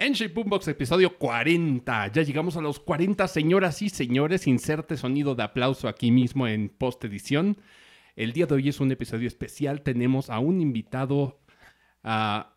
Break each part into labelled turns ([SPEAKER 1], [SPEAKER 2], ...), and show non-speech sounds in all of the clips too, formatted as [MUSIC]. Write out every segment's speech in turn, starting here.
[SPEAKER 1] N-Shape Boombox, episodio 40. Ya llegamos a los 40, señoras y señores. Inserte sonido de aplauso aquí mismo en post edición. El día de hoy es un episodio especial. Tenemos a un invitado. ah,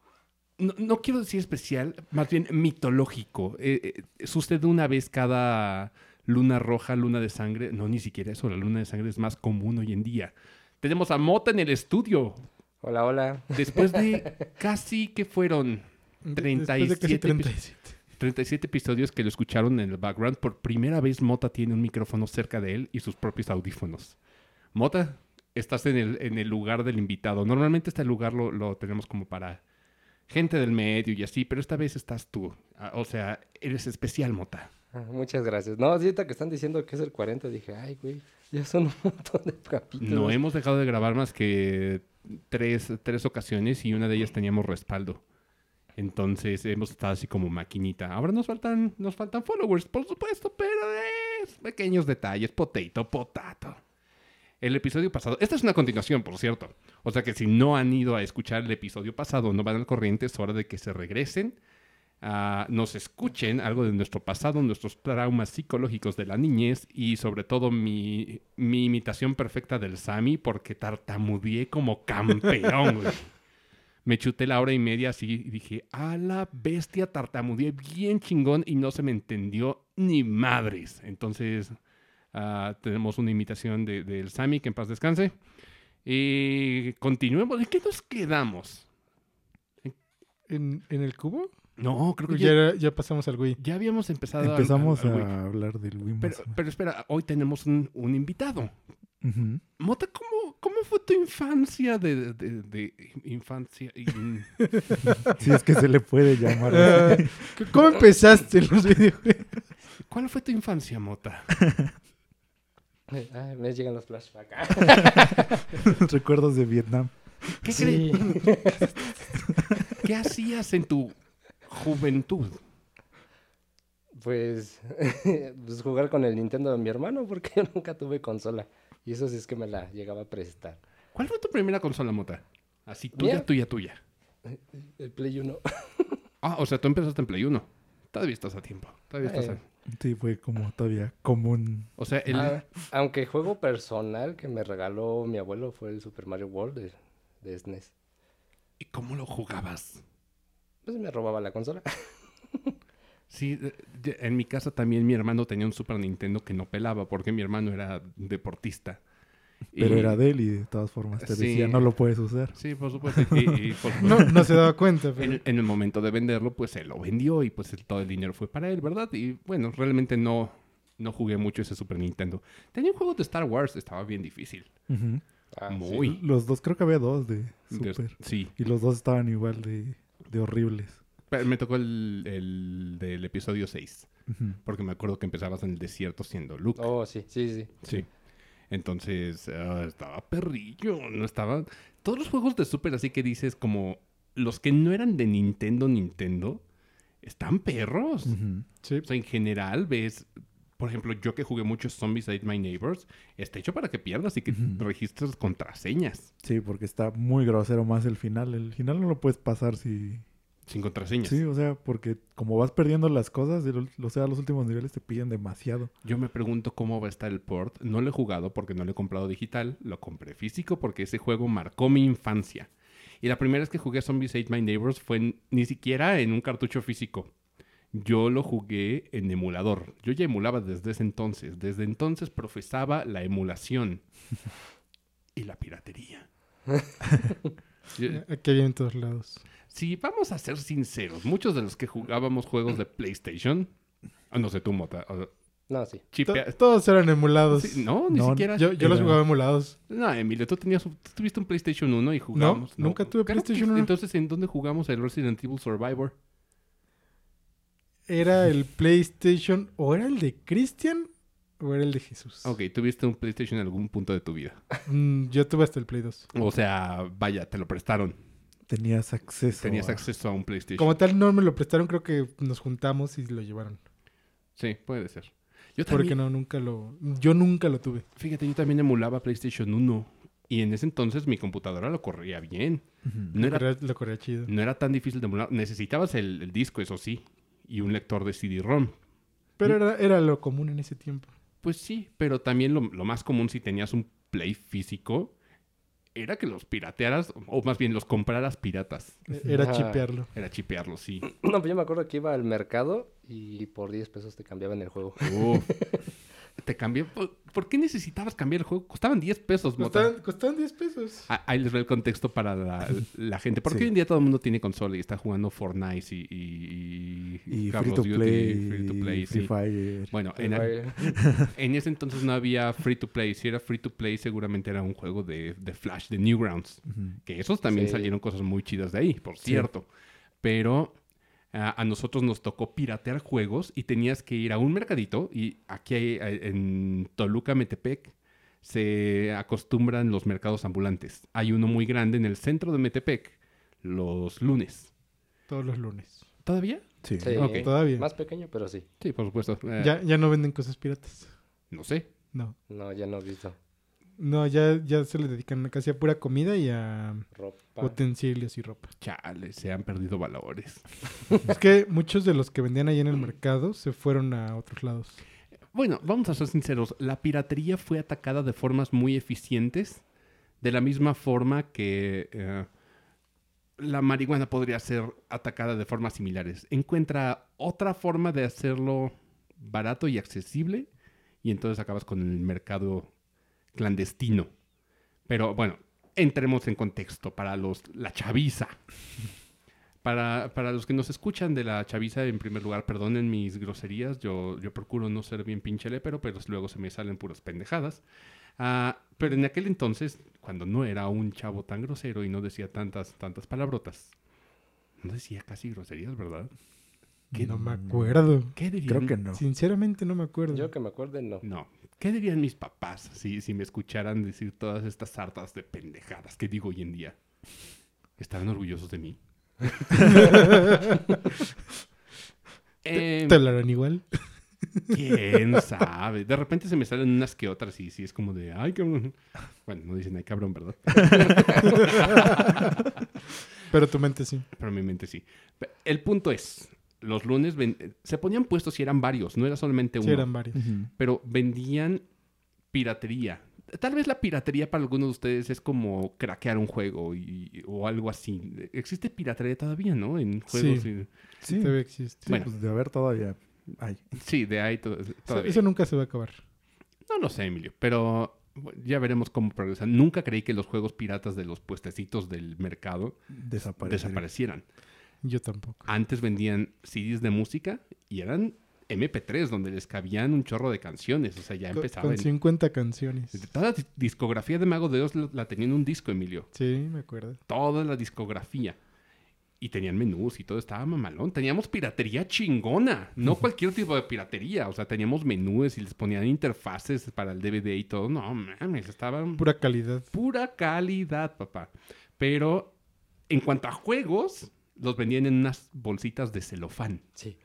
[SPEAKER 1] no, no quiero decir especial, más bien mitológico. Eh, eh, sucede una vez cada luna roja, luna de sangre. No, ni siquiera eso. La luna de sangre es más común hoy en día. Tenemos a Mota en el estudio.
[SPEAKER 2] Hola, hola.
[SPEAKER 1] Después de [LAUGHS] casi que fueron
[SPEAKER 3] De- después de
[SPEAKER 1] 37
[SPEAKER 3] casi
[SPEAKER 1] epi-
[SPEAKER 3] 37.
[SPEAKER 1] 37 episodios que lo escucharon en el background. Por primera vez Mota tiene un micrófono cerca de él y sus propios audífonos. Mota, estás en el, en el lugar del invitado. Normalmente este lugar lo, lo tenemos como para gente del medio y así, pero esta vez estás tú. Ah, O sea, eres especial, Mota.
[SPEAKER 2] Ah, Muchas gracias. No, ahorita que están diciendo que es el 40, dije, ay, güey, ya son un montón de capítulos.
[SPEAKER 1] No hemos dejado de grabar más que tres, tres ocasiones y una de ellas teníamos respaldo. Entonces hemos estado así como maquinita. Ahora nos faltan, nos faltan followers, por supuesto, pero es pequeños detalles. Potato, potato. El episodio pasado. Esta es una continuación, por cierto. O sea que si no han ido a escuchar el episodio pasado, no van al corriente, es hora de que se regresen. ah, nos escuchen algo de nuestro pasado, nuestros traumas psicológicos de la niñez y sobre todo mi, mi imitación perfecta del Sammy porque tartamudeé como campeón. güey. Me chuté la hora y media así y dije, a la bestia tartamudeé bien chingón y no se me entendió ni madres. Entonces ah, tenemos una imitación de- del Sammy, que en paz descanse. Y continuemos. ¿En qué nos quedamos?
[SPEAKER 3] ¿En, en el cubo?
[SPEAKER 1] No, creo que
[SPEAKER 3] Ya,
[SPEAKER 1] ya,
[SPEAKER 3] era- ya pasamos al güey.
[SPEAKER 1] ya habíamos empezado a-
[SPEAKER 4] Empezamos
[SPEAKER 1] a-
[SPEAKER 4] a,
[SPEAKER 1] a-
[SPEAKER 4] hablar del Wii
[SPEAKER 1] Pero, espera, hoy tenemos un, un invitado. Mota, ¿cómo, cómo fue tu infancia de, de- de infancia? in- [LAUGHS]
[SPEAKER 4] Si es que se le puede llamar.
[SPEAKER 3] Ah, ¿Cómo empezaste los videojuegos?
[SPEAKER 1] ¿Cuál fue tu infancia, Mota?
[SPEAKER 2] Ay, [LAUGHS] Ah, me llegan los flashbacks. [LAUGHS]
[SPEAKER 4] Recuerdos de Vietnam.
[SPEAKER 1] ¿Qué,
[SPEAKER 2] Sí.
[SPEAKER 1] ¿Qué hacías en tu juventud?
[SPEAKER 2] Pues, pues jugar con el Nintendo de mi hermano, porque yo nunca tuve consola. Y eso sí es que me la llegaba a prestar.
[SPEAKER 1] ¿Cuál fue tu primera consola, Mota? Así, tuya,
[SPEAKER 2] Mía.
[SPEAKER 1] tuya, tuya.
[SPEAKER 2] El Play 1. [LAUGHS]
[SPEAKER 1] Ah, o sea, tú empezaste en Play 1. Todavía estás a tiempo. Todavía estás
[SPEAKER 2] Eh.
[SPEAKER 1] a...
[SPEAKER 4] Sí, fue como todavía común.
[SPEAKER 1] O sea, el...
[SPEAKER 2] Ah, aunque juego personal que me regaló mi abuelo fue el Super Mario World de, de SNES.
[SPEAKER 1] ¿Y cómo lo jugabas?
[SPEAKER 2] Pues me robaba la consola. [LAUGHS]
[SPEAKER 1] Sí, eh, en mi casa también mi hermano tenía un Super Nintendo que no pelaba porque mi hermano era deportista.
[SPEAKER 4] Pero
[SPEAKER 1] Y-
[SPEAKER 4] era de él y de todas formas te
[SPEAKER 1] Sí.
[SPEAKER 4] decía, no lo puedes usar.
[SPEAKER 1] Sí, por supuesto. Y, y, por-
[SPEAKER 3] No, no se daba cuenta, pero...
[SPEAKER 1] en, en el momento de venderlo, pues se lo vendió y pues el- todo el dinero fue para él, ¿verdad? Y bueno, realmente no, no jugué mucho ese Super Nintendo. Tenía un juego de Star Wars, estaba bien difícil.
[SPEAKER 2] Ah, sí.
[SPEAKER 1] Muy.
[SPEAKER 4] Los dos, creo que había dos de
[SPEAKER 1] De-
[SPEAKER 4] Super.
[SPEAKER 1] sí.
[SPEAKER 4] Y los dos estaban igual de, de horribles.
[SPEAKER 1] Me tocó el, el del episodio 6,
[SPEAKER 4] Ujú.
[SPEAKER 1] porque me acuerdo que empezabas en el desierto siendo Luke.
[SPEAKER 2] Oh, sí, sí, sí.
[SPEAKER 1] Sí. Entonces, ah, estaba perrillo, no estaba... Todos los juegos de Super así que dices como los que no eran de Nintendo, Nintendo, están perros.
[SPEAKER 3] Sí.
[SPEAKER 1] O sea, en general ves, por ejemplo, yo que jugué mucho Zombies Ate My Neighbors, está hecho para que pierdas y que
[SPEAKER 4] Ujú.
[SPEAKER 1] registres contraseñas.
[SPEAKER 4] Sí, porque está muy grosero más el final. El final no lo puedes pasar si...
[SPEAKER 1] Sin contraseñas.
[SPEAKER 4] Sí, o sea, porque como vas perdiendo las cosas, o sea, los últimos niveles te piden demasiado.
[SPEAKER 1] Yo me pregunto cómo va a estar el port. No lo he jugado porque no lo he comprado digital. Lo compré físico porque ese juego marcó mi infancia. Y la primera vez que jugué Zombies Ate My Neighbors fue en- ni siquiera en un cartucho físico. Yo lo jugué en emulador. Yo ya emulaba desde ese entonces. Desde entonces profesaba la emulación [LAUGHS] y la piratería. [LAUGHS] Yo-
[SPEAKER 3] Aquí hay en todos lados.
[SPEAKER 1] Si vamos a ser sinceros, muchos de los que jugábamos juegos de PlayStation, ah, no sé tú, Mota, o-
[SPEAKER 2] No, sí.
[SPEAKER 1] chipea-
[SPEAKER 3] To- todos eran emulados.
[SPEAKER 1] Sí, no, ni
[SPEAKER 4] No,
[SPEAKER 1] siquiera.
[SPEAKER 3] Yo, yo los jugaba emulados.
[SPEAKER 1] No, Emilio, tú, tenías, un- tú tuviste un PlayStation 1 y jugamos.
[SPEAKER 3] nunca tuve PlayStation
[SPEAKER 1] sí.
[SPEAKER 3] 1.
[SPEAKER 1] Entonces, ¿en dónde jugamos el Resident Evil Survivor?
[SPEAKER 3] ¿Era el PlayStation o era el de Christian o era el de Jesús?
[SPEAKER 1] Ok, tuviste un PlayStation en algún punto de tu vida.
[SPEAKER 3] Mm, yo tuve hasta el Play 2.
[SPEAKER 1] O sea, vaya, te lo prestaron.
[SPEAKER 4] Tenías acceso.
[SPEAKER 1] Tenías
[SPEAKER 4] a-
[SPEAKER 1] acceso a un PlayStation.
[SPEAKER 3] Como tal, no me lo prestaron, creo que nos juntamos y lo llevaron.
[SPEAKER 1] Sí, puede ser. Yo
[SPEAKER 3] Porque
[SPEAKER 1] también,
[SPEAKER 3] no, nunca lo... Yo nunca lo tuve.
[SPEAKER 1] fíjate, yo también emulaba PlayStation 1. Y en ese entonces mi computadora lo corría bien. No
[SPEAKER 3] Lo
[SPEAKER 1] era,
[SPEAKER 3] corría- lo corría chido.
[SPEAKER 1] no era tan difícil de emular. Necesitabas el, el disco, eso sí, y un lector de CD-ROM.
[SPEAKER 3] Pero era, era lo común en ese tiempo.
[SPEAKER 1] Pues sí, pero también lo, lo más común si tenías un Play físico era que los piratearas, o más bien los compraras piratas.
[SPEAKER 3] Era
[SPEAKER 2] Ajá.
[SPEAKER 3] chipearlo.
[SPEAKER 1] Era chipearlos, sí. [CLEARS THROAT]
[SPEAKER 2] No, pues yo me acuerdo que iba al mercado y por 10 pesos te cambiaban el juego.
[SPEAKER 1] Uf. [LAUGHS] Te cambié. ¿Por, por qué necesitabas cambiar el juego? Costaban 10 pesos, Mota.
[SPEAKER 3] Costaban, costaban 10 pesos.
[SPEAKER 1] Ah, Ahí les doy el contexto para la, la gente. Porque
[SPEAKER 4] Sí.
[SPEAKER 1] hoy en día todo el mundo tiene consola y está jugando Fortnite y, y,
[SPEAKER 4] Y
[SPEAKER 1] Call
[SPEAKER 4] free
[SPEAKER 1] of
[SPEAKER 4] to
[SPEAKER 1] Duty,
[SPEAKER 4] play.
[SPEAKER 1] Free to Play,
[SPEAKER 4] Free
[SPEAKER 1] sí.
[SPEAKER 4] Fire.
[SPEAKER 1] Bueno,
[SPEAKER 2] Free
[SPEAKER 1] en,
[SPEAKER 2] Fire. [LAUGHS]
[SPEAKER 1] en ese entonces no había free to play. Si era free to play, seguramente era un juego de, de Flash, de Newgrounds. Que esos también
[SPEAKER 2] Sí.
[SPEAKER 1] salieron cosas muy chidas de ahí, por
[SPEAKER 4] Sí.
[SPEAKER 1] cierto. Pero a nosotros nos tocó piratear juegos y tenías que ir a un mercadito. Y aquí en Toluca, Metepec, se acostumbran los mercados ambulantes. Hay uno muy grande en el centro de Metepec, los lunes.
[SPEAKER 3] Todos los lunes.
[SPEAKER 1] ¿Todavía?
[SPEAKER 4] Sí.
[SPEAKER 2] Sí,
[SPEAKER 1] Ok.
[SPEAKER 3] Todavía.
[SPEAKER 2] Más pequeño, pero sí.
[SPEAKER 1] Sí, por supuesto. Eh,
[SPEAKER 3] Ya, ya no venden cosas piratas.
[SPEAKER 1] No sé.
[SPEAKER 3] No.
[SPEAKER 2] No, ya no he visto.
[SPEAKER 3] No, ya, ya se le dedican casi a pura comida y a
[SPEAKER 2] Ropa.
[SPEAKER 3] utensilios y ropa.
[SPEAKER 1] Chale, se han perdido valores. [LAUGHS]
[SPEAKER 3] es que muchos de los que vendían ahí en el mercado se fueron a otros lados.
[SPEAKER 1] Bueno, vamos a ser sinceros. La piratería fue atacada de formas muy eficientes, de la misma forma que eh, la marihuana podría ser atacada de formas similares. Encuentra otra forma de hacerlo barato y accesible y entonces acabas con el mercado clandestino. Pero bueno, entremos en contexto para los la chaviza. Para, para los que nos escuchan de la chaviza, en primer lugar, perdonen mis groserías. Yo, yo procuro no ser bien pinche lépero, pero luego se me salen puras pendejadas. Ah, pero en aquel entonces, cuando no era un chavo tan grosero y no decía tantas, tantas palabrotas, no decía casi groserías, ¿verdad? ¿Qué,
[SPEAKER 3] No me acuerdo.
[SPEAKER 1] ¿qué?
[SPEAKER 4] Creo que no.
[SPEAKER 3] Sinceramente no me acuerdo.
[SPEAKER 2] Yo que me acuerde, no.
[SPEAKER 1] No. ¿Qué dirían mis papás si, si me escucharan decir todas estas sartas de pendejadas que digo hoy en día? ¿Estarán orgullosos de mí? [LAUGHS] Em,
[SPEAKER 3] ¿Te hablarán igual?
[SPEAKER 1] ¿Quién [LAUGHS] sabe? De repente se me salen unas que otras y sí es como de, ay, cabrón. Bueno, no dicen ay, cabrón, ¿verdad? [LAUGHS]
[SPEAKER 3] Pero tu mente sí.
[SPEAKER 1] Pero mi mente sí. El punto es, los lunes ven- se ponían puestos y eran varios, no era solamente uno.
[SPEAKER 3] Sí, eran varios.
[SPEAKER 1] Pero vendían piratería. Tal vez la piratería para algunos de ustedes es como craquear un juego y- o algo así. Existe piratería todavía, ¿no? En juegos.
[SPEAKER 3] Sí.
[SPEAKER 1] y-
[SPEAKER 4] Sí,
[SPEAKER 3] Todavía existe.
[SPEAKER 4] sí,
[SPEAKER 1] Bueno.
[SPEAKER 4] pues de haber todavía hay.
[SPEAKER 1] sí, de ahí to-
[SPEAKER 3] Eso-
[SPEAKER 1] todavía.
[SPEAKER 3] Eso nunca se va a acabar.
[SPEAKER 1] No lo sé, Emilio, pero ya veremos cómo progresa. Nunca creí que los juegos piratas de los puestecitos del mercado desaparecieran.
[SPEAKER 3] Yo tampoco.
[SPEAKER 1] Antes vendían CDs de música y eran MP3 donde les cabían un chorro de canciones. O sea, ya empezaba.
[SPEAKER 3] con
[SPEAKER 1] en-
[SPEAKER 3] 50 canciones.
[SPEAKER 1] Toda la dis- discografía de Mago de Oz la tenía en un disco, Emilio.
[SPEAKER 3] Sí, me acuerdo.
[SPEAKER 1] toda la discografía. Y tenían menús y todo estaba mamalón. Teníamos piratería chingona. No [LAUGHS] cualquier tipo de piratería. O sea, teníamos menús y les ponían interfaces para el DVD y todo. No mames, estaba
[SPEAKER 3] Pura calidad.
[SPEAKER 1] pura calidad, papá. Pero en cuanto a juegos, los vendían en unas bolsitas de celofán.
[SPEAKER 2] Sí.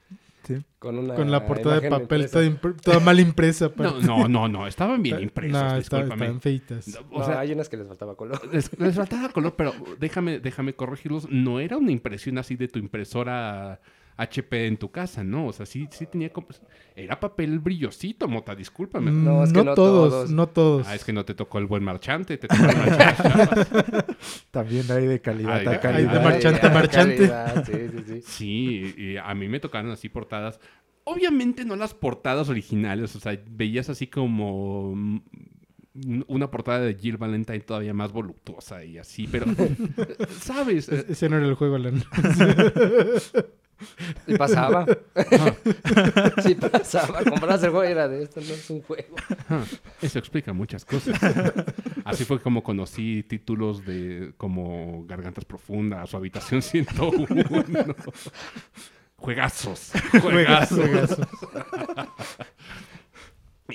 [SPEAKER 4] Sí.
[SPEAKER 2] Con una
[SPEAKER 3] Con la portada de papel
[SPEAKER 2] impresa.
[SPEAKER 3] toda, mal impresa. [LAUGHS]
[SPEAKER 1] No, no, no, no. Estaban bien [LAUGHS]
[SPEAKER 3] No, estaban,
[SPEAKER 1] discúlpame.
[SPEAKER 3] estaban feitas.
[SPEAKER 1] O
[SPEAKER 2] No,
[SPEAKER 1] sea,
[SPEAKER 2] hay unas que les faltaba color.
[SPEAKER 1] Les, les faltaba color, pero déjame, déjame corregirlos. No era una impresión así de tu impresora HP en tu casa, ¿no? O sea, sí, sí tenía como... Era papel brillosito, Mota, discúlpame.
[SPEAKER 3] Mm,
[SPEAKER 2] No, es que no
[SPEAKER 3] todos,
[SPEAKER 2] todos.
[SPEAKER 3] no todos.
[SPEAKER 1] Ah, es que no te tocó el buen marchante, te tocó el marchante. [LAUGHS]
[SPEAKER 4] También hay de calidad
[SPEAKER 1] de
[SPEAKER 4] a
[SPEAKER 1] calidad.
[SPEAKER 4] calidad.
[SPEAKER 3] Ay, de marchante a marchante.
[SPEAKER 2] calidad, Sí, sí, sí.
[SPEAKER 1] Sí, y a mí me tocaron así portadas. Obviamente no las portadas originales, o sea, veías así como mm, una portada de Jill Valentine todavía más voluptuosa y así, pero, [LAUGHS] ¿sabes?
[SPEAKER 3] Es- ese no era el juego, Alan. [LAUGHS]
[SPEAKER 2] Y pasaba.
[SPEAKER 1] Ah, [LAUGHS]
[SPEAKER 2] Sí pasaba. Comprabas el juego y era de esto, no es un juego.
[SPEAKER 1] eso explica muchas cosas. Así fue como conocí títulos de como Gargantas Profundas o Habitación 101. Juegazos. Juegazos.
[SPEAKER 3] Juegazo.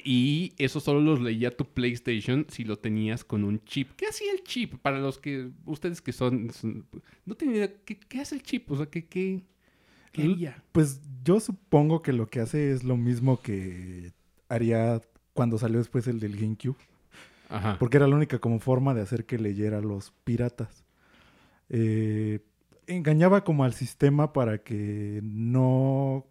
[SPEAKER 1] Y eso solo los leía tu PlayStation si lo tenías con un chip. ¿Qué hacía el chip? Para los que, ustedes que son, son- no tienen idea, ¿qué, qué hace el chip? O sea, ¿qué, qué, qué
[SPEAKER 4] El-
[SPEAKER 1] haría?
[SPEAKER 4] Pues yo supongo que lo que hace es lo mismo que haría cuando salió después el del GameCube.
[SPEAKER 1] Ajá.
[SPEAKER 4] Porque era la única como forma de hacer que leyera a los piratas. Eh, engañaba como al sistema para que no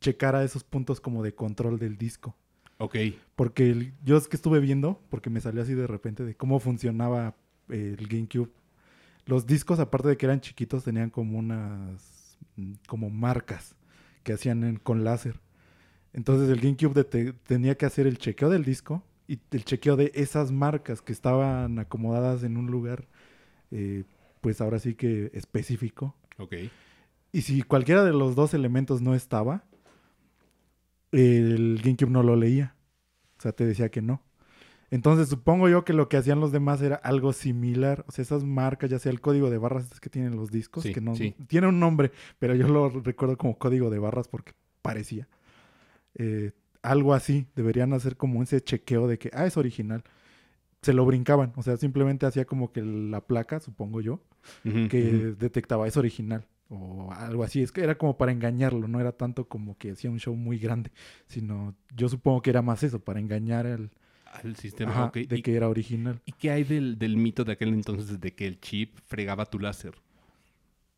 [SPEAKER 4] checara esos puntos como de control del disco.
[SPEAKER 1] Ok.
[SPEAKER 4] Porque el- yo es que estuve viendo, porque me salió así de repente de cómo funcionaba el GameCube. Los discos, aparte de que eran chiquitos, tenían como unas mm, como marcas que hacían en- con láser. Entonces el GameCube tenía que hacer el chequeo del disco y el chequeo de esas marcas que estaban acomodadas en un lugar, eh, pues ahora sí que específico.
[SPEAKER 1] Ok.
[SPEAKER 4] Y si cualquiera de los dos elementos no estaba, el GameCube no lo leía. O sea, te decía que no. Entonces supongo yo que lo que hacían los demás era algo similar. O sea, esas marcas, ya sea el código de barras que tienen los discos,
[SPEAKER 1] Sí,
[SPEAKER 4] que no
[SPEAKER 1] sí.
[SPEAKER 4] tiene un nombre, pero yo lo recuerdo como código de barras porque parecía. Eh, algo así, deberían hacer como ese chequeo de que, ah, es original. Se lo brincaban, o sea, simplemente hacía como que la placa, supongo yo, que detectaba es original o algo así. Es que era como para engañarlo, no era tanto como que hacía un show muy grande, sino yo supongo que era más eso, para engañar al
[SPEAKER 1] Al sistema.
[SPEAKER 4] ajá,
[SPEAKER 1] ok.
[SPEAKER 4] de
[SPEAKER 1] ¿Y,
[SPEAKER 4] que era original.
[SPEAKER 1] y qué hay del, del mito de aquel entonces de que el chip fregaba tu láser?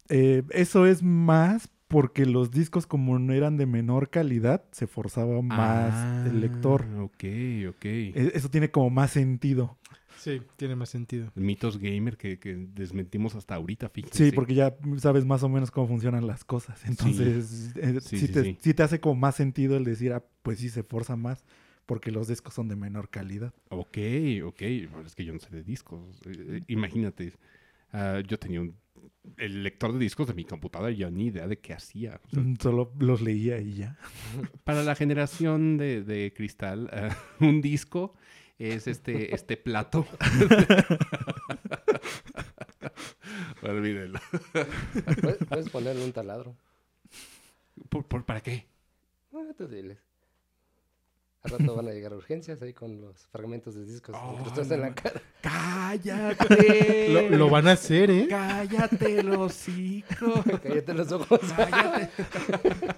[SPEAKER 4] Eh, eso es más porque los discos como no eran de menor calidad, se forzaba más el lector.
[SPEAKER 1] Ah, Ok, ok.
[SPEAKER 4] E- Eso tiene como más sentido.
[SPEAKER 3] Sí, tiene más sentido.
[SPEAKER 1] Mitos gamer que, que desmentimos hasta ahorita, fíjense.
[SPEAKER 4] Sí, porque ya sabes más o menos cómo funcionan las cosas. Entonces, eh,
[SPEAKER 1] Sí,
[SPEAKER 4] sí,
[SPEAKER 1] sí,
[SPEAKER 4] te,
[SPEAKER 1] sí.
[SPEAKER 4] sí te hace como más sentido el decir, ah, pues sí se forza más porque los discos son de menor calidad.
[SPEAKER 1] Ok, ok. Bueno, es que yo no sé de discos. Eh, eh, imagínate, ah, yo tenía un, el lector de discos de mi computadora y yo ni idea de qué hacía. O sea,
[SPEAKER 4] Mm, Solo los leía y ya. [LAUGHS]
[SPEAKER 1] Para la generación de, de cristal, ah, [LAUGHS] un disco es este, este plato. [LAUGHS] Olvídenlo.
[SPEAKER 2] Puedes, puedes ponerle un taladro.
[SPEAKER 1] ¿Por, por- para qué?
[SPEAKER 2] Ah, tú diles. Al rato van a llegar urgencias ahí con los fragmentos de discos
[SPEAKER 1] Oh,
[SPEAKER 2] incrustados
[SPEAKER 1] no
[SPEAKER 2] en la cara.
[SPEAKER 1] ¡Cállate! [LAUGHS]
[SPEAKER 3] Lo, lo van a hacer, ¿eh?
[SPEAKER 1] ¡Cállate el hocico! [LAUGHS]
[SPEAKER 2] Cállate los ojos.
[SPEAKER 1] ¡Cállate! [LAUGHS]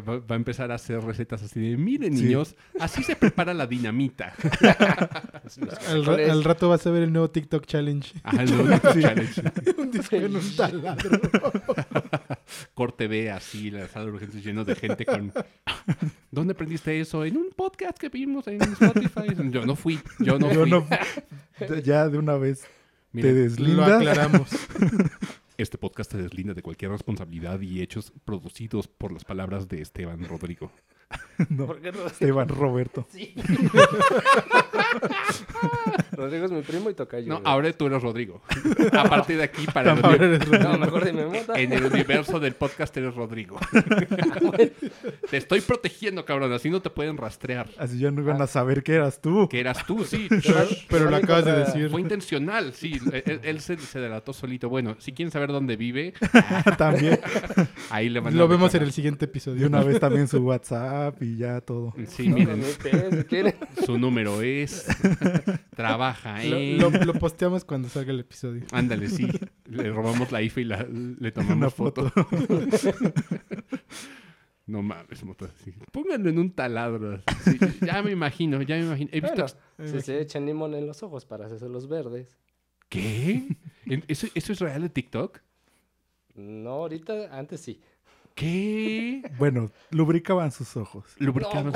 [SPEAKER 1] Va, va a empezar a hacer recetas así de, miren
[SPEAKER 4] Sí.
[SPEAKER 1] niños, así se prepara la dinamita. [LAUGHS]
[SPEAKER 3] Al, ra-
[SPEAKER 2] frijoles.
[SPEAKER 3] al rato vas a ver el nuevo TikTok Challenge.
[SPEAKER 1] Ah, no, [LAUGHS] challenge. [LAUGHS]
[SPEAKER 3] un disco en un taladro.
[SPEAKER 1] Corte B, así, la sala de urgencias lleno de gente con... ¿Dónde aprendiste eso? En un podcast que vimos en Spotify. Yo no fui, yo no
[SPEAKER 4] Yo
[SPEAKER 1] fui.
[SPEAKER 4] no, de- ya de una vez te
[SPEAKER 3] Lo
[SPEAKER 4] deslindas.
[SPEAKER 3] aclaramos.
[SPEAKER 1] Este podcast se deslinda de cualquier responsabilidad y hechos producidos por las palabras de Esteban Rodrigo. [LAUGHS]
[SPEAKER 4] No,
[SPEAKER 2] ¿Por qué no?
[SPEAKER 4] Esteban Roberto.
[SPEAKER 2] Sí. [LAUGHS] Rodrigo es mi primo y tocayo.
[SPEAKER 1] No,
[SPEAKER 2] güey.
[SPEAKER 1] ahora tú eres Rodrigo. A partir de aquí, para el.
[SPEAKER 2] No, mejor dime
[SPEAKER 1] en el universo del podcast eres Rodrigo. [LAUGHS] Te estoy protegiendo, cabrón, así no te pueden rastrear.
[SPEAKER 4] Así ya no iban a saber que eras tú.
[SPEAKER 1] Que eras tú, sí. [LAUGHS]
[SPEAKER 3] Pero lo
[SPEAKER 2] Van
[SPEAKER 3] acabas de decir.
[SPEAKER 1] Fue intencional, sí. Él, él se, se delató solito. Bueno, si quieren saber dónde vive, [LAUGHS]
[SPEAKER 4] También.
[SPEAKER 1] ahí le van a
[SPEAKER 3] Lo vemos en el siguiente
[SPEAKER 4] De
[SPEAKER 3] episodio.
[SPEAKER 4] una vez también su WhatsApp y ya todo.
[SPEAKER 1] Sí,
[SPEAKER 2] No,
[SPEAKER 1] miren, su número es. Trabaja
[SPEAKER 3] Lo,
[SPEAKER 1] en.
[SPEAKER 3] lo- lo posteamos cuando salga el episodio.
[SPEAKER 1] Ándale, sí. [LAUGHS] Le robamos la IFA y la, le tomamos
[SPEAKER 4] Una
[SPEAKER 1] foto.
[SPEAKER 4] foto. [LAUGHS]
[SPEAKER 1] No mames, moto. sí. Pónganlo en un taladro. Sí, ya me imagino, ya me imagino. He visto.
[SPEAKER 2] Bueno, si se echan limón en los ojos para hacerse los verdes.
[SPEAKER 1] ¿Qué? ¿En- ¿Eso, ¿Eso es real de TikTok?
[SPEAKER 2] No, ahorita, antes sí.
[SPEAKER 1] ¿Qué?
[SPEAKER 4] Bueno, lubricaban sus ojos.
[SPEAKER 1] Lubricaban.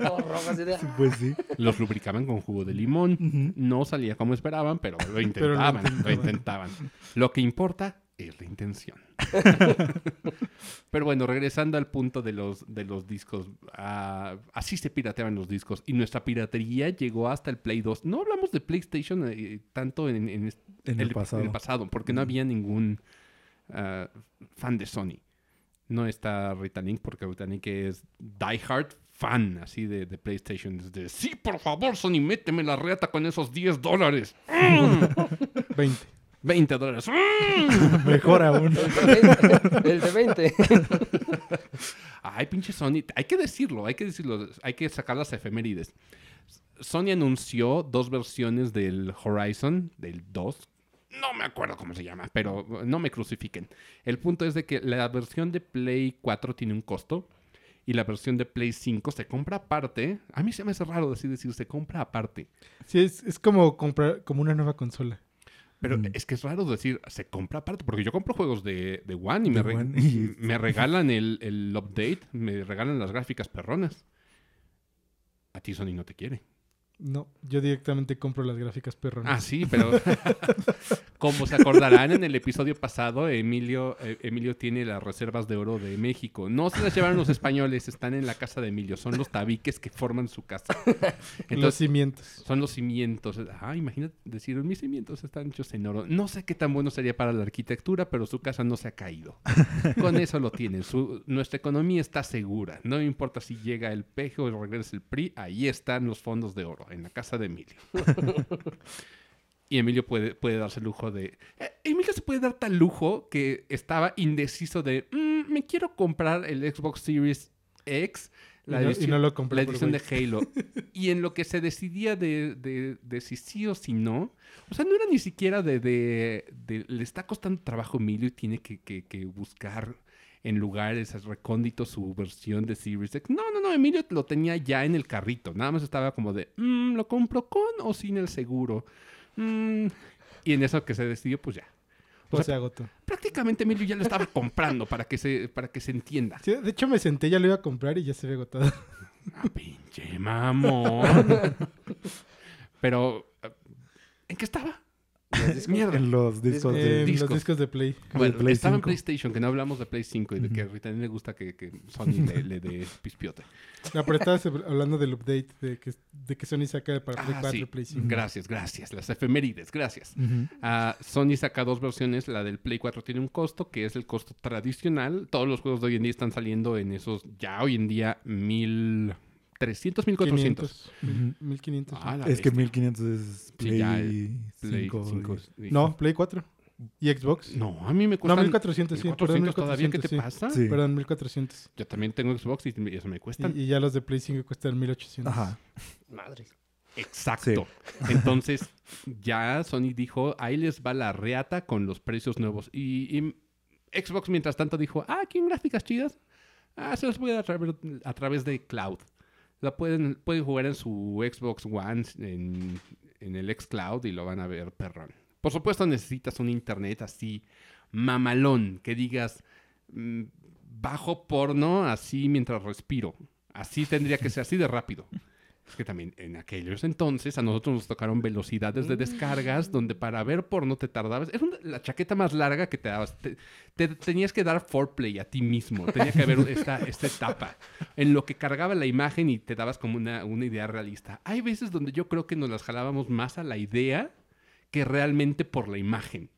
[SPEAKER 2] No, [LAUGHS]
[SPEAKER 4] Pues sí.
[SPEAKER 1] Los lubricaban con jugo de limón. No salía como esperaban, pero lo
[SPEAKER 3] lo
[SPEAKER 1] intentaban, lo
[SPEAKER 3] intentaban.
[SPEAKER 1] Lo que importa es la intención. [LAUGHS] pero bueno, regresando al punto de los, de los discos. ah, así se pirateaban los discos. Y nuestra piratería llegó hasta el Play 2. No hablamos de PlayStation eh, tanto en, en est-
[SPEAKER 4] En el pasado.
[SPEAKER 1] en el pasado, porque no había ningún ah, fan de Sony. No está Rita Link, porque Rita Link es diehard fan así de, de PlayStation. Es de, sí, por favor, Sony, méteme la reata con esos 10 dólares. Mm,
[SPEAKER 3] 20.
[SPEAKER 1] 20 dólares. [LAUGHS]
[SPEAKER 4] Mejor aún.
[SPEAKER 2] El de 20. [LAUGHS]
[SPEAKER 1] Ay, pinche Sony. Hay que decirlo, hay que decirlo. Hay que sacar las efemérides. Sony anunció dos versiones del Horizon, del 2. No me acuerdo cómo se llama, pero no me crucifiquen. El punto es de que la versión de Play 4 tiene un costo y la versión de Play 5 se compra aparte. A mí se me hace raro decir, decir se compra aparte.
[SPEAKER 3] Sí, es, es como comprar como una nueva consola.
[SPEAKER 1] Pero
[SPEAKER 4] Mm.
[SPEAKER 1] es que es raro decir se compra aparte, porque yo compro juegos de, de One y,
[SPEAKER 4] De
[SPEAKER 1] me, re-
[SPEAKER 4] One [LAUGHS] y-
[SPEAKER 1] me regalan el, el update, me regalan las gráficas perronas. A ti Sony no te quiere.
[SPEAKER 3] No, yo directamente compro las gráficas perronas.
[SPEAKER 1] Ah, sí, pero [LAUGHS] como se acordarán en el episodio pasado, Emilio, eh, Emilio tiene las reservas de oro de México. No se las llevaron los españoles, están en la casa de Emilio. Son los tabiques que forman su casa. [LAUGHS]
[SPEAKER 3] los
[SPEAKER 1] Entonces,
[SPEAKER 3] cimientos.
[SPEAKER 1] son los cimientos. Ah, imagínate decir, mis cimientos están hechos en oro. No sé qué tan bueno sería para la arquitectura, pero su casa no se ha caído. [LAUGHS] Con eso lo tienen. Su- nuestra economía está segura. No importa si llega el peje o regresa el PRI, ahí están los fondos de oro, en la casa de Emilio. [LAUGHS] y Emilio puede, puede darse el lujo de... eh, Emilio se puede dar tal lujo que estaba indeciso de, "Mm, me quiero comprar el Xbox Series X. La
[SPEAKER 3] y, no, y
[SPEAKER 1] edición-
[SPEAKER 3] no lo compré.
[SPEAKER 1] la edición de. Halo. [LAUGHS] y en lo que se decidía de, de- de si sí o si no. O sea, no era ni siquiera de, de- de- Le está costando trabajo a Emilio y tiene que, que- que buscar en lugares recónditos su versión de Series X. No, no, no. Emilio lo tenía ya en el carrito. Nada más estaba como de, "Mm, ¿lo compro con o sin el seguro? Mm, y en eso que se decidió, pues ya. O
[SPEAKER 3] Pues
[SPEAKER 1] sea,
[SPEAKER 3] se agotó.
[SPEAKER 1] prácticamente Emilio ya lo estaba [LAUGHS] comprando para que se, para que se entienda.
[SPEAKER 3] Sí, de hecho, me senté, ya lo iba a comprar y ya se ve agotado.
[SPEAKER 1] Ah, pinche mamón. [LAUGHS] Pero, ¿en qué estaba?
[SPEAKER 2] Los [LAUGHS] discos-
[SPEAKER 1] Mierda.
[SPEAKER 4] En los discos de...
[SPEAKER 3] en
[SPEAKER 1] discos.
[SPEAKER 3] los discos de Play.
[SPEAKER 1] Bueno,
[SPEAKER 4] Play
[SPEAKER 1] estaba en
[SPEAKER 4] 5.
[SPEAKER 1] PlayStation, que no hablamos de Play 5 y de que a. Rita le gusta que, que Sony le, le dé pispiote.
[SPEAKER 3] No, pero estabas hablando del update de que, de que Sony saca para Play
[SPEAKER 1] Ah,
[SPEAKER 3] 4
[SPEAKER 1] sí.
[SPEAKER 3] y Play 5.
[SPEAKER 1] Gracias, gracias. Las efemérides, gracias. Ah, Sony saca dos versiones. La del Play 4 tiene un costo, que es el costo tradicional. Todos los juegos de hoy en día están saliendo en esos, ya hoy en día, 1300, 1400.
[SPEAKER 3] 500,
[SPEAKER 4] Ujú.
[SPEAKER 3] 1500.
[SPEAKER 1] Ah, la
[SPEAKER 4] Es que
[SPEAKER 1] bestia.
[SPEAKER 4] 1500 es
[SPEAKER 1] Sí,
[SPEAKER 4] Play
[SPEAKER 1] ya,
[SPEAKER 4] 5.
[SPEAKER 1] Play 5. sí.
[SPEAKER 3] No, Play 4. ¿Y Xbox?
[SPEAKER 1] No, a mí me
[SPEAKER 3] No,
[SPEAKER 1] cuesta
[SPEAKER 3] 1400, sí. Perdón,
[SPEAKER 1] 1400 todavía. ¿Qué te
[SPEAKER 3] 1400,
[SPEAKER 1] pasa?
[SPEAKER 4] Sí.
[SPEAKER 3] Perdón, 1400.
[SPEAKER 1] Yo también tengo Xbox y eso me cuesta.
[SPEAKER 3] Y, y ya los de Play 5 cuestan 1800.
[SPEAKER 4] Ajá.
[SPEAKER 2] Madre.
[SPEAKER 1] Exacto. [LAUGHS] Entonces, ya Sony dijo, ahí les va la reata con los precios nuevos. Y, y Xbox, mientras tanto, dijo, ah, ¿quieren gráficas chidas? Ah, se los voy a dar a través de cloud. La pueden, pueden jugar en su Xbox One, en, en el xCloud y lo van a ver perrón. Por supuesto, necesitas un internet así mamalón, que digas, mm, bajo porno así mientras respiro. Así tendría que ser, así de rápido. Es que también en aquellos entonces a nosotros nos tocaron velocidades de descargas donde para ver porno te tardabas. Era una- la chaqueta más larga que te dabas. Te, te tenías que dar foreplay a ti mismo. Tenía que haber esta, esta etapa en lo que cargaba la imagen y te dabas como una, una idea realista. Hay veces donde yo creo que nos las jalábamos más a la idea que realmente por la imagen.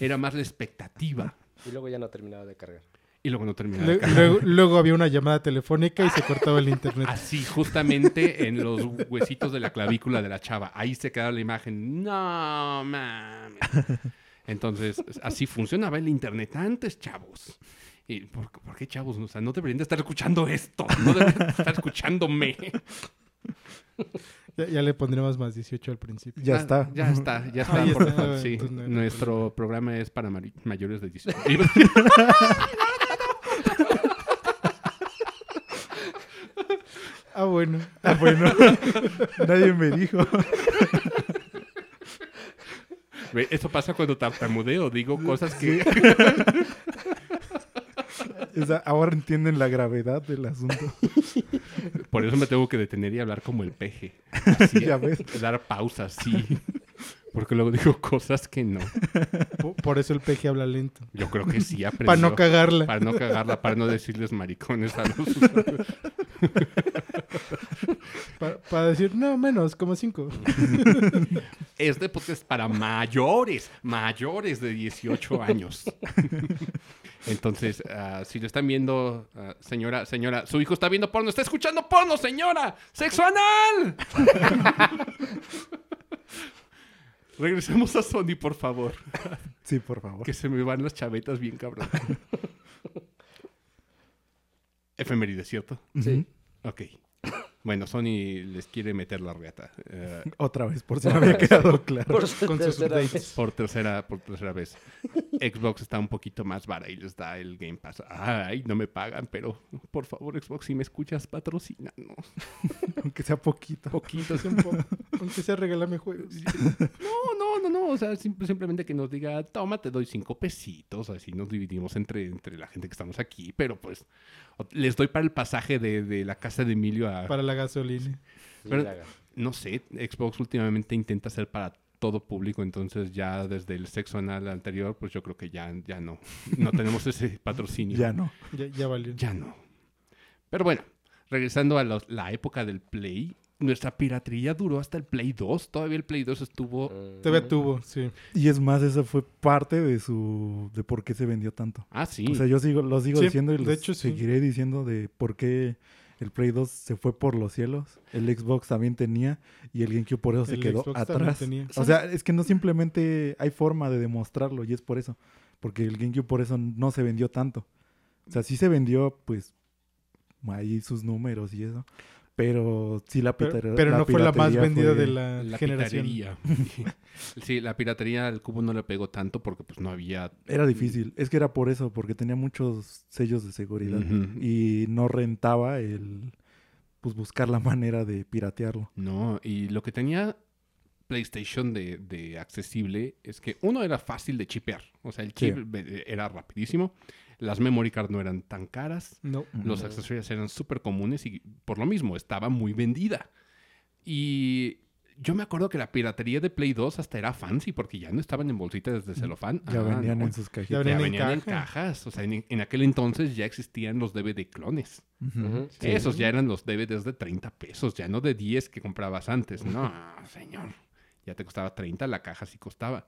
[SPEAKER 1] Era más la expectativa.
[SPEAKER 2] Y luego ya no terminaba de cargar.
[SPEAKER 1] Y luego no terminaba.
[SPEAKER 3] luego, luego había una llamada telefónica y se cortaba el internet.
[SPEAKER 1] Así, justamente en los huesitos de la clavícula de la chava. Ahí se quedaba la imagen. No, mames. Entonces, así funcionaba el internet antes, chavos. ¿Y por, por qué, chavos? O sea, no deberían de estar escuchando esto. No deberían de estar escuchándome.
[SPEAKER 3] Ya, ya le pondremos más 18 al principio.
[SPEAKER 4] Ya
[SPEAKER 1] Ah,
[SPEAKER 4] está.
[SPEAKER 1] Ya está, ya está.
[SPEAKER 3] Ah, ya
[SPEAKER 1] por
[SPEAKER 3] está.
[SPEAKER 1] favor, sí. Nuestro programa es para mayores de 18. [LAUGHS]
[SPEAKER 3] Ah, bueno.
[SPEAKER 4] Ah, bueno. [LAUGHS] Nadie me dijo.
[SPEAKER 1] Ve, Eso pasa cuando tartamudeo. Digo cosas que...
[SPEAKER 4] Ahora entienden la gravedad del asunto.
[SPEAKER 1] Por eso me tengo que detener y hablar como el peje. [LAUGHS] Así,
[SPEAKER 4] Ya ves.
[SPEAKER 1] Dar pausas, sí. Porque luego digo [LAUGHS] cosas que no.
[SPEAKER 3] Po- Por eso el peje habla lento.
[SPEAKER 1] Yo creo que sí [LAUGHS] aprendió.
[SPEAKER 3] Para no cagarla.
[SPEAKER 1] Para no cagarla, para no decirles maricones a los [LAUGHS] usuarios.
[SPEAKER 3] Para decir, no, menos, como 5.
[SPEAKER 1] Este podcast es para mayores, mayores de 18 años. Entonces, ah, si lo están viendo, ah, señora, señora, su hijo está viendo porno, está escuchando porno, señora, sexo anal. Regresemos a Sony, por favor. [LAUGHS]
[SPEAKER 4] Sí, por favor.
[SPEAKER 1] Que se me van las chavetas bien cabrón. [LAUGHS] Efeméride, ¿cierto?
[SPEAKER 2] Sí.
[SPEAKER 1] Ok. Bueno, Sony les quiere meter la reata. eh,
[SPEAKER 4] Otra vez, por si no había quedado claro.
[SPEAKER 2] Por su
[SPEAKER 3] Con sus
[SPEAKER 2] tercera
[SPEAKER 3] updates.
[SPEAKER 2] vez.
[SPEAKER 1] por tercera, por tercera vez. Xbox está un poquito más vara y les da el Game Pass. Ay, no me pagan, pero por favor, Xbox, si me escuchas, patrocínanos. [LAUGHS]
[SPEAKER 4] Aunque sea poquito.
[SPEAKER 1] Poquito.
[SPEAKER 3] Un poco. Aunque sea regalarme juegos.
[SPEAKER 1] No, no, no, no. O sea, sim- simplemente que nos diga, toma, te doy cinco pesitos. Así nos dividimos entre, entre la gente que estamos aquí. Pero pues, les doy para el pasaje de, de la casa de Emilio a.
[SPEAKER 3] Para la gasolina.
[SPEAKER 1] Pero- No sé, Xbox últimamente intenta hacer para todo público. Entonces, ya desde el sexo anal anterior, pues yo creo que ya, ya no. No tenemos ese [LAUGHS] patrocinio.
[SPEAKER 4] Ya no.
[SPEAKER 3] Ya, ya valió.
[SPEAKER 1] Ya no. Pero bueno, regresando a los- la época del Play. Nuestra piratería duró hasta el Play 2. Todavía el Play 2 estuvo
[SPEAKER 3] Todavía tuvo, sí.
[SPEAKER 4] Y es más, esa fue parte de su... de por qué se vendió tanto.
[SPEAKER 1] Ah, sí.
[SPEAKER 4] O sea, yo sigo, lo sigo
[SPEAKER 3] Sí,
[SPEAKER 4] diciendo y
[SPEAKER 3] de
[SPEAKER 4] lo
[SPEAKER 3] hecho, sí.
[SPEAKER 4] seguiré diciendo de por qué el Play 2 se fue por los cielos. El Xbox también tenía y el GameCube por eso se
[SPEAKER 3] El
[SPEAKER 4] quedó
[SPEAKER 3] Xbox también
[SPEAKER 4] atrás.
[SPEAKER 3] tenía.
[SPEAKER 4] O sea, es que no simplemente hay forma de demostrarlo y es por eso. Porque el GameCube por eso no se vendió tanto. O sea, sí se vendió, pues, ahí sus números y eso. Pero sí la,
[SPEAKER 3] Pero,
[SPEAKER 4] pitare-
[SPEAKER 3] pero no fue la más
[SPEAKER 4] piratería
[SPEAKER 3] vendida
[SPEAKER 4] fue-
[SPEAKER 3] de la,
[SPEAKER 1] la
[SPEAKER 3] generación.
[SPEAKER 1] piratería. [LAUGHS] sí, la piratería al cubo no le pegó tanto porque pues no había...
[SPEAKER 4] Era difícil. Es que era por eso, porque tenía muchos sellos de seguridad. Y no rentaba el pues buscar la manera de piratearlo.
[SPEAKER 1] No, y lo que tenía PlayStation de, de accesible es que uno era fácil de chipear. O sea, el chip
[SPEAKER 4] Sí.
[SPEAKER 1] eh, era rapidísimo. Las memory card no eran tan caras.
[SPEAKER 3] No.
[SPEAKER 1] Los
[SPEAKER 2] Ujú.
[SPEAKER 1] accesorios eran súper comunes y por lo mismo estaba muy vendida. Y yo me acuerdo que la piratería de Play 2 hasta era fancy porque ya no estaban en bolsitas de celofán.
[SPEAKER 4] Ya
[SPEAKER 1] Ah,
[SPEAKER 4] venían
[SPEAKER 1] no.
[SPEAKER 4] en sus cajitas.
[SPEAKER 3] Ya
[SPEAKER 1] Ya
[SPEAKER 3] venían en
[SPEAKER 1] cajas. O sea, en, en aquel entonces ya existían los DVD clones.
[SPEAKER 4] Sí.
[SPEAKER 1] Esos ya eran los DVDs de 30 pesos, ya no de 10 que comprabas antes. No, señor. Ya te costaba 30, la caja sí costaba.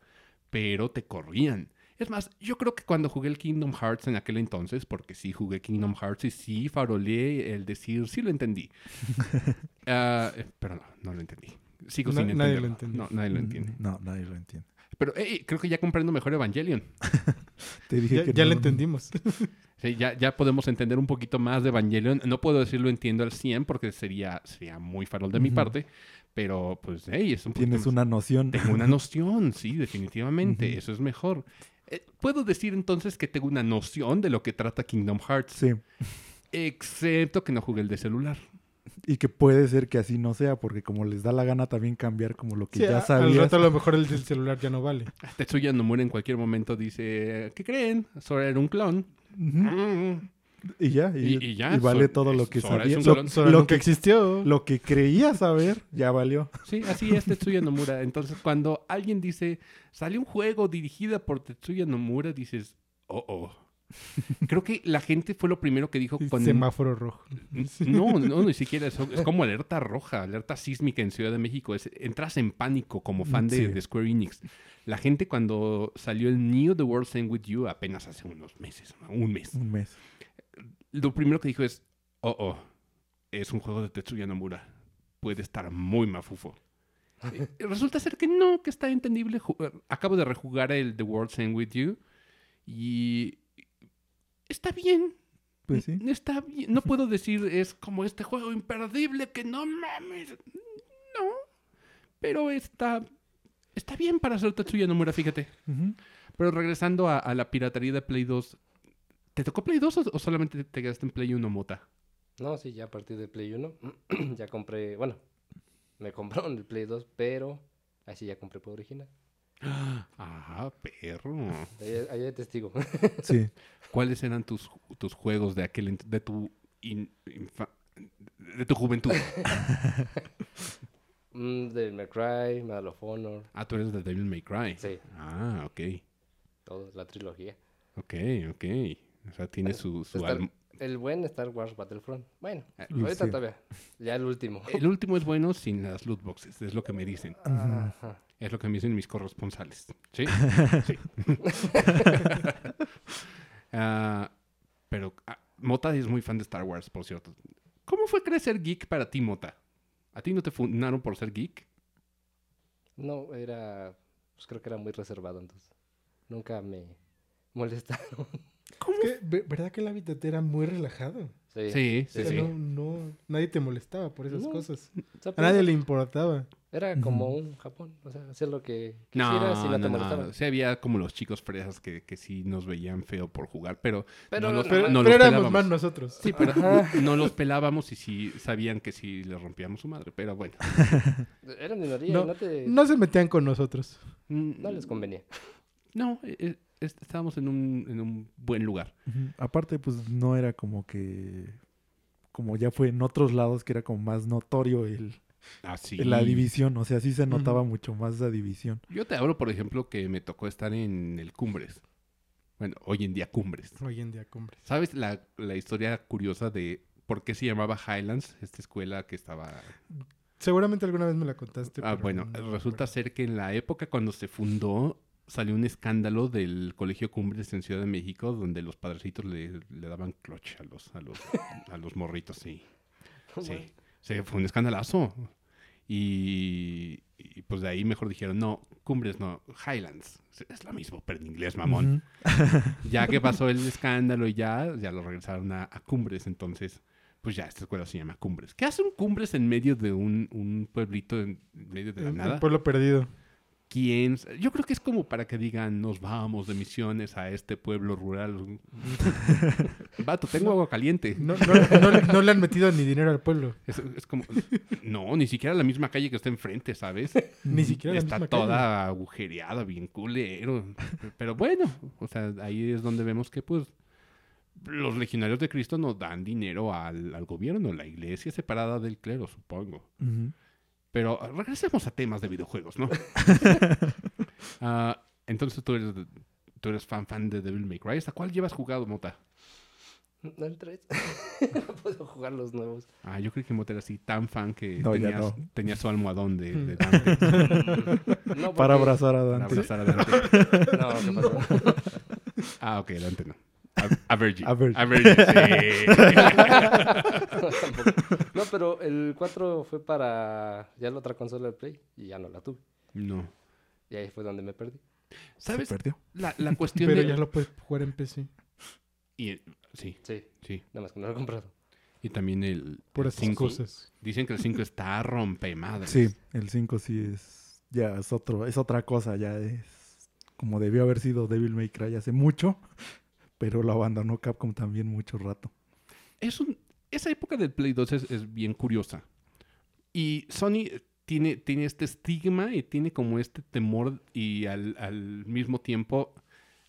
[SPEAKER 1] Pero te corrían. Es más, yo creo que cuando jugué el Kingdom Hearts en aquel entonces, porque sí jugué Kingdom Hearts y sí faroleé el decir, sí lo entendí. [LAUGHS] Eh, pero no, no lo entendí. Sigo sin
[SPEAKER 3] nadie
[SPEAKER 1] entenderlo.
[SPEAKER 3] lo entendió.
[SPEAKER 1] No, nadie lo entiende.
[SPEAKER 4] No, nadie lo entiende.
[SPEAKER 1] Pero eh, creo que ya comprendo mejor Evangelion. [LAUGHS]
[SPEAKER 4] Te dije
[SPEAKER 3] Ya,
[SPEAKER 4] que
[SPEAKER 3] ya
[SPEAKER 4] no.
[SPEAKER 3] lo entendimos. [LAUGHS]
[SPEAKER 1] Sí, ya, ya podemos entender un poquito más de Evangelion. No puedo decirlo entiendo al 100 porque sería, sería muy farol de mi parte. Pero, pues, hey, es un
[SPEAKER 4] Tienes
[SPEAKER 1] más-
[SPEAKER 4] una noción.
[SPEAKER 1] Tengo una noción, sí, definitivamente. Eso es mejor. Eh, Puedo decir entonces que tengo una noción de lo que trata Kingdom Hearts.
[SPEAKER 4] Sí.
[SPEAKER 1] Excepto que no jugué el de celular.
[SPEAKER 4] Y que puede ser que así no sea, porque como les da la gana también cambiar como lo que
[SPEAKER 3] Sí,
[SPEAKER 4] ya
[SPEAKER 3] a- al
[SPEAKER 4] sabías.
[SPEAKER 3] rato a lo mejor el del celular ya no vale.
[SPEAKER 1] Tetsuya Nomura en cualquier momento dice, ¿qué creen? Sora era un clon. Mm.
[SPEAKER 4] Y ya, y,
[SPEAKER 1] Y- y ya,
[SPEAKER 4] y vale todo lo que
[SPEAKER 1] Sora
[SPEAKER 4] sabía. Lo.
[SPEAKER 3] Sora
[SPEAKER 4] que,
[SPEAKER 3] existió.
[SPEAKER 4] lo que creía saber, ya valió.
[SPEAKER 1] Sí, así es Tetsuya Nomura. Entonces, cuando alguien dice, sale un juego dirigida por Tetsuya Nomura, dices, oh, oh. Creo que la gente fue lo primero que dijo cuando...
[SPEAKER 3] Semáforo rojo.
[SPEAKER 1] No, no, ni siquiera eso. Es como alerta roja, alerta sísmica en Ciudad de México. Es- entras en pánico como fan de,
[SPEAKER 4] Sí.
[SPEAKER 1] de Square Enix. La gente cuando salió el New The World's End With You apenas hace unos meses, ¿no? un mes.
[SPEAKER 4] Un mes.
[SPEAKER 1] Lo primero que dijo es, oh, oh, es un juego de Tetsuya Nomura. Puede estar muy mafufo. Eh, Resulta ser que no, que está entendible. Ju- Acabo de rejugar el The World's End With You y está bien.
[SPEAKER 4] Pues sí.
[SPEAKER 1] Está bien. No puedo decir es como este juego imperdible que no mames. No. Pero está. Está bien para hacer Tetsuya Nomura, fíjate. Pero regresando a, a la piratería de Play 2. ¿Te tocó Play 2 o, o solamente te quedaste en Play 1, Mota?
[SPEAKER 2] No, sí, ya a partir de Play 1 [CLEARS THROAT] ya compré, bueno, me compraron el Play 2, pero así ya compré por original. [GASPS]
[SPEAKER 1] Ah, perro.
[SPEAKER 2] Ahí, ahí hay testigo. [LAUGHS]
[SPEAKER 4] Sí.
[SPEAKER 1] ¿Cuáles eran tus, tus juegos de aquel de tu in- infa- de tu juventud? [LAUGHS]
[SPEAKER 2] Mm, Devil May Cry, Medal of Honor,
[SPEAKER 1] Ah, tú eres de Devil May Cry.
[SPEAKER 2] sí,
[SPEAKER 1] Ah, ok.
[SPEAKER 2] todo, la trilogía.
[SPEAKER 1] Ok, ok. O sea, tiene su, su
[SPEAKER 2] Star-
[SPEAKER 1] alm-
[SPEAKER 2] el buen Star Wars Battlefront. Bueno,
[SPEAKER 1] Eh,
[SPEAKER 2] ahorita
[SPEAKER 4] sí.
[SPEAKER 2] todavía. Ya el último. [LAUGHS]
[SPEAKER 1] El último es bueno sin las loot boxes, es lo que me dicen.
[SPEAKER 2] Ajá.
[SPEAKER 1] Es lo que me dicen mis corresponsales. ¿Sí? [LAUGHS] Sí. [LAUGHS] Ah, pero ah, Mota es muy fan de Star Wars, por cierto. ¿Cómo fue crecer geek para ti, Mota? ¿A ti no te fundaron por ser geek?
[SPEAKER 2] No, era, pues creo que era muy reservado entonces. Nunca me molestaron.
[SPEAKER 3] Es que, ve- ¿verdad que el hábitat era muy relajado?
[SPEAKER 2] Sí.
[SPEAKER 1] Sí, sí,
[SPEAKER 3] O sea,
[SPEAKER 1] sí.
[SPEAKER 3] no, no, nadie te molestaba por esas
[SPEAKER 2] No.
[SPEAKER 3] cosas.
[SPEAKER 2] O sea,
[SPEAKER 3] A nadie le importaba.
[SPEAKER 2] Era como un Japón. O sea, hacer lo que
[SPEAKER 1] No,
[SPEAKER 2] quisieras y no,
[SPEAKER 1] no,
[SPEAKER 2] te
[SPEAKER 1] no.
[SPEAKER 2] molestaban.
[SPEAKER 1] Sí había como los chicos fresas que, que sí nos veían feo por jugar, pero
[SPEAKER 2] Pero
[SPEAKER 1] no los,
[SPEAKER 2] no,
[SPEAKER 3] Pero,
[SPEAKER 1] no
[SPEAKER 3] pero
[SPEAKER 1] los
[SPEAKER 3] éramos
[SPEAKER 1] pelábamos.
[SPEAKER 3] más nosotros.
[SPEAKER 1] Sí, pero
[SPEAKER 2] Ajá.
[SPEAKER 1] no los pelábamos y sí sabían que sí les rompíamos su madre, pero bueno.
[SPEAKER 2] Eran minoría
[SPEAKER 3] No,
[SPEAKER 2] no te...
[SPEAKER 3] No se metían con nosotros.
[SPEAKER 1] Mm,
[SPEAKER 2] no les convenía.
[SPEAKER 1] No, eh, eh, estábamos en un, en un buen lugar.
[SPEAKER 4] Aparte, pues no era como que. Como ya fue en otros lados, que era como más notorio el,
[SPEAKER 1] Así.
[SPEAKER 4] la división. O sea, sí se notaba mucho más esa división.
[SPEAKER 1] Yo te hablo, por ejemplo, que me tocó estar en el Cumbres. Bueno, hoy en día Cumbres.
[SPEAKER 3] Hoy en día, cumbres.
[SPEAKER 1] ¿Sabes la, la historia curiosa de por qué se llamaba Highlands, esta escuela que estaba...
[SPEAKER 3] Seguramente alguna vez me la contaste.
[SPEAKER 1] Ah,
[SPEAKER 3] pero
[SPEAKER 1] bueno,
[SPEAKER 3] no
[SPEAKER 1] resulta ser que en la época cuando se fundó salió un escándalo del Colegio Cumbres en Ciudad de México donde los padrecitos le, le daban clutch a los, a los, [LAUGHS] a los morritos, sí. Sí, sí, fue un escandalazo. Y, y, pues de ahí mejor dijeron, no, Cumbres no, Highlands. Es lo mismo, pero en inglés, mamón. [LAUGHS] Ya que pasó el escándalo y ya, ya lo regresaron a, a Cumbres, entonces, pues ya esta escuela se llama Cumbres. ¿Qué hace un Cumbres en medio de un, un pueblito en medio de la nada?
[SPEAKER 3] Un pueblo perdido.
[SPEAKER 1] Yo creo que es como para que digan, nos vamos de misiones a este pueblo rural. [LAUGHS] Vato, tengo agua caliente.
[SPEAKER 3] No, no- no- no le han metido ni dinero al pueblo.
[SPEAKER 1] Es, es como, no, ni siquiera la misma calle que está enfrente, ¿sabes?
[SPEAKER 3] Ni siquiera la
[SPEAKER 1] está
[SPEAKER 3] misma
[SPEAKER 1] toda
[SPEAKER 3] calle.
[SPEAKER 1] agujereada, bien culero. Pero bueno, o sea, ahí es donde vemos que pues los legionarios de Cristo nos dan dinero al, al gobierno, la iglesia es separada del clero, supongo.
[SPEAKER 4] Ujú.
[SPEAKER 1] Pero ah, regresemos a temas de videojuegos, ¿no? [LAUGHS] Ah, entonces tú eres, tú eres fan fan de Devil May Cry. ¿Hasta cuál llevas jugado, Mota?
[SPEAKER 2] No el 3. [LAUGHS] no puedo jugar los nuevos.
[SPEAKER 1] Ah, yo creo que Mota era así tan fan que
[SPEAKER 4] No, ya
[SPEAKER 1] tenías,
[SPEAKER 4] no.
[SPEAKER 1] tenía su almohadón de, de [LAUGHS] Dante
[SPEAKER 2] No,
[SPEAKER 4] Para abrazar a
[SPEAKER 1] para
[SPEAKER 4] Dante.
[SPEAKER 1] abrazar a Dante.
[SPEAKER 2] No, ¿qué pasó?
[SPEAKER 1] Ah, ok, Dante no. A, a Virgin.
[SPEAKER 4] A Virgin.
[SPEAKER 1] A Virgin, sí.
[SPEAKER 2] No, pero el 4 fue para ya la otra consola de Play y ya no la tuve.
[SPEAKER 1] no.
[SPEAKER 2] Y ahí fue donde me perdí.
[SPEAKER 1] ¿Sabes?
[SPEAKER 4] Se perdió.
[SPEAKER 1] La, la [LAUGHS] cuestión
[SPEAKER 3] Pero
[SPEAKER 1] de...
[SPEAKER 3] ya lo puedes jugar en PC.
[SPEAKER 1] y- sí,
[SPEAKER 2] Sí,
[SPEAKER 1] sí.
[SPEAKER 2] nada más que no lo he comprado.
[SPEAKER 1] Y también el
[SPEAKER 3] Puras
[SPEAKER 1] 5.
[SPEAKER 3] cosas.
[SPEAKER 1] Dicen que el 5 está rompe madre.
[SPEAKER 4] Sí, el 5 sí es. Ya es otro, es otra cosa, ya es. Como debió haber sido Devil May Cry hace mucho. Pero lo abandonó Capcom también mucho rato.
[SPEAKER 1] Es un, esa época del Play 2 es, es bien curiosa. Y Sony tiene, tiene este estigma y tiene como este temor y al, al mismo tiempo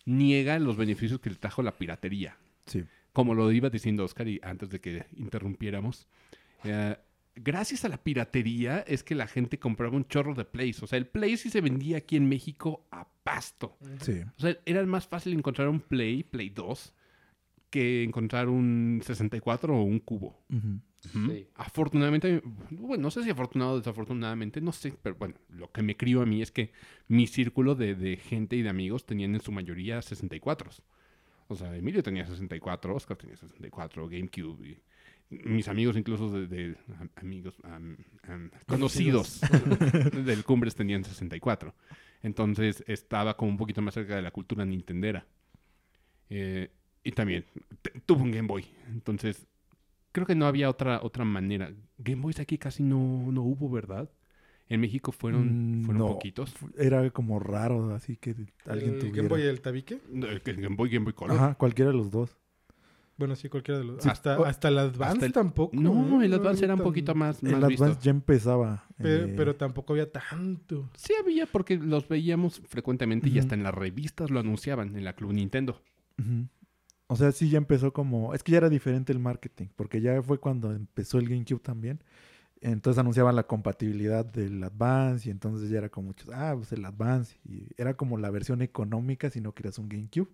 [SPEAKER 1] niega los beneficios que le trajo la piratería.
[SPEAKER 4] Sí.
[SPEAKER 1] Como lo iba diciendo Oscar y antes de que interrumpiéramos. eh, gracias a la piratería es que la gente compraba un chorro de Plays. O sea, el Play sí se vendía aquí en México a pasto.
[SPEAKER 4] Sí.
[SPEAKER 1] O sea, era más fácil encontrar un Play, Play 2, que encontrar un 64 o un cubo.
[SPEAKER 2] Sí.
[SPEAKER 1] Afortunadamente, bueno, no sé si afortunado o desafortunadamente, no sé, pero bueno, lo que me crió a mí es que mi círculo de, de gente y de amigos tenían en su mayoría 64. O sea, Emilio tenía 64, Oscar tenía 64, GameCube. Y mis amigos, incluso de, de am- amigos am- am- conocidos [LAUGHS] del Cumbres tenían 64. Entonces estaba como un poquito más cerca de la cultura nintendera. Eh, y también tuvo un Game Boy. Entonces creo que no había otra, otra manera. Game Boys aquí casi no, no hubo, ¿verdad? En México fueron,
[SPEAKER 4] Mm,
[SPEAKER 1] fueron
[SPEAKER 4] no.
[SPEAKER 1] poquitos.
[SPEAKER 4] Era como raro, así que alguien
[SPEAKER 3] ¿El
[SPEAKER 4] tuviera.
[SPEAKER 3] Game Boy y el tabique?
[SPEAKER 1] No, el Game Boy, Game Boy Color.
[SPEAKER 4] Ajá, cualquiera de los dos.
[SPEAKER 3] Bueno, sí, cualquiera de los
[SPEAKER 1] Sí.
[SPEAKER 3] Hasta, hasta el Advance
[SPEAKER 1] hasta el-
[SPEAKER 3] tampoco.
[SPEAKER 1] No,
[SPEAKER 3] ¿eh?
[SPEAKER 1] el Advance era un
[SPEAKER 3] tan-
[SPEAKER 1] poquito más,
[SPEAKER 4] El
[SPEAKER 1] más
[SPEAKER 4] Advance
[SPEAKER 1] visto.
[SPEAKER 4] ya empezaba.
[SPEAKER 3] Pero,
[SPEAKER 4] eh,
[SPEAKER 3] pero tampoco había tanto.
[SPEAKER 1] Sí había porque los veíamos frecuentemente y hasta en las revistas lo anunciaban en la Club Nintendo.
[SPEAKER 4] O sea, sí ya empezó como... Es que ya era diferente el marketing, porque ya fue cuando empezó el GameCube también. Entonces anunciaban la compatibilidad del Advance y entonces ya era como muchos, ah, pues el Advance. Y era como la versión económica si no querías un GameCube.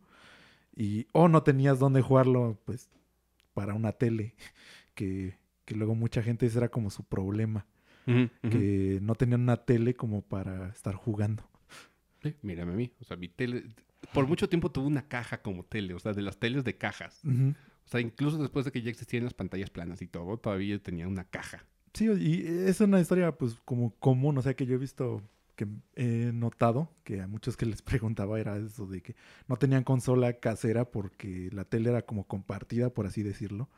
[SPEAKER 4] Y, o no tenías dónde jugarlo, pues, para una tele. [LAUGHS] Que, que luego mucha gente ese era como su problema. Que no tenían una tele como para estar jugando.
[SPEAKER 1] Sí, mírame a mí. O sea, mi tele... Por mucho tiempo tuve una caja como tele, o sea, de las teles de cajas. O sea, incluso después de que ya existían las pantallas planas y todo, todavía tenía una caja.
[SPEAKER 4] Sí, y es una historia pues como común, o sea que yo he visto que he notado que a muchos que les [LAUGHS] preguntaba era eso de que no tenían consola casera porque la tele era como compartida, por así decirlo.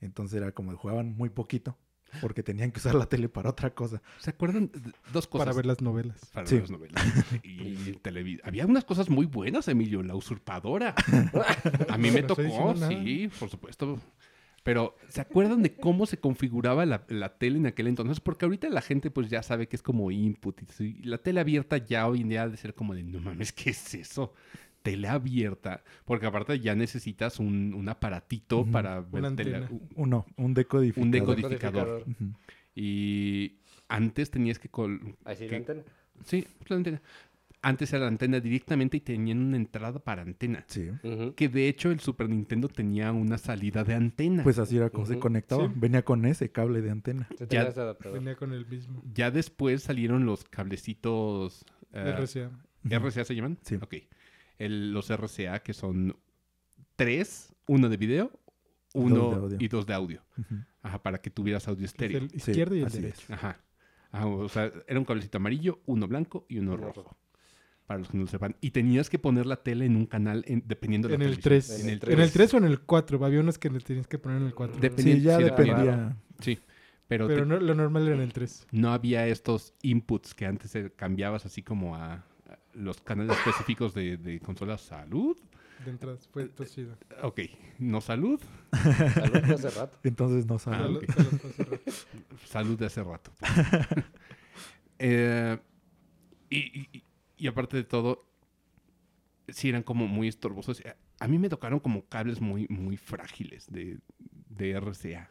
[SPEAKER 4] Entonces era como que jugaban muy poquito porque tenían que usar la tele para otra cosa.
[SPEAKER 1] ¿Se acuerdan? Dos cosas.
[SPEAKER 3] Para ver las novelas.
[SPEAKER 1] Para
[SPEAKER 4] Sí.
[SPEAKER 1] ver las novelas. [LAUGHS] Y televi- Había unas cosas muy buenas, Emilio. La usurpadora. [LAUGHS] A mí me tocó, sí, por supuesto. Pero, ¿se acuerdan de cómo se configuraba la, la tele en aquel entonces? Porque ahorita la gente pues ya sabe que es como input. Y la tele abierta ya hoy en día ha de ser como de, no mames, ¿qué es eso? Tele abierta. Porque aparte ya necesitas un, un aparatito para ver
[SPEAKER 3] Una
[SPEAKER 1] tele.
[SPEAKER 3] antena.
[SPEAKER 4] Uno, un decodificador.
[SPEAKER 1] Un decodificador. Y antes tenías que... col-
[SPEAKER 2] Ahí sí
[SPEAKER 1] que-
[SPEAKER 2] la antena.
[SPEAKER 1] Sí, la antena. Antes era la antena directamente y tenían una entrada para antena.
[SPEAKER 4] Sí.
[SPEAKER 1] Que de hecho el Super Nintendo tenía una salida de antena.
[SPEAKER 4] Pues así era como se conectaba.
[SPEAKER 3] Sí.
[SPEAKER 4] Venía con ese cable de antena.
[SPEAKER 2] Sí
[SPEAKER 1] Ya-.
[SPEAKER 3] Venía con el mismo.
[SPEAKER 1] ya después salieron los cablecitos eh,
[SPEAKER 3] RCA.
[SPEAKER 1] RCA se llaman.
[SPEAKER 4] Sí.
[SPEAKER 1] Ok. El- los RCA que son tres, uno de video, uno
[SPEAKER 4] de audio.
[SPEAKER 1] y dos de audio.
[SPEAKER 4] Ujú.
[SPEAKER 1] Ajá, para que tuvieras audio
[SPEAKER 3] Es
[SPEAKER 1] estéreo.
[SPEAKER 3] el
[SPEAKER 4] Sí,
[SPEAKER 3] izquierdo y el derecho.
[SPEAKER 4] es.
[SPEAKER 1] Ajá. Ajá, O sea, era un cablecito amarillo, uno blanco y uno
[SPEAKER 2] Uno
[SPEAKER 1] rojo. Para los que no lo sepan. Y tenías que poner la tele en un canal en- dependiendo de
[SPEAKER 3] En
[SPEAKER 1] la
[SPEAKER 3] el
[SPEAKER 1] televisión.
[SPEAKER 3] 3.
[SPEAKER 2] En el
[SPEAKER 3] En el
[SPEAKER 2] tres.
[SPEAKER 3] 3 o en el 4. Había unos que le tenías que poner en el 4.
[SPEAKER 1] Dependiendo-
[SPEAKER 4] Sí, ya
[SPEAKER 1] sí,
[SPEAKER 4] dependía.
[SPEAKER 1] Sí. Pero,
[SPEAKER 3] Pero
[SPEAKER 1] te-
[SPEAKER 3] no, lo normal era en el 3.
[SPEAKER 1] no había estos inputs que antes eh, cambiabas así como a, a los canales específicos de, de consolas salud.
[SPEAKER 3] De entrada. Fue torcido.
[SPEAKER 1] Ok, no salud,
[SPEAKER 2] Salud de hace rato. [LAUGHS]
[SPEAKER 4] Entonces no
[SPEAKER 1] Ah,
[SPEAKER 4] sabía.
[SPEAKER 3] Se lo-
[SPEAKER 1] ok.
[SPEAKER 3] se los pasé rápido.
[SPEAKER 1] salud de hace rato. [LAUGHS] Eh, y, y- y aparte de todo, sí eran como muy estorbosos. A mí me tocaron como cables muy, muy frágiles de, de RCA.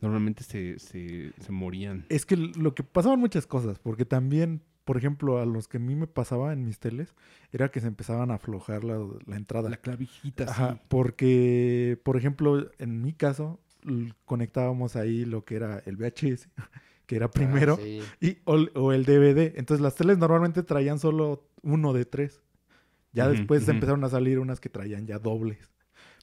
[SPEAKER 1] Normalmente se, se, se morían.
[SPEAKER 4] Es que lo que pasaban muchas cosas, porque también, por ejemplo, a los que a mí me pasaba en mis teles, era que se empezaban a aflojar la, la entrada.
[SPEAKER 1] La clavijita,
[SPEAKER 4] Ajá,
[SPEAKER 1] sí.
[SPEAKER 4] porque, por ejemplo, en mi caso, conectábamos ahí lo que era el VHS, que era primero,
[SPEAKER 2] Ah, sí.
[SPEAKER 4] y, o, o el DVD. Entonces las teles normalmente traían solo uno de tres. Ya después empezaron a salir unas que traían ya dobles.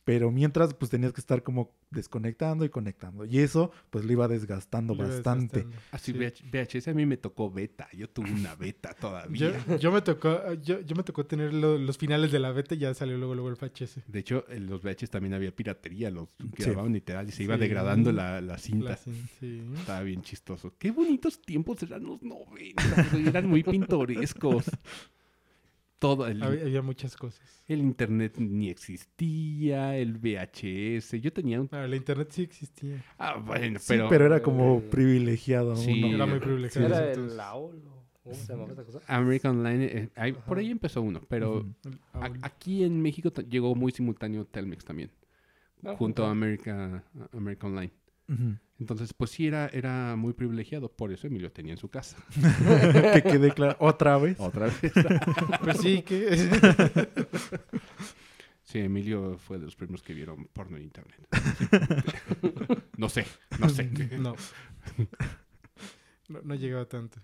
[SPEAKER 4] Pero mientras, pues tenías que estar como desconectando y conectando. Y eso, pues le iba desgastando
[SPEAKER 3] Le
[SPEAKER 4] bastante.
[SPEAKER 3] desgastando.
[SPEAKER 1] Así
[SPEAKER 3] Sí.
[SPEAKER 1] VHS a mí me tocó beta. Yo tuve una beta todavía.
[SPEAKER 3] yo me tocó, yo, yo me tocó tener lo- los finales de la beta y ya salió luego, luego el VHS.
[SPEAKER 1] De hecho, en los VHS también había piratería. Los
[SPEAKER 4] Sí.
[SPEAKER 1] grababan literal y se iba
[SPEAKER 3] Sí.
[SPEAKER 1] degradando la, la cinta.
[SPEAKER 3] La cin- sí.
[SPEAKER 1] Estaba bien chistoso. Qué bonitos tiempos eran los 90. güey, Eran muy pintorescos. [LAUGHS] Todo el,
[SPEAKER 3] Había, había muchas cosas.
[SPEAKER 1] el internet ni existía, el VHS. Yo tenía un...
[SPEAKER 3] Ah, la internet sí existía.
[SPEAKER 1] Ah, bueno,
[SPEAKER 4] Sí,
[SPEAKER 1] pero...
[SPEAKER 4] pero, era como
[SPEAKER 2] Eh,
[SPEAKER 4] privilegiado.
[SPEAKER 1] sí.
[SPEAKER 4] uno.
[SPEAKER 3] Era muy
[SPEAKER 1] Sí,
[SPEAKER 3] privilegiado.
[SPEAKER 2] Era
[SPEAKER 3] ese
[SPEAKER 2] el
[SPEAKER 3] entonces.
[SPEAKER 2] AOL. o ¿Cómo se llamaba esa cosa?
[SPEAKER 1] American Online, eh, ahí- por ahí empezó uno, pero
[SPEAKER 4] Ujú.
[SPEAKER 3] El
[SPEAKER 1] a- aquí en México llegó muy simultáneo Telmex también,
[SPEAKER 2] Ah,
[SPEAKER 1] junto a. America, American Online. Entonces, pues sí era, era muy privilegiado, por eso Emilio tenía en su casa. [LAUGHS]
[SPEAKER 4] que quede claro. Otra vez.
[SPEAKER 1] Otra vez. [LAUGHS]
[SPEAKER 3] Pues sí, que [LAUGHS]
[SPEAKER 1] Sí, Emilio fue de los primeros que vieron porno en internet. no sé, no sé.
[SPEAKER 3] no. no. No llegaba tanto.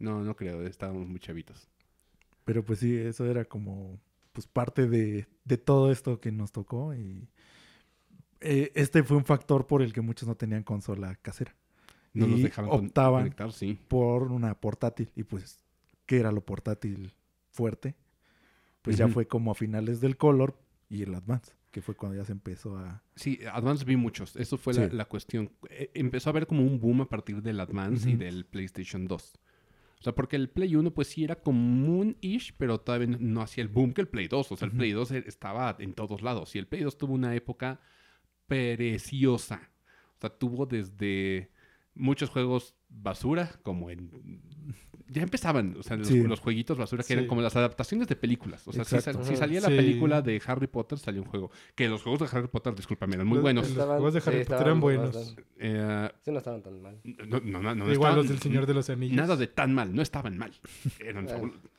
[SPEAKER 1] No, no creo, estábamos muy chavitos.
[SPEAKER 4] Pero pues sí, eso era como pues parte de, de todo esto que nos tocó y eh, este fue un factor por el que muchos no tenían consola casera,
[SPEAKER 1] No
[SPEAKER 4] Y
[SPEAKER 1] dejaban con-
[SPEAKER 4] optaban.
[SPEAKER 1] conectar, sí.
[SPEAKER 4] por una portátil y pues ¿qué era lo portátil fuerte? Pues ya fue como a finales del Color y el Advance, que fue cuando ya se empezó a...
[SPEAKER 1] Sí, Advance vi muchos. Eso fue la,
[SPEAKER 4] Sí.
[SPEAKER 1] la cuestión. Eh, empezó a haber como un boom a partir del Advance y del PlayStation 2. O sea, porque el Play 1 pues sí era común-ish, pero todavía no- hacía el boom que el Play 2. O sea, el. Play 2 e- estaba en todos lados. Y el Play 2 tuvo una época preciosa. O sea, tuvo desde muchos juegos basura, como en... Ya empezaban, o sea, los,
[SPEAKER 4] Sí.
[SPEAKER 1] los jueguitos basura que eran como las adaptaciones de películas. O sea, si, sal- si salía la
[SPEAKER 3] Sí.
[SPEAKER 1] película de Harry Potter, salía un juego. Que los juegos de Harry Potter, discúlpame, eran muy
[SPEAKER 3] Los-
[SPEAKER 1] buenos.
[SPEAKER 3] Los
[SPEAKER 2] Estaban-
[SPEAKER 3] juegos de
[SPEAKER 2] sí,
[SPEAKER 3] Harry Potter
[SPEAKER 2] estaban
[SPEAKER 3] eran
[SPEAKER 2] muy
[SPEAKER 3] buenos.
[SPEAKER 1] Eh,
[SPEAKER 2] Sí, no estaban tan mal.
[SPEAKER 1] no, no, no, no
[SPEAKER 3] Igual
[SPEAKER 1] estaban-
[SPEAKER 3] los del Señor de los Anillos.
[SPEAKER 1] Nada de tan mal, no estaban mal. Eran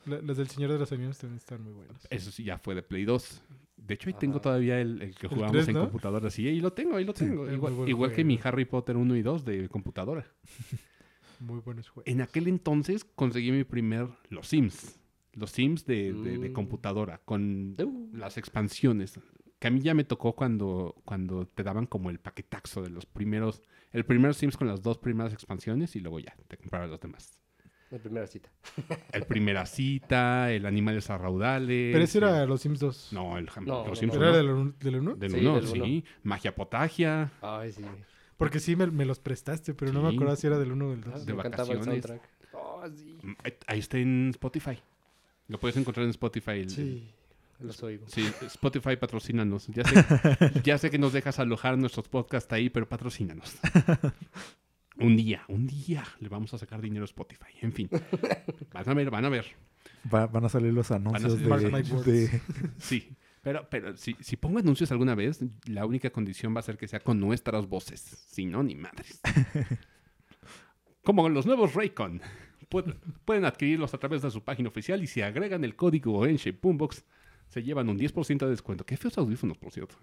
[SPEAKER 3] Los del Señor de los Anillos también están muy buenos.
[SPEAKER 1] Eso sí, ya fue de Play 2. De hecho, ahí tengo todavía el, el que
[SPEAKER 3] El 3,
[SPEAKER 1] en
[SPEAKER 3] ¿no?
[SPEAKER 1] computadora. Sí, ahí lo tengo, ahí lo tengo. Igual, que mi. Harry Potter 1 y 2 de computadora. [LAUGHS]
[SPEAKER 3] Muy buenos juegos.
[SPEAKER 1] En aquel entonces conseguí mi primer Los Sims. Los Sims de, de- de
[SPEAKER 2] Mm.
[SPEAKER 1] computadora con
[SPEAKER 2] Uh,
[SPEAKER 1] las expansiones. Que a mí ya me tocó cuando, cuando te daban como el paquetaxo de los primeros. El primer Sims con las dos primeras expansiones y luego ya te comprabas los demás.
[SPEAKER 2] La primera cita. [LAUGHS]
[SPEAKER 1] El Primera Cita, el Animales a Raudales.
[SPEAKER 3] Pero ese era los Sims 2.
[SPEAKER 1] No, el
[SPEAKER 2] No,
[SPEAKER 1] Los
[SPEAKER 2] no,
[SPEAKER 1] Simpsons.
[SPEAKER 3] ¿Pero era
[SPEAKER 1] no.
[SPEAKER 3] del uno- del 1?
[SPEAKER 1] Del
[SPEAKER 2] Sí,
[SPEAKER 1] uno,
[SPEAKER 2] del
[SPEAKER 1] sí.
[SPEAKER 2] uno.
[SPEAKER 1] Magia Potagia.
[SPEAKER 2] Ay, sí.
[SPEAKER 3] Porque sí me, me los prestaste, pero no me
[SPEAKER 1] Sí.
[SPEAKER 3] acuerdo si era del 1 o del
[SPEAKER 2] Ah,
[SPEAKER 3] 2.
[SPEAKER 1] De
[SPEAKER 2] me encantaba el
[SPEAKER 1] vacaciones.
[SPEAKER 2] Oh, sí.
[SPEAKER 1] Mm, ahí- Ahí está en Spotify. Lo puedes encontrar en Spotify. el-
[SPEAKER 3] Sí.
[SPEAKER 2] Los oigo.
[SPEAKER 1] Sí, Spotify patrocínanos. Ya [LAUGHS] sé, ya sé que nos dejas alojar nuestros podcasts ahí, pero patrocínanos. [LAUGHS] Un día, un día le vamos a sacar dinero a Spotify. En fin. [LAUGHS] Van a ver, van a ver.
[SPEAKER 4] Va- van a salir los anuncios
[SPEAKER 1] salir-
[SPEAKER 4] de, [LAUGHS]
[SPEAKER 1] Sí. Pero, pero si, si pongo anuncios alguna vez, la única condición va a ser que sea con nuestras voces. Si no, ni madres. [LAUGHS] Como los nuevos Raycon. Pueden, pueden adquirirlos a través de su página oficial y si agregan el código Enshe Boombox, se llevan un 10% de descuento. Qué feos audífonos, por cierto.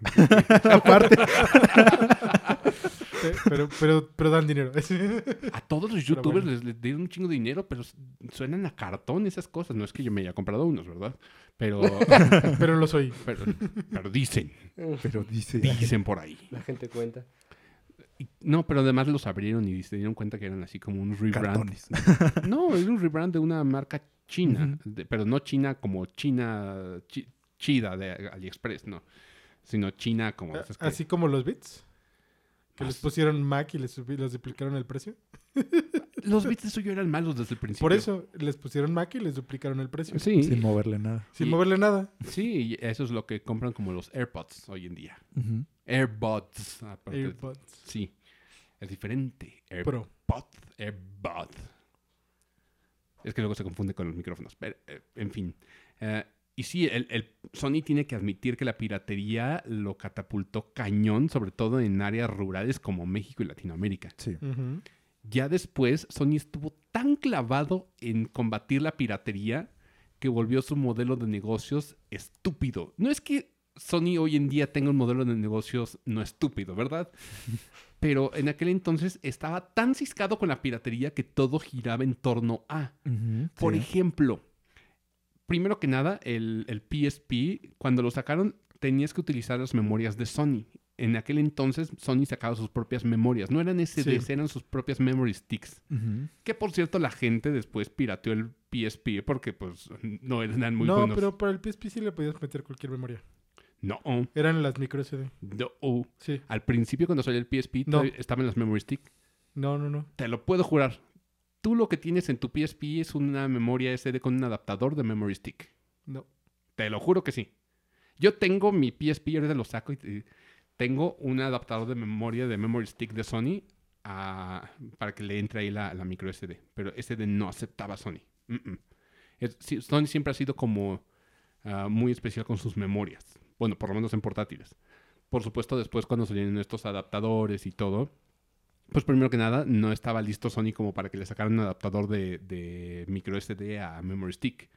[SPEAKER 4] Aparte,
[SPEAKER 3] Pero, pero, pero dan dinero. [LAUGHS]
[SPEAKER 1] A todos los youtubers
[SPEAKER 3] bueno.
[SPEAKER 1] les, les dieron un chingo de dinero, pero suenan a cartón esas cosas. No es que yo me haya comprado unos, ¿verdad? Pero, [LAUGHS]
[SPEAKER 3] pero lo soy.
[SPEAKER 1] pero, pero dicen,
[SPEAKER 4] pero dice...
[SPEAKER 1] dicen por ahí.
[SPEAKER 2] La gente cuenta.
[SPEAKER 1] No, pero además los abrieron y se dieron cuenta que eran así como un rebrand.
[SPEAKER 4] Cartones.
[SPEAKER 1] No, es un rebrand de una marca china, de- pero no china como China chi- chida de AliExpress, no. Sino China como... Esas que-
[SPEAKER 3] Así como los bits. Que
[SPEAKER 1] Ah,
[SPEAKER 3] les pusieron Mac y les, les duplicaron el precio. [LAUGHS]
[SPEAKER 1] Los bits de suyo eran malos desde el principio.
[SPEAKER 3] Por eso les pusieron Mac y les duplicaron el precio.
[SPEAKER 1] Sí,
[SPEAKER 4] Sin moverle nada.
[SPEAKER 3] Sin
[SPEAKER 1] Y-
[SPEAKER 3] moverle nada.
[SPEAKER 1] sí, y eso es lo que compran como los AirPods hoy en día.
[SPEAKER 4] Ujú.
[SPEAKER 1] AirBuds. aparte.
[SPEAKER 3] AirPods
[SPEAKER 1] Sí, es diferente. AirPod. AirBud. Es que luego se confunde con los micrófonos. Pero, eh, en fin. Eh, y sí, el, el Sony tiene que admitir que la piratería lo catapultó cañón, sobre todo en áreas rurales como México y Latinoamérica.
[SPEAKER 4] Sí.
[SPEAKER 1] Ya después, Sony estuvo tan clavado en combatir la piratería que volvió su modelo de negocios estúpido. No es que Sony hoy en día tenga un modelo de negocios no estúpido, ¿verdad? [LAUGHS] Pero en aquel entonces estaba tan ciscado con la piratería que todo giraba en torno a. Por
[SPEAKER 4] sí.
[SPEAKER 1] ejemplo, primero que nada, el, el PSP, cuando lo sacaron, tenías que utilizar las memorias de Sony. En aquel entonces, Sony sacaba sus propias memorias. No eran SDs,
[SPEAKER 3] Sí.
[SPEAKER 1] eran sus propias memory sticks. Que por cierto, la gente después pirateó el PSP porque, pues, no eran muy
[SPEAKER 3] no,
[SPEAKER 1] buenos.
[SPEAKER 3] pero para el PSP sí le podías meter cualquier memoria.
[SPEAKER 1] No,
[SPEAKER 3] Eran las micro SD.
[SPEAKER 1] no.
[SPEAKER 3] Sí.
[SPEAKER 1] Al principio, cuando salió el PSP,
[SPEAKER 3] No.
[SPEAKER 1] estaban las memory stick.
[SPEAKER 3] No, no, no.
[SPEAKER 1] Te lo puedo jurar. Tú lo que tienes en tu PSP es una memoria SD con un adaptador de memory stick.
[SPEAKER 3] No.
[SPEAKER 1] Te lo juro que sí. Yo tengo mi PSP, ahorita lo saco y tengo un adaptador de memoria de memory stick de Sony ah, para que le entre ahí la, la micro SD. Pero SD no aceptaba Sony. Mm, mm. Es- sí, Sony siempre ha sido como ah, muy especial con sus memorias. Bueno, por lo menos en portátiles. Por supuesto, después cuando salieron estos adaptadores y todo, pues primero que nada, no estaba listo Sony como para que le sacaran un adaptador de, de micro SD a memory stick.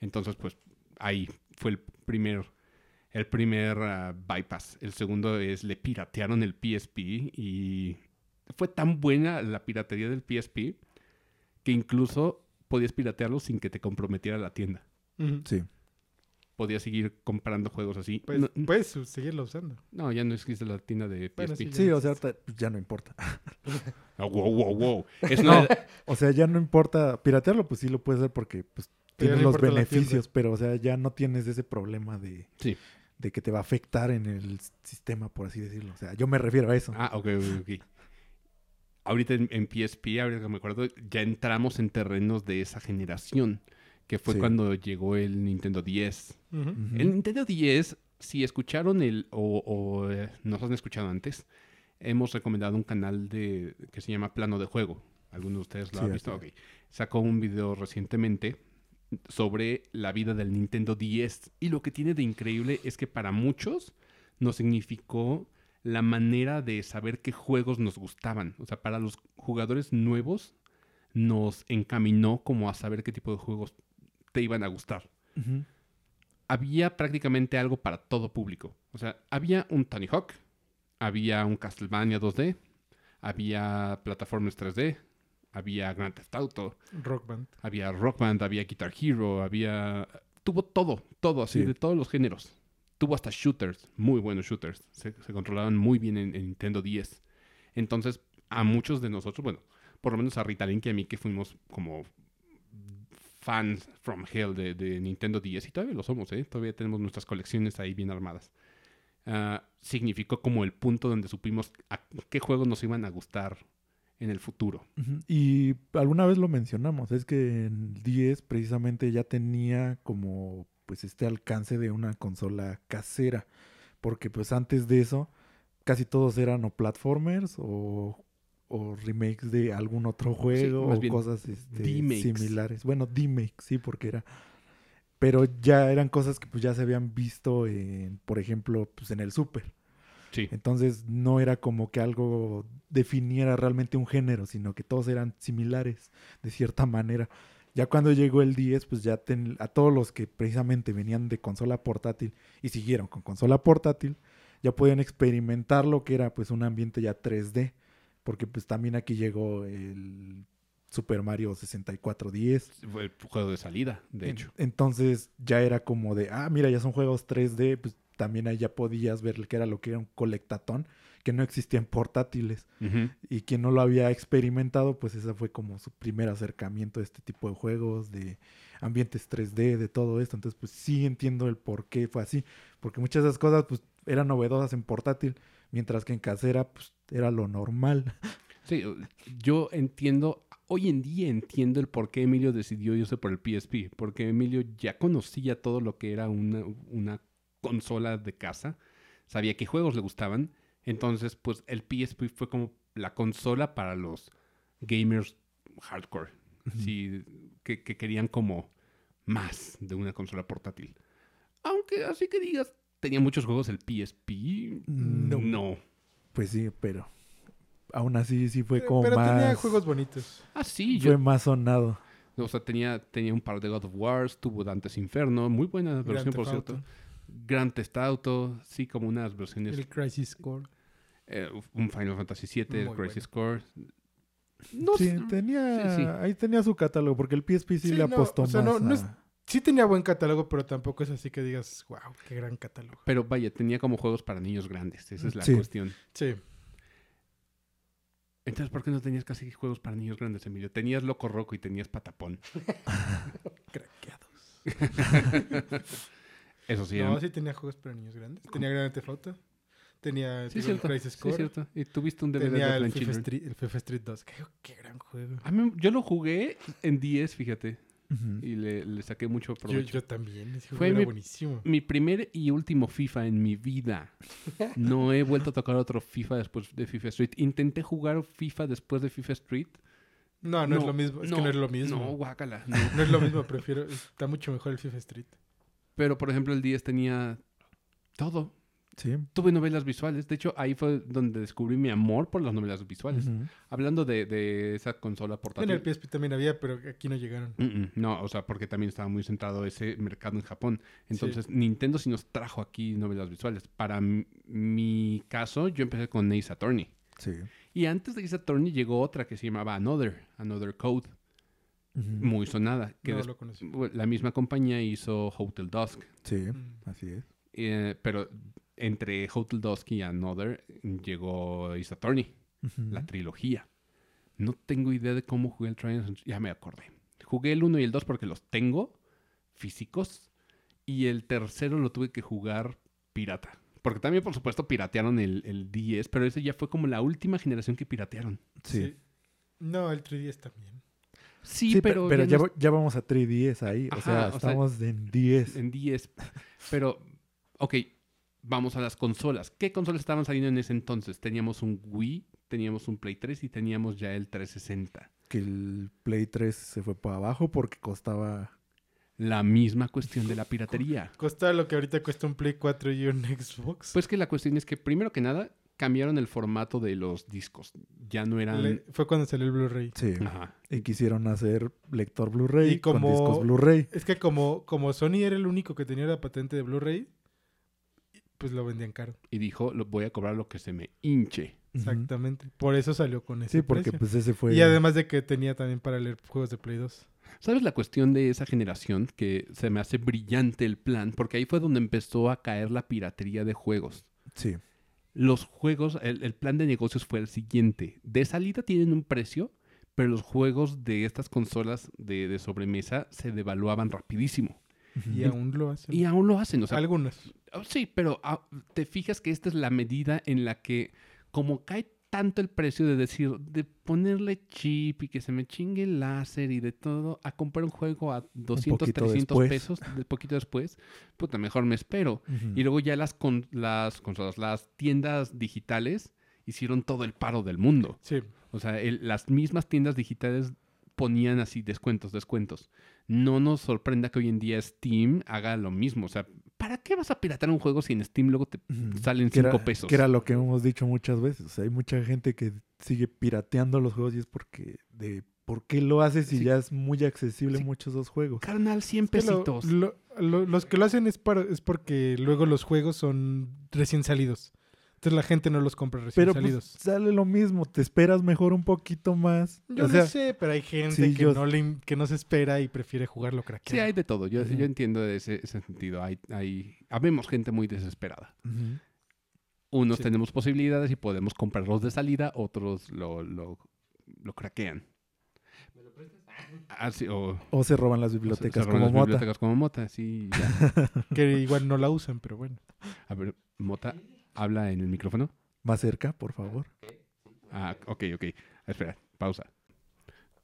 [SPEAKER 1] Entonces, pues ahí fue el primer, el primer ah, bypass. El segundo es le piratearon el PSP y fue tan buena la piratería del PSP que incluso podías piratearlo sin que te comprometiera la tienda.
[SPEAKER 4] Sí.
[SPEAKER 1] Podías seguir comprando juegos así.
[SPEAKER 3] Pues,
[SPEAKER 1] no,
[SPEAKER 3] puedes seguirlo usando.
[SPEAKER 1] no, ya no existe la tienda de PSP.
[SPEAKER 3] Bueno, sí,
[SPEAKER 4] Sí, o sea, ahorita pues, ya no importa. [LAUGHS]
[SPEAKER 1] Ah, wow, wow, wow. Es
[SPEAKER 4] No, o sea, ya no importa. Piratearlo, pues sí lo puedes hacer porque pues, tienes
[SPEAKER 3] no
[SPEAKER 4] los beneficios, pero o sea, ya no tienes ese problema de,
[SPEAKER 1] Sí.
[SPEAKER 4] de que te va a afectar en el sistema, por así decirlo. O sea, yo me refiero a eso.
[SPEAKER 1] Ah, ok, ok, ok. Ahorita en, en PSP, ahorita que me acuerdo, ya entramos en terrenos de esa generación, que fue
[SPEAKER 4] Sí.
[SPEAKER 1] cuando llegó el Nintendo 10.
[SPEAKER 3] Ujú.
[SPEAKER 4] Ujú.
[SPEAKER 1] El Nintendo 10, si escucharon el, o, o, eh, nos han escuchado antes, hemos recomendado un canal de, que se llama Plano de Juego. ¿Alguno de ustedes lo
[SPEAKER 4] Sí,
[SPEAKER 1] ha visto? Ok. Sacó un video recientemente sobre la vida del Nintendo 10. Y lo que tiene de increíble es que para muchos nos significó la manera de saber qué juegos nos gustaban. O sea, para los jugadores nuevos nos encaminó como a saber qué tipo de juegos te iban a gustar había prácticamente algo para todo público. O sea, había un Tony Hawk, había un Castlevania 2D, había plataformas 3D, había Grand Theft Auto,
[SPEAKER 3] Rock Band.
[SPEAKER 1] había Rock Band, había Guitar Hero, había... Tuvo todo, todo, así,
[SPEAKER 4] Sí.
[SPEAKER 1] de todos los géneros. Tuvo hasta shooters, muy buenos shooters. Se, se controlaban muy bien en, en Nintendo 10. Entonces, a muchos de nosotros, bueno, por lo menos a Ritalin y a mí que fuimos como fans from hell de, Nintendo 10 y todavía lo somos, ¿eh? Todavía tenemos nuestras colecciones ahí bien armadas. Ah, significó como el punto donde supimos a qué juegos nos iban a gustar en el futuro.
[SPEAKER 4] Y alguna vez lo mencionamos, es que en el 10 precisamente ya tenía como pues este alcance de una consola casera, porque pues antes de eso casi todos eran o platformers o, o remakes de algún otro juego o cosas este, similares. Bueno, D-Make, sí, porque era... Pero ya eran cosas que pues ya se habían visto en, por ejemplo, pues en el Super.
[SPEAKER 1] Sí.
[SPEAKER 4] Entonces no era como que algo definiera realmente un género, sino que todos eran similares de cierta manera. Ya cuando llegó el 10, pues ya ten- a todos los que precisamente venían de consola portátil y siguieron con consola portátil, ya podían experimentar lo que era pues un ambiente ya 3D, porque pues también aquí llegó el Super Mario 64 10.
[SPEAKER 1] Fue el juego de salida, de
[SPEAKER 4] En-
[SPEAKER 1] hecho.
[SPEAKER 4] Entonces ya era como de, ah, mira, ya son juegos 3D, pues también ahí ya podías ver que era lo que era un colectatón, que no existía en portátiles. Y quien no lo había experimentado, pues ese fue como su primer acercamiento a este tipo de juegos, de ambientes 3D, de todo esto. Entonces, pues sí entiendo el por qué fue así. Porque muchas de esas cosas, pues, eran novedosas en portátil, mientras que en casera, pues, era lo normal.
[SPEAKER 1] Sí, yo entiendo, hoy en día entiendo el por qué Emilio decidió irse por el PSP, porque Emilio ya conocía todo lo que era una, una consola de casa, sabía qué juegos le gustaban, entonces pues el PSP fue como la consola para los gamers hardcore, sí, que, que querían como más de una consola portátil. Aunque así que digas, tenía muchos juegos el PSP,
[SPEAKER 4] No.
[SPEAKER 1] no.
[SPEAKER 4] Pues sí, pero aún así sí fue
[SPEAKER 3] Eh,
[SPEAKER 4] como
[SPEAKER 3] Pero
[SPEAKER 4] más...
[SPEAKER 3] tenía juegos bonitos.
[SPEAKER 1] Ah, sí,
[SPEAKER 4] fue
[SPEAKER 1] yo,
[SPEAKER 4] más sonado.
[SPEAKER 1] O sea, tenía, tenía un par de God of Wars, tuvo Dante's Inferno, muy buena versión,
[SPEAKER 3] Grand
[SPEAKER 1] por
[SPEAKER 3] Theft
[SPEAKER 1] cierto.
[SPEAKER 3] Auto,
[SPEAKER 1] Grand Theft Auto, sí, como unas versiones.
[SPEAKER 3] El Crisis Core.
[SPEAKER 1] eh, un Final Fantasy VII, el Crisis Core. No
[SPEAKER 4] sí,
[SPEAKER 1] sé,
[SPEAKER 4] tenía...
[SPEAKER 1] sí, sí.
[SPEAKER 4] Ahí tenía su catálogo, porque el PSP sí,
[SPEAKER 3] Sí,
[SPEAKER 4] le
[SPEAKER 3] no,
[SPEAKER 4] apostó
[SPEAKER 3] o sea,
[SPEAKER 4] más
[SPEAKER 3] no- no
[SPEAKER 4] a-
[SPEAKER 3] es- Sí tenía buen catálogo, pero tampoco es así que digas, wow, qué gran catálogo.
[SPEAKER 1] Pero vaya, tenía como juegos para niños grandes, esa es la
[SPEAKER 4] Sí.
[SPEAKER 1] cuestión.
[SPEAKER 3] Sí.
[SPEAKER 1] Entonces, ¿por qué no tenías casi juegos para niños grandes, Emilio? Tenías Loco Roco y tenías Patapón. [LAUGHS]
[SPEAKER 3] Craqueados. [LAUGHS]
[SPEAKER 1] Eso sí,
[SPEAKER 3] no,
[SPEAKER 1] eran-
[SPEAKER 3] sí tenía juegos para niños grandes. Tenía Theft Auto. Tenía
[SPEAKER 1] sí,
[SPEAKER 3] el
[SPEAKER 1] cierto.
[SPEAKER 3] Crisis
[SPEAKER 1] Sí,
[SPEAKER 3] Core.
[SPEAKER 1] cierto. Y tuviste un DVD
[SPEAKER 3] tenía
[SPEAKER 1] de
[SPEAKER 3] el FIFA. Street, el FIFA Street 2. Qué, qué gran juego.
[SPEAKER 1] A mí- yo lo jugué en 10, fíjate, Y le, le saqué mucho provecho.
[SPEAKER 3] yo también. Ese juego
[SPEAKER 1] Fue
[SPEAKER 3] era
[SPEAKER 1] mi-
[SPEAKER 3] buenísimo.
[SPEAKER 1] Mi primer y último FIFA en mi vida. [LAUGHS] No he vuelto a tocar otro FIFA después de FIFA Street. Intenté jugar FIFA después de FIFA Street.
[SPEAKER 3] No, no, es lo mismo. Es que no es lo mismo.
[SPEAKER 1] No, guácala. [LAUGHS] no.
[SPEAKER 3] No es lo mismo, prefiero. Está mucho mejor el FIFA Street.
[SPEAKER 1] Pero, por ejemplo, el 10 tenía todo.
[SPEAKER 4] Sí.
[SPEAKER 1] Tuve novelas visuales. De hecho, ahí fue donde descubrí mi amor por las novelas visuales. Hablando de, de esa consola
[SPEAKER 3] En
[SPEAKER 1] portátil.
[SPEAKER 3] el PSP también había, pero aquí no llegaron.
[SPEAKER 1] No, o sea, porque también estaba muy centrado ese mercado en Japón. Entonces, Nintendo sí nos trajo aquí novelas visuales. Para mi caso, yo empecé con Ace Attorney.
[SPEAKER 4] Sí.
[SPEAKER 1] Y antes de Ace Attorney llegó otra que se llamaba Another, Another Code, muy sonada. Que
[SPEAKER 3] no lo conocí.
[SPEAKER 1] la misma compañía hizo Hotel Dusk.
[SPEAKER 4] Sí,
[SPEAKER 3] Mm.
[SPEAKER 4] así es.
[SPEAKER 1] Eh, pero entre Hotel Dusk y Another llegó Ace Attorney,
[SPEAKER 4] Ujú.
[SPEAKER 1] la trilogía. No tengo idea de cómo jugué el Trials. and- Ya me acordé. Jugué el 1 y el 2 porque los tengo físicos. Y el tercero lo tuve que jugar pirata. Porque también, por supuesto, piratearon el, el 10, pero ese ya fue como la última generación que piratearon.
[SPEAKER 4] Sí.
[SPEAKER 3] No, el 3DS también.
[SPEAKER 1] Sí,
[SPEAKER 4] Sí,
[SPEAKER 1] pero,
[SPEAKER 4] pero, ya,
[SPEAKER 1] no
[SPEAKER 4] va- ya vamos a 3DS ahí. o
[SPEAKER 1] Ajá,
[SPEAKER 4] sea,
[SPEAKER 1] o sea,
[SPEAKER 4] estamos en 10.
[SPEAKER 1] en 10. Pero, ok, vamos a las consolas. ¿Qué consolas estaban saliendo en ese entonces? Teníamos un Wii, teníamos un Play 3 y teníamos ya el 360.
[SPEAKER 4] Que el Play 3 se fue para abajo porque costaba.
[SPEAKER 1] La misma cuestión de la piratería.
[SPEAKER 3] Costaba lo que ahorita cuesta un Play 4 y un Xbox.
[SPEAKER 1] Pues que la cuestión es que, primero que nada, cambiaron el formato de los discos. Ya no eran...
[SPEAKER 3] Le- fue cuando salió el Blu-ray.
[SPEAKER 4] Sí.
[SPEAKER 1] Ajá.
[SPEAKER 4] Y quisieron hacer lector Blu-ray
[SPEAKER 3] Y como-
[SPEAKER 4] con discos Blu-ray.
[SPEAKER 3] Es que como, como Sony era el único que tenía la patente de Blu-ray, pues lo vendían caro.
[SPEAKER 1] Y dijo, lo voy a cobrar lo que se me hinche.
[SPEAKER 3] Exactamente. Por eso salió con ese
[SPEAKER 4] Sí, porque
[SPEAKER 3] precio.
[SPEAKER 4] pues ese fue.
[SPEAKER 3] Y además de que tenía también para leer juegos de Play 2.
[SPEAKER 1] ¿Sabes la cuestión de esa generación? Que se me hace brillante el plan, porque ahí fue donde empezó a caer la piratería de juegos.
[SPEAKER 4] Sí.
[SPEAKER 1] Los juegos, el, el plan de negocios fue el siguiente. De salida tienen un precio, pero los juegos de estas consolas de, de sobremesa se devaluaban rapidísimo.
[SPEAKER 3] Y aún lo hacen.
[SPEAKER 1] Y aún lo hacen, o sea,
[SPEAKER 3] Algunas.
[SPEAKER 1] Oh, Sí, pero ah, te fijas que esta es la medida en la que, como cae tanto el precio de decir, de ponerle chip y que se me chingue el láser y de todo, a comprar un juego a 200,
[SPEAKER 4] poquito
[SPEAKER 1] 300
[SPEAKER 4] después.
[SPEAKER 1] pesos, de poquito después, puta, mejor me espero. Y luego ya las, con, las consolas, las tiendas digitales hicieron todo el paro del mundo.
[SPEAKER 3] Sí.
[SPEAKER 1] O sea, el- las mismas tiendas digitales ponían así descuentos, descuentos. No nos sorprenda que hoy en día Steam haga lo mismo. O sea, ¿para qué vas a piratar un juego si en Steam luego te salen
[SPEAKER 4] Que era-
[SPEAKER 1] 5 pesos?
[SPEAKER 4] Que era lo que hemos dicho muchas veces. O sea, hay mucha gente que sigue pirateando los juegos y es porque de por qué lo haces si
[SPEAKER 1] Sí.
[SPEAKER 4] ya es muy accesible
[SPEAKER 1] Sí.
[SPEAKER 4] muchos esos juegos.
[SPEAKER 1] Carnal, 100
[SPEAKER 3] Que lo-
[SPEAKER 1] pesitos.
[SPEAKER 3] lo- lo- los que lo hacen es, para, es porque luego los juegos son recién salidos. Entonces la gente no los compra recién
[SPEAKER 4] Pero pues,
[SPEAKER 3] salidos.
[SPEAKER 4] sale lo mismo, te esperas mejor un poquito más.
[SPEAKER 3] Yo
[SPEAKER 4] o
[SPEAKER 3] no sé, pero hay gente
[SPEAKER 4] sí,
[SPEAKER 3] que,
[SPEAKER 4] yo-
[SPEAKER 3] no le, in- que no se espera y prefiere jugarlo craqueado.
[SPEAKER 1] Sí, hay de todo. Yo, entiendo ese, ese sentido. Hay, hay, habemos gente muy desesperada. Unos
[SPEAKER 3] Sí.
[SPEAKER 1] tenemos posibilidades y podemos comprarlos de salida, otros lo, lo, lo craquean. Ah, sí, o,
[SPEAKER 4] o se roban las
[SPEAKER 1] se-
[SPEAKER 4] bibliotecas
[SPEAKER 1] se roban
[SPEAKER 4] como
[SPEAKER 1] las
[SPEAKER 4] mota.
[SPEAKER 1] bibliotecas como mota, sí. ya. [LAUGHS]
[SPEAKER 3] Que igual no la usan, pero bueno.
[SPEAKER 1] A ver, Mota, habla en el micrófono.
[SPEAKER 4] Más cerca, por favor.
[SPEAKER 1] Ah, ok, ok. Espera, pausa.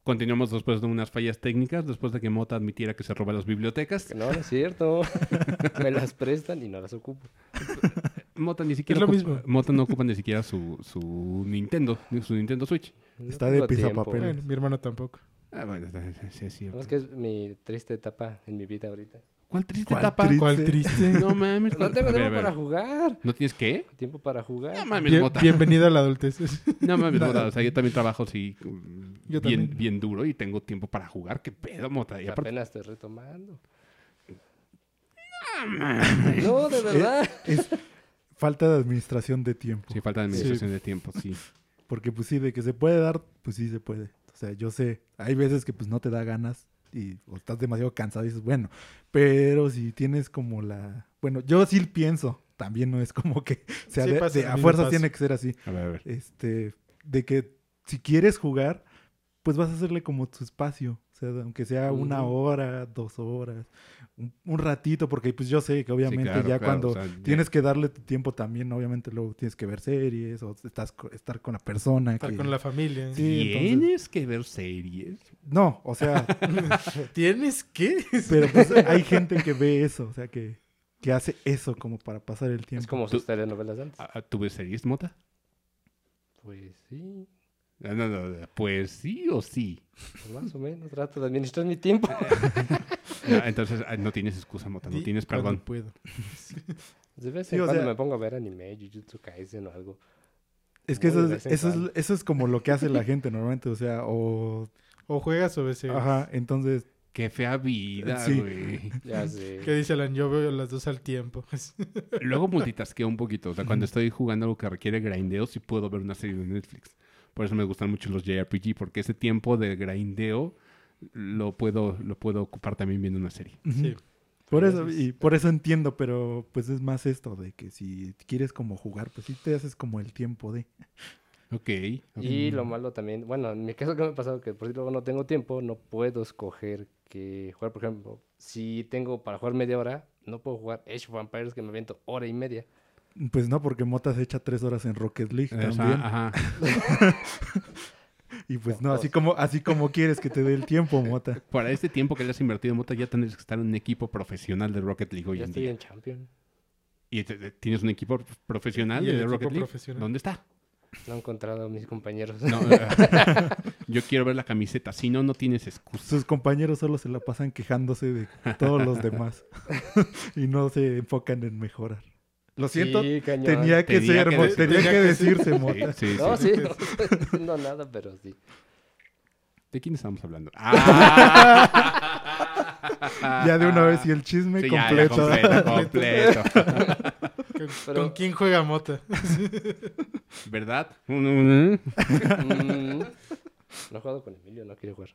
[SPEAKER 1] Continuamos después de unas fallas técnicas, después de que Mota admitiera que se roba las bibliotecas.
[SPEAKER 2] No, no es cierto. [LAUGHS] Me las prestan y no las ocupo.
[SPEAKER 1] Mota ni siquiera
[SPEAKER 3] lo
[SPEAKER 1] ocupa-
[SPEAKER 3] mismo.
[SPEAKER 1] Mota no ocupa ni siquiera su, su Nintendo, su Nintendo Switch.
[SPEAKER 2] No
[SPEAKER 4] Está de
[SPEAKER 2] tengo tiempo.
[SPEAKER 4] pisapapel.
[SPEAKER 3] Bueno, mi hermano tampoco.
[SPEAKER 1] Ah, bueno, sí, es cierto.
[SPEAKER 2] No, es que es mi triste etapa en mi vida ahorita.
[SPEAKER 1] ¿Cuál triste
[SPEAKER 4] ¿Cuál
[SPEAKER 1] etapa?
[SPEAKER 4] triste?
[SPEAKER 3] ¿Cuál triste?
[SPEAKER 1] No mames.
[SPEAKER 2] No
[SPEAKER 1] ¿cuál-
[SPEAKER 2] tengo tiempo para jugar.
[SPEAKER 1] ¿No tienes qué?
[SPEAKER 2] Tiempo para jugar.
[SPEAKER 1] No mames,
[SPEAKER 3] Bien-
[SPEAKER 1] Mota.
[SPEAKER 3] bienvenido a la adultez. [LAUGHS]
[SPEAKER 1] No mames. Mota. O sea, yo también trabajo así
[SPEAKER 3] Yo
[SPEAKER 1] bien,
[SPEAKER 3] también.
[SPEAKER 1] bien duro y tengo tiempo para jugar. ¿Qué pedo, Mota? Y aparte...
[SPEAKER 2] Apenas estoy retomando.
[SPEAKER 1] ¡Ah, mames!
[SPEAKER 2] No, de verdad.
[SPEAKER 4] Es falta de administración de tiempo.
[SPEAKER 1] Sí, falta de administración de tiempo, sí.
[SPEAKER 4] Porque pues sí, de que se puede dar, pues sí se puede. O sea, yo sé, hay veces que pues no te da ganas y o estás demasiado cansado y dices, bueno, pero si tienes como la... Bueno, yo sí pienso, también no es como que sea
[SPEAKER 3] Sí
[SPEAKER 4] de-
[SPEAKER 3] pasa,
[SPEAKER 4] de-
[SPEAKER 3] a
[SPEAKER 4] fuerza tiene que ser así.
[SPEAKER 1] A ver, a ver.
[SPEAKER 4] Este, de que si quieres jugar, pues vas a hacerle como tu espacio. O sea, aunque sea una hora, dos horas, un, un ratito, porque pues yo sé que obviamente
[SPEAKER 1] claro,
[SPEAKER 4] ya
[SPEAKER 1] claro,
[SPEAKER 4] cuando
[SPEAKER 1] o sea, ya-
[SPEAKER 4] tienes que darle tu tiempo también, obviamente luego tienes que ver series o estás estar con la persona.
[SPEAKER 3] Estar
[SPEAKER 4] que-
[SPEAKER 3] con la familia.
[SPEAKER 4] Sí, entonces-
[SPEAKER 1] ¿Tienes que ver series?
[SPEAKER 4] No, o sea, [LAUGHS]
[SPEAKER 3] ¿Tienes qué?
[SPEAKER 4] pero pues hay gente que ve eso, o sea, que, que hace eso como para pasar el tiempo.
[SPEAKER 2] Es como sus telenovelas de antes.
[SPEAKER 1] ¿Tú ves series, Mota?
[SPEAKER 2] Pues sí,
[SPEAKER 1] No, no, no, pues sí o sí.
[SPEAKER 2] pues más o menos. Trato de administrar mi tiempo. [LAUGHS]
[SPEAKER 1] Ah, entonces ah, no tienes excusa, Mota, no tienes perdón.
[SPEAKER 3] puedo. [LAUGHS]
[SPEAKER 2] De vez en cuando
[SPEAKER 4] sea-
[SPEAKER 2] me pongo a ver anime, Jujutsu Kaisen o algo.
[SPEAKER 4] Es que eso es, eso, es,
[SPEAKER 2] cuando.
[SPEAKER 4] eso es como lo que hace la [LAUGHS] gente normalmente, o sea, o...
[SPEAKER 3] O juegas o ves series.
[SPEAKER 4] Ajá, entonces,
[SPEAKER 1] Qué fea vida,
[SPEAKER 4] Sí.
[SPEAKER 1] güey.
[SPEAKER 2] Ya sé.
[SPEAKER 3] ¿Qué dice Alan? Yo veo las dos al tiempo.
[SPEAKER 1] Luego multitaskeo un poquito. O sea, cuando estoy jugando algo que requiere grindeo, sí puedo ver una serie de Netflix. Por eso me gustan mucho los JRPG, porque ese tiempo de grindeo lo puedo, lo puedo ocupar también viendo una serie.
[SPEAKER 3] Sí.
[SPEAKER 4] Por eso,
[SPEAKER 3] es-
[SPEAKER 4] y por eso entiendo, pero pues es más esto de que si quieres como jugar, pues sí te haces como el tiempo de...
[SPEAKER 1] Ok. ok.
[SPEAKER 2] Y lo malo también, bueno, en mi caso que me ha pasado que por si luego no tengo tiempo, no puedo escoger que jugar, por ejemplo, si tengo para jugar media hora, no puedo jugar Age of Vampires que me aviento hora y media.
[SPEAKER 4] Pues no, porque Mota se echa tres horas en Rocket League
[SPEAKER 1] Esa-
[SPEAKER 4] también.
[SPEAKER 1] ajá. [LAUGHS]
[SPEAKER 4] Y pues no, así como, así como quieres que te dé el tiempo, Mota. [LAUGHS]
[SPEAKER 1] Para este tiempo que le has invertido, Mota, ya tendrías que estar en un equipo profesional de Rocket League hoy
[SPEAKER 2] ya
[SPEAKER 1] en
[SPEAKER 2] estoy
[SPEAKER 1] día.
[SPEAKER 2] en Champion.
[SPEAKER 1] ¿Y te- te- tienes un equipo profesional
[SPEAKER 3] ¿Y el
[SPEAKER 1] de
[SPEAKER 3] equipo
[SPEAKER 1] Rocket League?
[SPEAKER 3] profesional?
[SPEAKER 1] ¿Dónde está?
[SPEAKER 2] No he encontrado a mis compañeros.
[SPEAKER 1] No, [LAUGHS] eh, yo quiero ver la camiseta. Si no, no tienes excusa.
[SPEAKER 4] Sus compañeros solo se la pasan quejándose de todos los demás. y no se enfocan en mejorar. Lo siento,
[SPEAKER 2] Sí, cañón.
[SPEAKER 4] tenía que
[SPEAKER 1] Tenía
[SPEAKER 4] ser,
[SPEAKER 1] que
[SPEAKER 4] tenía que decirse, Mota.
[SPEAKER 1] Sí, sí,
[SPEAKER 2] No,
[SPEAKER 1] sí.
[SPEAKER 2] sí, [LAUGHS] no estoy nada, pero sí.
[SPEAKER 1] ¿De quién estamos hablando? Ah. [LAUGHS]
[SPEAKER 4] Ya de una vez y el chisme
[SPEAKER 1] Sí, ya, ya,
[SPEAKER 4] completo.
[SPEAKER 1] completo, [LAUGHS] completo.
[SPEAKER 3] ¿Con,
[SPEAKER 2] Pero-
[SPEAKER 3] con quién juega Mota?
[SPEAKER 1] ¿Verdad?
[SPEAKER 2] Mm, no he jugado con Emilio, no quiere jugar.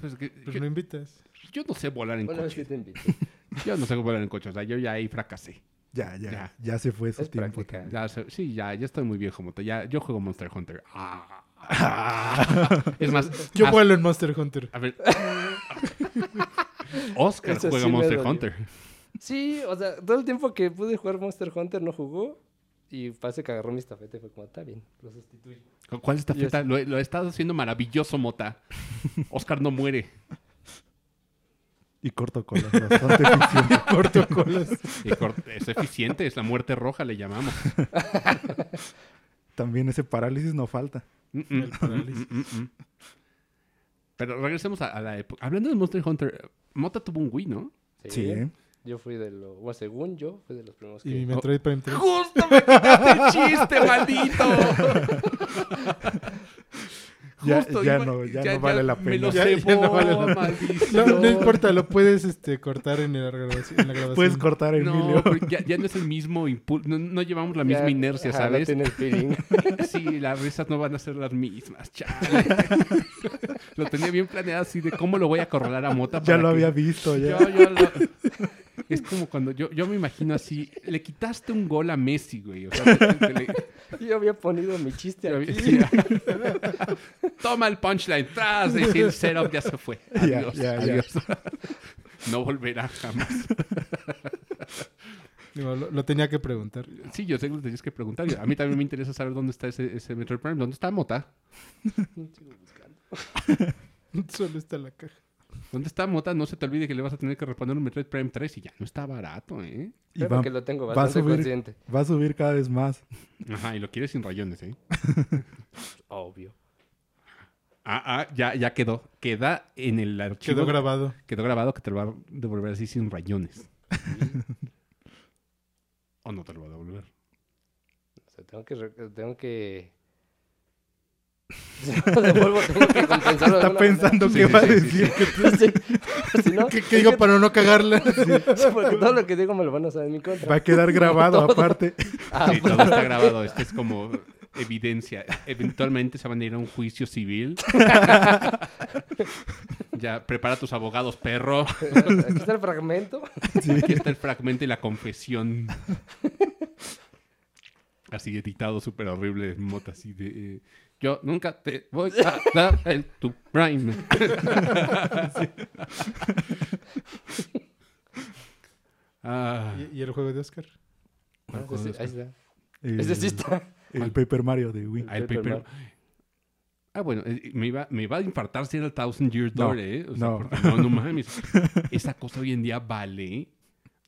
[SPEAKER 1] Pues que-
[SPEAKER 3] Pues
[SPEAKER 1] yo,
[SPEAKER 3] no invitas.
[SPEAKER 1] yo no sé volar en
[SPEAKER 2] Bueno, es que
[SPEAKER 1] coche.
[SPEAKER 2] te invito.
[SPEAKER 1] Yo no sé volar en coche. O sea, yo ya ahí fracasé.
[SPEAKER 4] Ya, ya,
[SPEAKER 1] Ya.
[SPEAKER 4] ya, se fue su
[SPEAKER 2] Es
[SPEAKER 4] tiempo.
[SPEAKER 2] práctica.
[SPEAKER 1] Ya sé- sí, ya, ya estoy muy viejo, moto. Ya, yo juego Monster Hunter. Ah. [LAUGHS] Es más,
[SPEAKER 3] Yo vuelo en Monster Hunter.
[SPEAKER 1] A ver. [LAUGHS] Oscar
[SPEAKER 2] Eso
[SPEAKER 1] juega
[SPEAKER 2] sí
[SPEAKER 1] Monster. Hunter.
[SPEAKER 2] Sí, o sea, todo el tiempo que pude jugar Monster Hunter no jugó. Y parece que agarró mi estafeta y fue como, está bien, lo sustituyo.
[SPEAKER 1] ¿Cuál es esta
[SPEAKER 2] Y
[SPEAKER 1] feta? Lo, lo estás haciendo maravilloso, Mota. Oscar no muere.
[SPEAKER 4] Y corto colas, bastante eficiente. [LAUGHS]
[SPEAKER 3] Corto colas.
[SPEAKER 1] Y cor- es eficiente, es la muerte roja, le llamamos. [LAUGHS]
[SPEAKER 4] También ese parálisis no falta.
[SPEAKER 1] Mm, mm,
[SPEAKER 3] El parálisis.
[SPEAKER 1] mm, mm, mm. Pero regresemos a, a la época. Hablando de Monster Hunter, Mota tuvo un Wii, ¿no?
[SPEAKER 4] Sí.
[SPEAKER 2] Yo fui de los, bueno, según yo, fui de los primeros que...
[SPEAKER 3] Y Metroid Prime 3.
[SPEAKER 1] ¡Justo me quitaste el chiste, maldito! [LAUGHS]
[SPEAKER 4] Ya-
[SPEAKER 1] Justo,
[SPEAKER 4] ya
[SPEAKER 1] iba-
[SPEAKER 4] no- ya no vale la
[SPEAKER 1] Me lo
[SPEAKER 4] pena.
[SPEAKER 1] Cebó,
[SPEAKER 3] no vale la. No, no importa, lo puedes este, cortar en la grabación. En la grabación.
[SPEAKER 4] Puedes cortar, Emilio.
[SPEAKER 1] No, ya, ya no es el mismo impulso, no, no llevamos la misma inercia,
[SPEAKER 2] ajá, No
[SPEAKER 1] ¿sabes?
[SPEAKER 2] el feeling. [LAUGHS]
[SPEAKER 1] Sí, las risas no van a ser las mismas, chale. [LAUGHS] lo tenía bien planeado así de cómo lo voy a corralar a Mota.
[SPEAKER 4] ya
[SPEAKER 1] para
[SPEAKER 4] lo
[SPEAKER 1] que-
[SPEAKER 4] había visto, ya.
[SPEAKER 1] Yo- yo lo- Es como cuando yo, yo me imagino así, le quitaste un gol a Messi, güey. O sea, te- te- te-
[SPEAKER 2] Yo había ponido mi chiste
[SPEAKER 1] le-
[SPEAKER 2] aquí.
[SPEAKER 1] sí. Toma el punchline, tras, y el setup ya se fue. [LAUGHS]
[SPEAKER 4] Ya,
[SPEAKER 1] Adiós,
[SPEAKER 4] ya, ya.
[SPEAKER 1] adiós. [LAUGHS] No volverá jamás.
[SPEAKER 3] Digo, lo, lo tenía que preguntar.
[SPEAKER 1] Sí, yo sé que lo tenías que preguntar. A mí también me interesa saber dónde está ese, ese Metroid Prime. ¿Dónde está Mota?
[SPEAKER 2] Sigo [LAUGHS] buscando.
[SPEAKER 3] Solo está la caja.
[SPEAKER 1] ¿Dónde está Mota? No se te olvide que le vas a tener que responder un Metroid Prime 3 y ya no está barato, ¿eh?
[SPEAKER 4] Y va,
[SPEAKER 2] que lo tengo
[SPEAKER 4] va a
[SPEAKER 2] bastante
[SPEAKER 4] subir.
[SPEAKER 2] consciente.
[SPEAKER 4] va a subir cada vez más.
[SPEAKER 1] Ajá, y lo quieres sin rayones, ¿eh? [LAUGHS]
[SPEAKER 2] Obvio.
[SPEAKER 1] Ah, ah, ya, ya quedó. Queda en el archivo.
[SPEAKER 3] Quedó grabado.
[SPEAKER 1] Quedó grabado que te lo va a devolver así sin rayones. [LAUGHS] ¿O no te lo va a devolver?
[SPEAKER 2] O sea, tengo que... Tengo que... [LAUGHS] Tengo que compensarlo
[SPEAKER 4] Está pensando qué
[SPEAKER 1] sí,
[SPEAKER 4] va a decir.
[SPEAKER 2] manera. [LAUGHS] Sí. Si no,
[SPEAKER 3] ¿Qué, qué digo para no cagarla? [LAUGHS]
[SPEAKER 2] sí, porque todo lo que digo me lo van a usar en mi contra.
[SPEAKER 4] Va a quedar grabado
[SPEAKER 2] Todo.
[SPEAKER 4] aparte.
[SPEAKER 2] Ah,
[SPEAKER 1] Sí, todo está grabado. Este es como evidencia. Eventualmente se van a ir a un juicio civil. ya, prepara tus abogados, perro.
[SPEAKER 2] Aquí está el fragmento.
[SPEAKER 1] Aquí está el fragmento y la confesión. Así editado, súper horrible, mota así de... eh, yo nunca te voy a dar el tu prime. [LAUGHS] Sí. Ah,
[SPEAKER 3] ¿Y, y el juego de Oscar?
[SPEAKER 1] ¿cuál
[SPEAKER 2] Ah,
[SPEAKER 1] juego de
[SPEAKER 2] ahí
[SPEAKER 1] Oscar?
[SPEAKER 2] está.
[SPEAKER 4] El,
[SPEAKER 2] Ese sí está.
[SPEAKER 4] el Paper Mario de Wii.
[SPEAKER 1] Ah, el
[SPEAKER 2] Paper
[SPEAKER 1] paper-
[SPEAKER 2] Mario.
[SPEAKER 1] Ah, bueno, eh, me iba, me iba a infartar si era el Thousand Year
[SPEAKER 4] No,
[SPEAKER 1] Door, ¿eh? O sea,
[SPEAKER 4] no.
[SPEAKER 1] porque no, no mames. Esa cosa hoy en día vale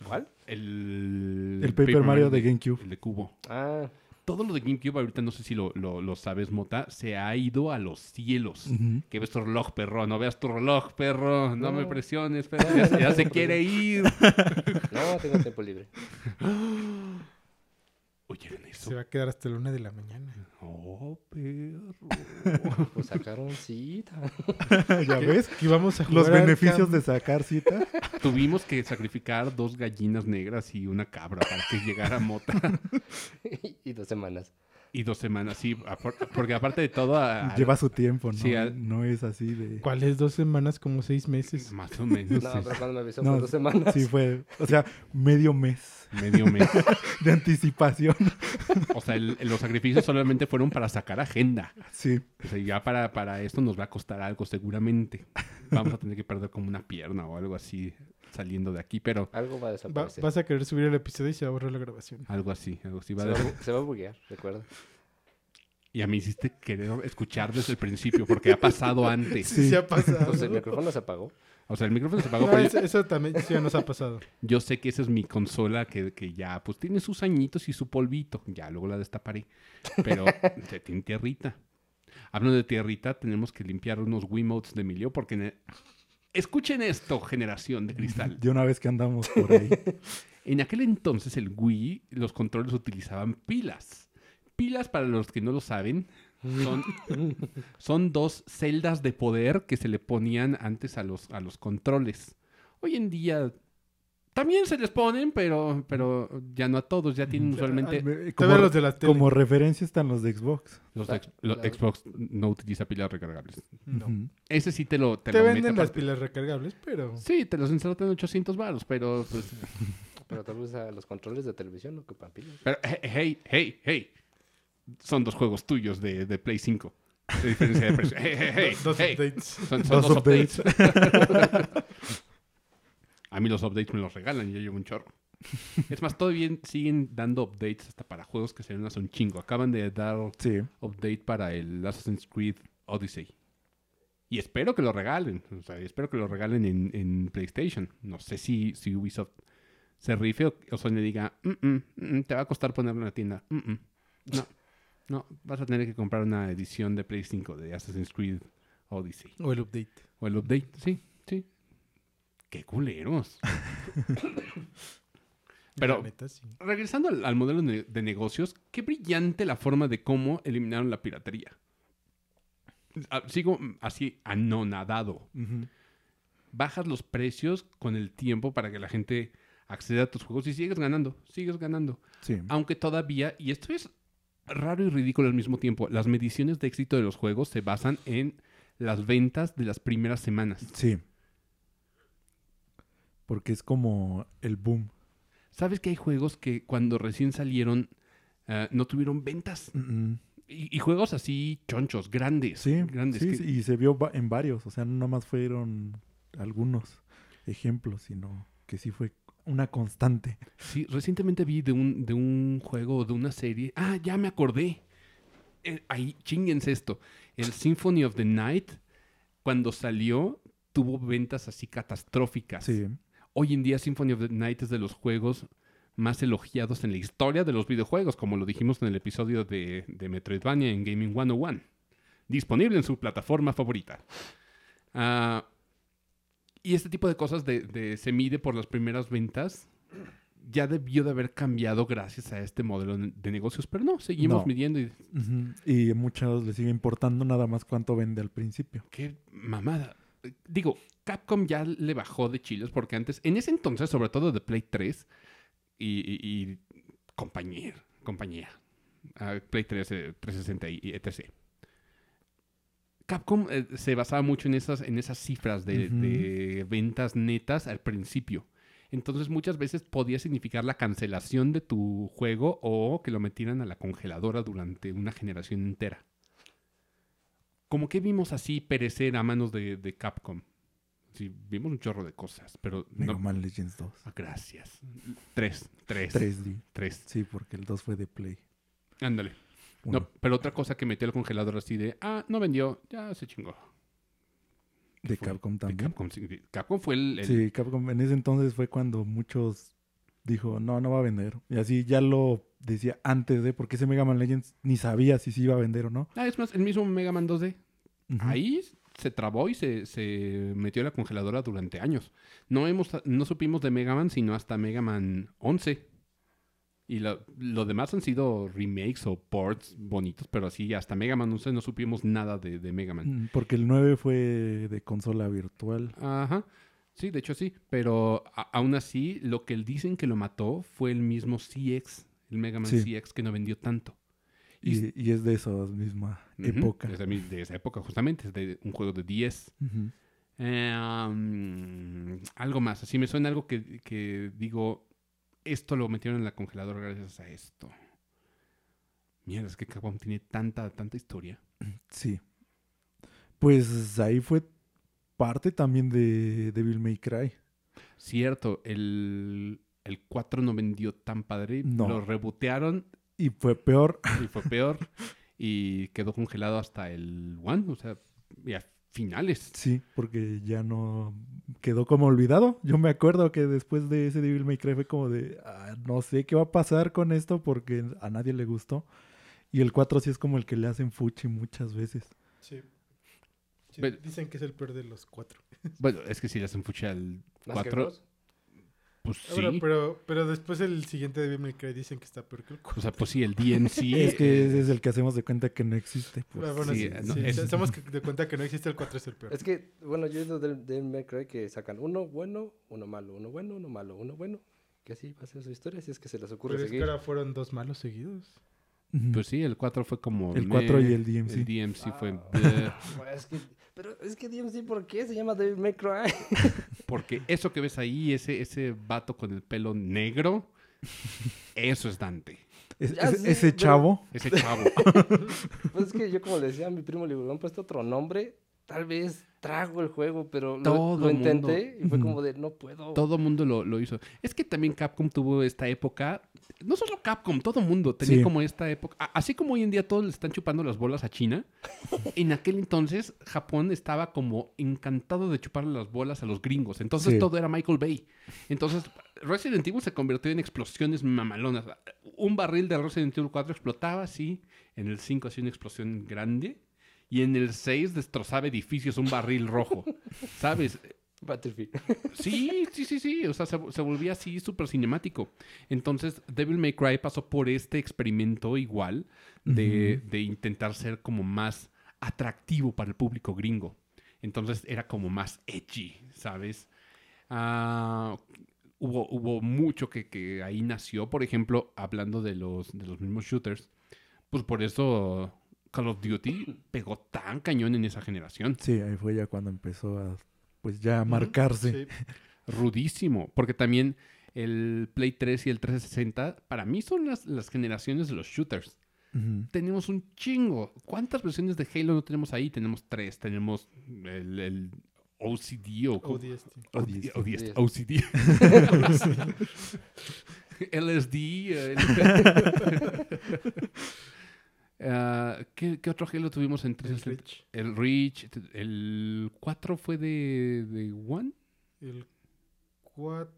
[SPEAKER 2] ¿Cuál?
[SPEAKER 1] el...
[SPEAKER 4] El Paper Mario de GameCube.
[SPEAKER 1] El de cubo.
[SPEAKER 2] Ah,
[SPEAKER 1] Todo lo de GameCube, ahorita no sé si lo, lo, lo sabes, Mota, se ha ido a los cielos.
[SPEAKER 4] Ujú.
[SPEAKER 1] Que ves tu reloj, perro. No veas tu reloj, perro. No, me presiones, perro. Ya, ya se quiere ir. [LAUGHS]
[SPEAKER 2] no, tengo tiempo libre. [GASPS] [LAUGHS]
[SPEAKER 1] ¿Oyeron eso?
[SPEAKER 3] Se va a quedar hasta la una de la mañana.
[SPEAKER 1] Oh, perro. [LAUGHS]
[SPEAKER 2] Pues sacaron cita. [LAUGHS]
[SPEAKER 4] ¿Ya ves?
[SPEAKER 3] Aquí vamos a jugar
[SPEAKER 4] Los beneficios de sacar cita. [LAUGHS]
[SPEAKER 1] Tuvimos que sacrificar dos gallinas negras y una cabra para que llegara Mota.
[SPEAKER 2] y dos semanas.
[SPEAKER 1] Y dos semanas, sí. Porque aparte de todo... a- a-
[SPEAKER 4] Lleva su tiempo, ¿no?
[SPEAKER 1] Sí, a-
[SPEAKER 4] No es así de...
[SPEAKER 3] ¿Cuáles dos semanas? Como seis meses.
[SPEAKER 1] Más o menos.
[SPEAKER 2] No,
[SPEAKER 1] sí.
[SPEAKER 2] pero cuando me avisó
[SPEAKER 4] No,
[SPEAKER 2] fue dos semanas.
[SPEAKER 4] Sí, fue... O sea, medio mes
[SPEAKER 1] Medio mes. [LAUGHS]
[SPEAKER 4] de anticipación.
[SPEAKER 1] O sea, el- los sacrificios solamente fueron para sacar agenda.
[SPEAKER 4] Sí.
[SPEAKER 1] O sea, ya para, para esto nos va a costar algo seguramente. Vamos a tener que perder como una pierna o algo así saliendo de aquí, pero
[SPEAKER 2] Algo va a
[SPEAKER 3] Va-
[SPEAKER 2] desaparecer.
[SPEAKER 3] vas a querer subir el episodio y se va a borrar la grabación.
[SPEAKER 1] algo así, algo así. Va
[SPEAKER 2] se,
[SPEAKER 1] a
[SPEAKER 2] va, a
[SPEAKER 1] de-
[SPEAKER 2] bu- se va a buguear, recuerda.
[SPEAKER 1] Y a mí hiciste querer escuchar desde el principio porque ha pasado [LAUGHS] antes.
[SPEAKER 4] Sí.
[SPEAKER 3] se ha pasado.
[SPEAKER 2] Pues el micrófono se apagó.
[SPEAKER 1] O sea, el micrófono se apagó,
[SPEAKER 3] No,
[SPEAKER 1] pero
[SPEAKER 3] eso, eso también sí ya nos ha pasado.
[SPEAKER 1] yo sé que esa es mi consola que, que ya pues tiene sus añitos y su polvito. Ya luego la destaparé. Pero [LAUGHS] se tiene tierrita. Hablando de tierrita, tenemos que limpiar unos Wiimotes de Emilio porque... Escuchen esto, generación de cristal.
[SPEAKER 4] De una vez que andamos por ahí. [LAUGHS]
[SPEAKER 1] En aquel entonces el Wii, los controles utilizaban pilas. Pilas, para los que no lo saben, son, [LAUGHS] son dos celdas de poder que se le ponían antes a los, a los controles. Hoy en día también se les ponen, pero, pero ya no a todos, ya tienen usualmente...
[SPEAKER 4] Como,
[SPEAKER 3] los de la tele.
[SPEAKER 4] como referencia están los de Xbox.
[SPEAKER 1] Los ex- los Xbox no utiliza pilas recargables.
[SPEAKER 3] No.
[SPEAKER 1] Ese sí te lo... Te,
[SPEAKER 3] Te
[SPEAKER 1] lo mete
[SPEAKER 3] venden las
[SPEAKER 1] aparte.
[SPEAKER 3] pilas recargables, pero...
[SPEAKER 1] Sí, te los insertan en 800 baros, pero pues... [LAUGHS]
[SPEAKER 2] Pero tal vez a los controles de televisión no ocupan pilas.
[SPEAKER 1] Pero, he- hey, hey, hey. Son dos juegos tuyos de, de Play 5. de diferencia de precio. Hey, hey, hey, [LAUGHS]
[SPEAKER 3] Dos
[SPEAKER 1] hey.
[SPEAKER 3] updates.
[SPEAKER 1] Son, son
[SPEAKER 4] Dos
[SPEAKER 1] dos updates. [LAUGHS] A mí los updates me los regalan y yo llevo un chorro. Es más, todavía siguen dando updates hasta para juegos que se ven hace un chingo. Acaban de dar
[SPEAKER 4] Sí.
[SPEAKER 1] update para el Assassin's Creed Odyssey. Y espero que lo regalen. O sea, espero que lo regalen en, en PlayStation. No sé si, si Ubisoft se rife o, o Sony diga, "Mm, mm, mm, te va a costar ponerlo en la tienda. Mm, mm". No, no, vas a tener que comprar una edición de Play 5 de Assassin's Creed Odyssey.
[SPEAKER 3] O el update.
[SPEAKER 1] O el update, sí. Qué culeros. [LAUGHS] Pero-
[SPEAKER 3] La neta, sí.
[SPEAKER 1] Regresando al, al modelo de, de negocios, qué brillante la forma de cómo eliminaron la piratería. Ah, Sigo así anonadado. Bajas los precios con el tiempo para que la gente acceda a tus juegos y sigues ganando, sigues ganando.
[SPEAKER 4] Sí.
[SPEAKER 1] Aunque todavía, y esto es raro y ridículo al mismo tiempo, las mediciones de éxito de los juegos se basan en las ventas de las primeras semanas.
[SPEAKER 4] Sí. Porque es como el boom.
[SPEAKER 1] ¿Sabes que hay juegos que cuando recién salieron ah, no tuvieron ventas?
[SPEAKER 4] Mm,
[SPEAKER 1] Y, y juegos así chonchos, grandes.
[SPEAKER 4] Sí,
[SPEAKER 1] grandes.
[SPEAKER 4] sí,
[SPEAKER 1] que-
[SPEAKER 4] sí, y se vio en varios. O sea, no nomás fueron algunos ejemplos, sino que sí fue una constante.
[SPEAKER 1] sí, recientemente vi de un, de un juego, de una serie. Ah, ya me acordé. Eh, ahí, chinguense esto. El Symphony of the Night, cuando salió, tuvo ventas así catastróficas.
[SPEAKER 4] Sí.
[SPEAKER 1] Hoy en día Symphony of the Night es de los juegos más elogiados en la historia de los videojuegos, como lo dijimos en el episodio de, de Metroidvania en Gaming 101. Disponible en su plataforma favorita. Ah, y este tipo de cosas de, de se mide por las primeras ventas ya debió de haber cambiado gracias a este modelo de negocios, pero no, seguimos
[SPEAKER 4] No.
[SPEAKER 1] midiendo y
[SPEAKER 4] Ujú. Y a muchos les sigue importando nada más cuánto vende al principio.
[SPEAKER 1] Qué mamada. Digo, Capcom ya le bajó de chiles porque antes, en ese entonces, sobre todo de Play 3 y, y- y compañía, compañía, ah, Play 3, eh, 360 y, y etc. Capcom eh, se basaba mucho en esas, en esas cifras de, ventas netas al principio. Entonces muchas veces podía significar la cancelación de tu juego o que lo metieran a la congeladora durante una generación entera como que vimos así perecer a manos de, de Capcom. Sí, vimos un chorro de cosas, pero
[SPEAKER 4] Mega
[SPEAKER 1] no.
[SPEAKER 4] Man Legends 2.
[SPEAKER 1] Ah, gracias. Tres, tres,
[SPEAKER 4] 3D.
[SPEAKER 1] tres.
[SPEAKER 4] Sí, porque el 2 fue de Play.
[SPEAKER 1] Ándale. No, pero otra cosa que metió el congelador así de, ah, no vendió, ya se chingó.
[SPEAKER 4] de
[SPEAKER 1] fue?
[SPEAKER 4] Capcom
[SPEAKER 1] De
[SPEAKER 4] también.
[SPEAKER 1] Capcom, sí, de- Capcom fue el, el-
[SPEAKER 4] Sí, Capcom en ese entonces fue cuando muchos dijo, no, no va a vender. Y así ya lo decía antes de, porque ese Mega Man Legends ni sabía si se iba a vender o no.
[SPEAKER 1] Ah, es más, el mismo Mega Man 2D.
[SPEAKER 4] Ujú.
[SPEAKER 1] Ahí se trabó y se, se metió a la congeladora durante años. No, hemos, no supimos de Mega Man sino hasta Mega Man 11. Y lo, lo demás han sido remakes o ports bonitos, pero así hasta Mega Man 11 no supimos nada de, de Mega Man.
[SPEAKER 4] Mm, Porque el 9 fue de consola virtual.
[SPEAKER 1] Ajá. Sí, de hecho sí. Pero aún así, lo que dicen que lo mató fue el mismo CX, el Mega Man
[SPEAKER 4] Sí.
[SPEAKER 1] CX que no vendió tanto. Y-
[SPEAKER 4] es de esa misma época.
[SPEAKER 1] De esa, mi- de esa época, justamente. Es de un juego de 10.
[SPEAKER 4] Ujú.
[SPEAKER 1] Eh, um, algo más. Así me suena algo que, que digo, esto lo metieron en la congeladora gracias a esto. Mierda, es que Capcom tiene tanta, tanta historia.
[SPEAKER 4] Sí. Pues ahí fue parte también de Devil May Cry.
[SPEAKER 1] Cierto, el, el 4 no vendió tan padre.
[SPEAKER 4] No.
[SPEAKER 1] Lo rebotearon
[SPEAKER 4] Y fue peor.
[SPEAKER 1] y fue peor. y quedó congelado hasta el 1. O sea, y a finales.
[SPEAKER 4] Sí, porque ya no quedó como olvidado. Yo me acuerdo que después de ese Devil May Cry fue como de, "Ah, no sé qué va a pasar con esto porque a nadie le gustó. Y el 4 sí es como el que le hacen fuchi muchas veces.
[SPEAKER 3] Sí. Sí,
[SPEAKER 1] Pero-
[SPEAKER 3] dicen que es el peor de los cuatro.
[SPEAKER 1] Bueno, es que si le hacen fucha al
[SPEAKER 2] ¿Más que
[SPEAKER 1] 4,
[SPEAKER 2] Bros?
[SPEAKER 1] Pues sí.
[SPEAKER 3] Ahora, pero, pero después el siguiente de Devil Cry dicen que está peor que el
[SPEAKER 1] O
[SPEAKER 3] cuatro.
[SPEAKER 1] sea, pues sí, el DMC. [LAUGHS]
[SPEAKER 4] es que es el que hacemos de cuenta que no existe. pues.
[SPEAKER 3] Ah, bueno,
[SPEAKER 1] sí,
[SPEAKER 3] sí,
[SPEAKER 1] no,
[SPEAKER 3] sí,
[SPEAKER 1] es-
[SPEAKER 3] hacemos de cuenta que no existe el 4 es el peor.
[SPEAKER 2] Es que, bueno, yo he ido del, del May Cry que sacan uno bueno, uno malo, uno bueno, uno malo, uno bueno. Que así va a ser su historia, si es que se les ocurre
[SPEAKER 3] Pero es que ahora fueron dos malos seguidos.
[SPEAKER 1] Pues sí, el 4 fue como...
[SPEAKER 4] El 4
[SPEAKER 1] meh,
[SPEAKER 4] y el DMC.
[SPEAKER 1] El DMC fue...
[SPEAKER 2] Ah,
[SPEAKER 1] bleh,
[SPEAKER 2] bueno, [LAUGHS] es que, pero es que DMC, ¿por qué se llama Devil May Cry? [LAUGHS]
[SPEAKER 1] porque eso que ves ahí, ese, ese vato con el pelo negro, eso es Dante.
[SPEAKER 4] Es- es- ese
[SPEAKER 2] pero-
[SPEAKER 4] chavo.
[SPEAKER 1] Ese chavo. [LAUGHS]
[SPEAKER 2] Pues es que yo como le decía a mi primo, le digo, le han puesto otro nombre, tal vez trago el juego, pero lo-
[SPEAKER 1] Todo
[SPEAKER 2] lo,
[SPEAKER 1] mundo.
[SPEAKER 2] intenté y fue como de, no puedo.
[SPEAKER 1] Todo mundo lo, lo hizo. Es que también Capcom tuvo esta época. No solo Capcom, todo mundo tenía
[SPEAKER 4] Sí.
[SPEAKER 1] como esta época. Así como hoy en día todos le están chupando las bolas a China, [LAUGHS] en aquel entonces Japón estaba como encantado de chuparle las bolas a los gringos. Entonces
[SPEAKER 4] Sí.
[SPEAKER 1] todo era Michael Bay. Entonces Resident Evil se convirtió en explosiones mamalonas. Un barril de Resident Evil 4 explotaba así. En el 5 hacía una explosión grande. Y en el 6 destrozaba edificios un barril rojo. [LAUGHS] ¿Sabes?
[SPEAKER 2] Battlefield.
[SPEAKER 1] Sí, sí, sí, sí. O sea, se, se volvía así súper cinemático. Entonces, Devil May Cry pasó por este experimento igual de, de intentar ser como más atractivo para el público gringo. Entonces era como más edgy, ¿sabes? Ah, hubo, hubo mucho que, que ahí nació. Por ejemplo, hablando de los, de los mismos shooters, pues por eso Call of Duty pegó tan cañón en esa generación.
[SPEAKER 4] Sí, ahí fue ya cuando empezó a, pues ya a marcarse.
[SPEAKER 3] Sí.
[SPEAKER 1] rudísimo. Porque también el Play 3 y el 360, para mí son las, las generaciones de los shooters. Tenemos un chingo. ¿Cuántas versiones de Halo no tenemos ahí? Tenemos tres. Tenemos el, el OCD o
[SPEAKER 3] ODST.
[SPEAKER 1] OD-
[SPEAKER 4] ODST.
[SPEAKER 1] ODST, OCD. LSD. El- Ah, ¿qué, qué otro Halo tuvimos en
[SPEAKER 3] El
[SPEAKER 1] 360?
[SPEAKER 3] Reach.
[SPEAKER 1] El Reach. El 4 fue de, de One.
[SPEAKER 3] El 4,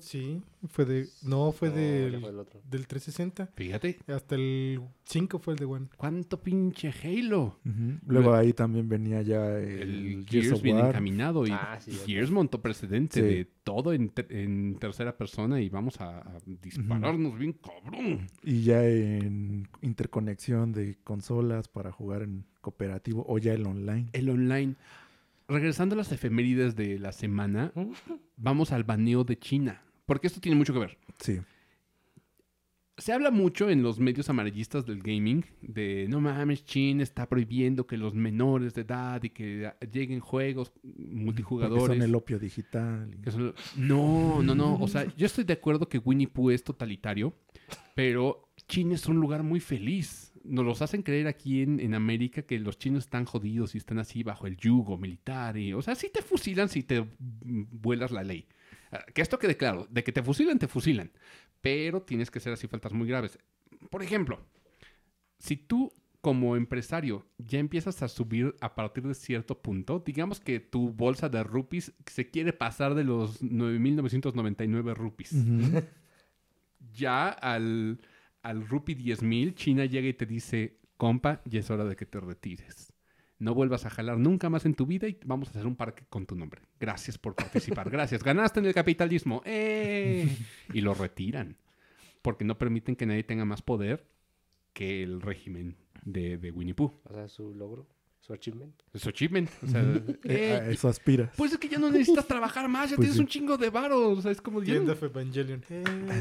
[SPEAKER 3] sí. Fue de. No, fue
[SPEAKER 2] No,
[SPEAKER 3] del,
[SPEAKER 2] fue el otro.
[SPEAKER 3] del 360.
[SPEAKER 1] Fíjate.
[SPEAKER 3] Hasta el 5 fue el de One.
[SPEAKER 1] ¿Cuánto pinche Halo?
[SPEAKER 4] Luego ahí también venía ya el,
[SPEAKER 1] El
[SPEAKER 4] Gears
[SPEAKER 1] Gears
[SPEAKER 4] of
[SPEAKER 1] bien
[SPEAKER 4] War.
[SPEAKER 1] encaminado y,
[SPEAKER 2] Ah, sí,
[SPEAKER 1] y Gears montó precedente
[SPEAKER 4] Sí.
[SPEAKER 1] de todo en, ter- en tercera persona y vamos a, a dispararnos bien cabrón.
[SPEAKER 4] Y ya en interconexión de consolas para jugar en cooperativo o ya el online.
[SPEAKER 1] El online. Regresando a las efemérides de la semana, vamos al baneo de China, porque esto tiene mucho que ver.
[SPEAKER 4] Sí.
[SPEAKER 1] Se habla mucho en los medios amarillistas del gaming de no mames, China está prohibiendo que los menores de edad y que lleguen juegos
[SPEAKER 4] Porque
[SPEAKER 1] multijugadores.
[SPEAKER 4] son el opio digital. y-
[SPEAKER 1] Que son- No, no, no. O sea, yo estoy de acuerdo que Winnie Pooh es totalitario, pero China es un lugar muy feliz. Nos los hacen creer aquí en, en América que los chinos están jodidos y están así bajo el yugo militar. Y, o sea, sí te fusilan si te vuelas la ley. Ah, Que esto quede claro, de que te fusilan, te fusilan. Pero tienes que ser así faltas muy graves. Por ejemplo, si tú como empresario ya empiezas a subir a partir de cierto punto, digamos que tu bolsa de rupees se quiere pasar de los 9.999 rupees. Ya al, al rupee 10.000, China llega y te dice, compa, ya es hora de que te retires. No vuelvas a jalar nunca más en tu vida y vamos a hacer un parque con tu nombre. Gracias por participar. Gracias. Ganaste en el capitalismo. ¡Eh! Y lo retiran. Porque no permiten que nadie tenga más poder que el régimen de, de Winnie Pooh.
[SPEAKER 2] O sea, su logro, su achievement.
[SPEAKER 1] Es achievement. O sea, [LAUGHS]
[SPEAKER 4] Eh,
[SPEAKER 1] ¡eh!
[SPEAKER 4] a eso aspiras.
[SPEAKER 1] Pues es que ya no necesitas trabajar más, ya
[SPEAKER 4] Pues
[SPEAKER 1] tienes
[SPEAKER 4] sí.
[SPEAKER 1] un chingo de varos. O sea, es como ya
[SPEAKER 3] End of Evangelion.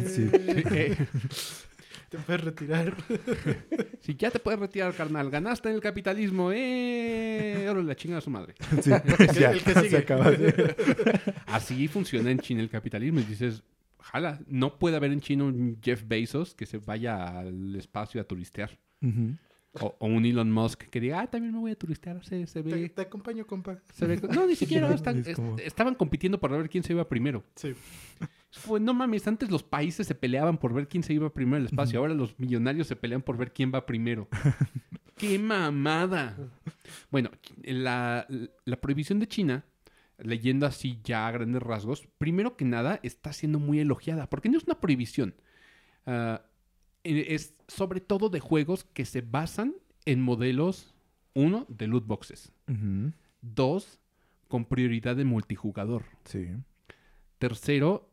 [SPEAKER 4] Sí. [LAUGHS]
[SPEAKER 1] Eh,
[SPEAKER 3] Te puedes retirar. [LAUGHS]
[SPEAKER 1] Si ya te puedes retirar, carnal. Ganaste en el capitalismo. ¡Eh! Ahora la chinga a su madre. [LAUGHS]
[SPEAKER 4] Sí, [LAUGHS] ya,
[SPEAKER 3] el que
[SPEAKER 4] se acaba. sí.
[SPEAKER 1] Así funciona en China el capitalismo. Y dices, jala, no puede haber en China un Jeff Bezos que se vaya al espacio a turistear. O, o un Elon Musk que diga, ah, también me voy a turistear. Se, se
[SPEAKER 3] Te,
[SPEAKER 1] ve.
[SPEAKER 3] te acompaño, compa.
[SPEAKER 1] se ve- No, ni siquiera. están-
[SPEAKER 4] Es como-
[SPEAKER 1] est- estaban compitiendo por ver quién se iba primero.
[SPEAKER 3] Sí.
[SPEAKER 1] Pues no mames, antes los países se peleaban por ver quién se iba primero al espacio. Ahora los millonarios se pelean por ver quién va primero. [LAUGHS] ¡Qué mamada! Bueno, la, la prohibición de China, leyendo así ya a grandes rasgos, primero que nada está siendo muy elogiada, porque no es una prohibición. Ah, eh, es sobre todo de juegos que se basan en modelos, uno, de loot boxes. Dos, con prioridad de multijugador.
[SPEAKER 4] Sí.
[SPEAKER 1] Tercero,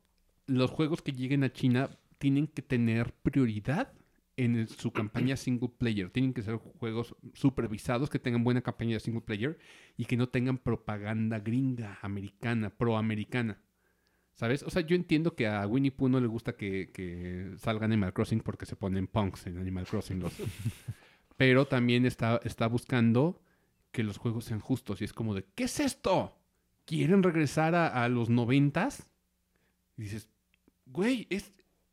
[SPEAKER 1] los juegos que lleguen a China tienen que tener prioridad en el- su campaña single player. Tienen que ser juegos supervisados que tengan buena campaña de single player y que no tengan propaganda gringa, americana, proamericana. ¿Sabes? O sea, yo entiendo que a Winnie Pooh no le gusta que, que salga Animal Crossing porque se ponen punks en Animal Crossing. Los... [LAUGHS] Pero también está, está buscando que los juegos sean justos. Y es como de, ¿qué es esto? ¿Quieren regresar a, a los noventas? Y dices, güey, es,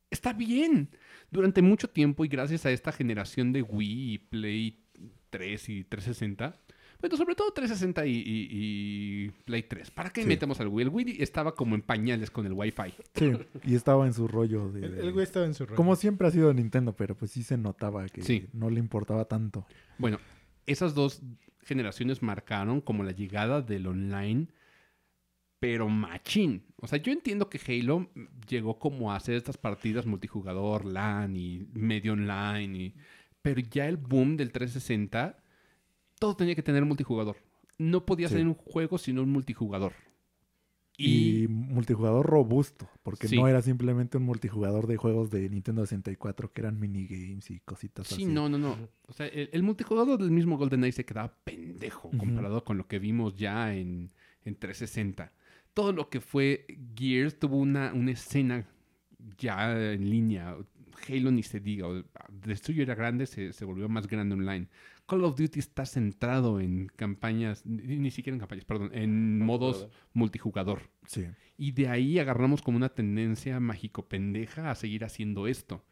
[SPEAKER 1] está bien. Durante mucho tiempo y gracias a esta generación de Wii y Play 3 y 360, bueno, sobre todo 360 y, y- y Play 3. ¿Para qué
[SPEAKER 4] Sí.
[SPEAKER 1] metemos al Wii? El Wii estaba como en pañales con el Wi-Fi.
[SPEAKER 4] Sí, y estaba en su rollo de...
[SPEAKER 3] El,
[SPEAKER 4] de-
[SPEAKER 3] el güey estaba en su rollo.
[SPEAKER 4] Como siempre ha sido Nintendo, pero pues sí se notaba que
[SPEAKER 1] Sí.
[SPEAKER 4] no le importaba tanto.
[SPEAKER 1] Bueno, esas dos generaciones marcaron como la llegada del online, pero machín. O sea, yo entiendo que Halo llegó como a hacer estas partidas multijugador, LAN y medio online, y... pero ya el boom del 360, todo tenía que tener multijugador. No podía
[SPEAKER 4] Sí.
[SPEAKER 1] ser un juego sino un multijugador.
[SPEAKER 4] Y, multijugador robusto, porque
[SPEAKER 1] Sí.
[SPEAKER 4] no era simplemente un multijugador de juegos de Nintendo 64 que eran minigames y cositas
[SPEAKER 1] Sí,
[SPEAKER 4] así.
[SPEAKER 1] no, no, no. O sea, el, el multijugador del mismo GoldenEye se quedaba pendejo comparado con lo que vimos ya en, en 360. Todo lo que fue Gears tuvo una, una escena ya en línea. Halo ni se diga. o- De suyo era grande, se, se volvió más grande online. Call of Duty está centrado en campañas, ni, ni siquiera en campañas, perdón, en modos multijugador.
[SPEAKER 4] Sí.
[SPEAKER 1] Y de ahí agarramos como una tendencia mágico pendeja a seguir haciendo esto.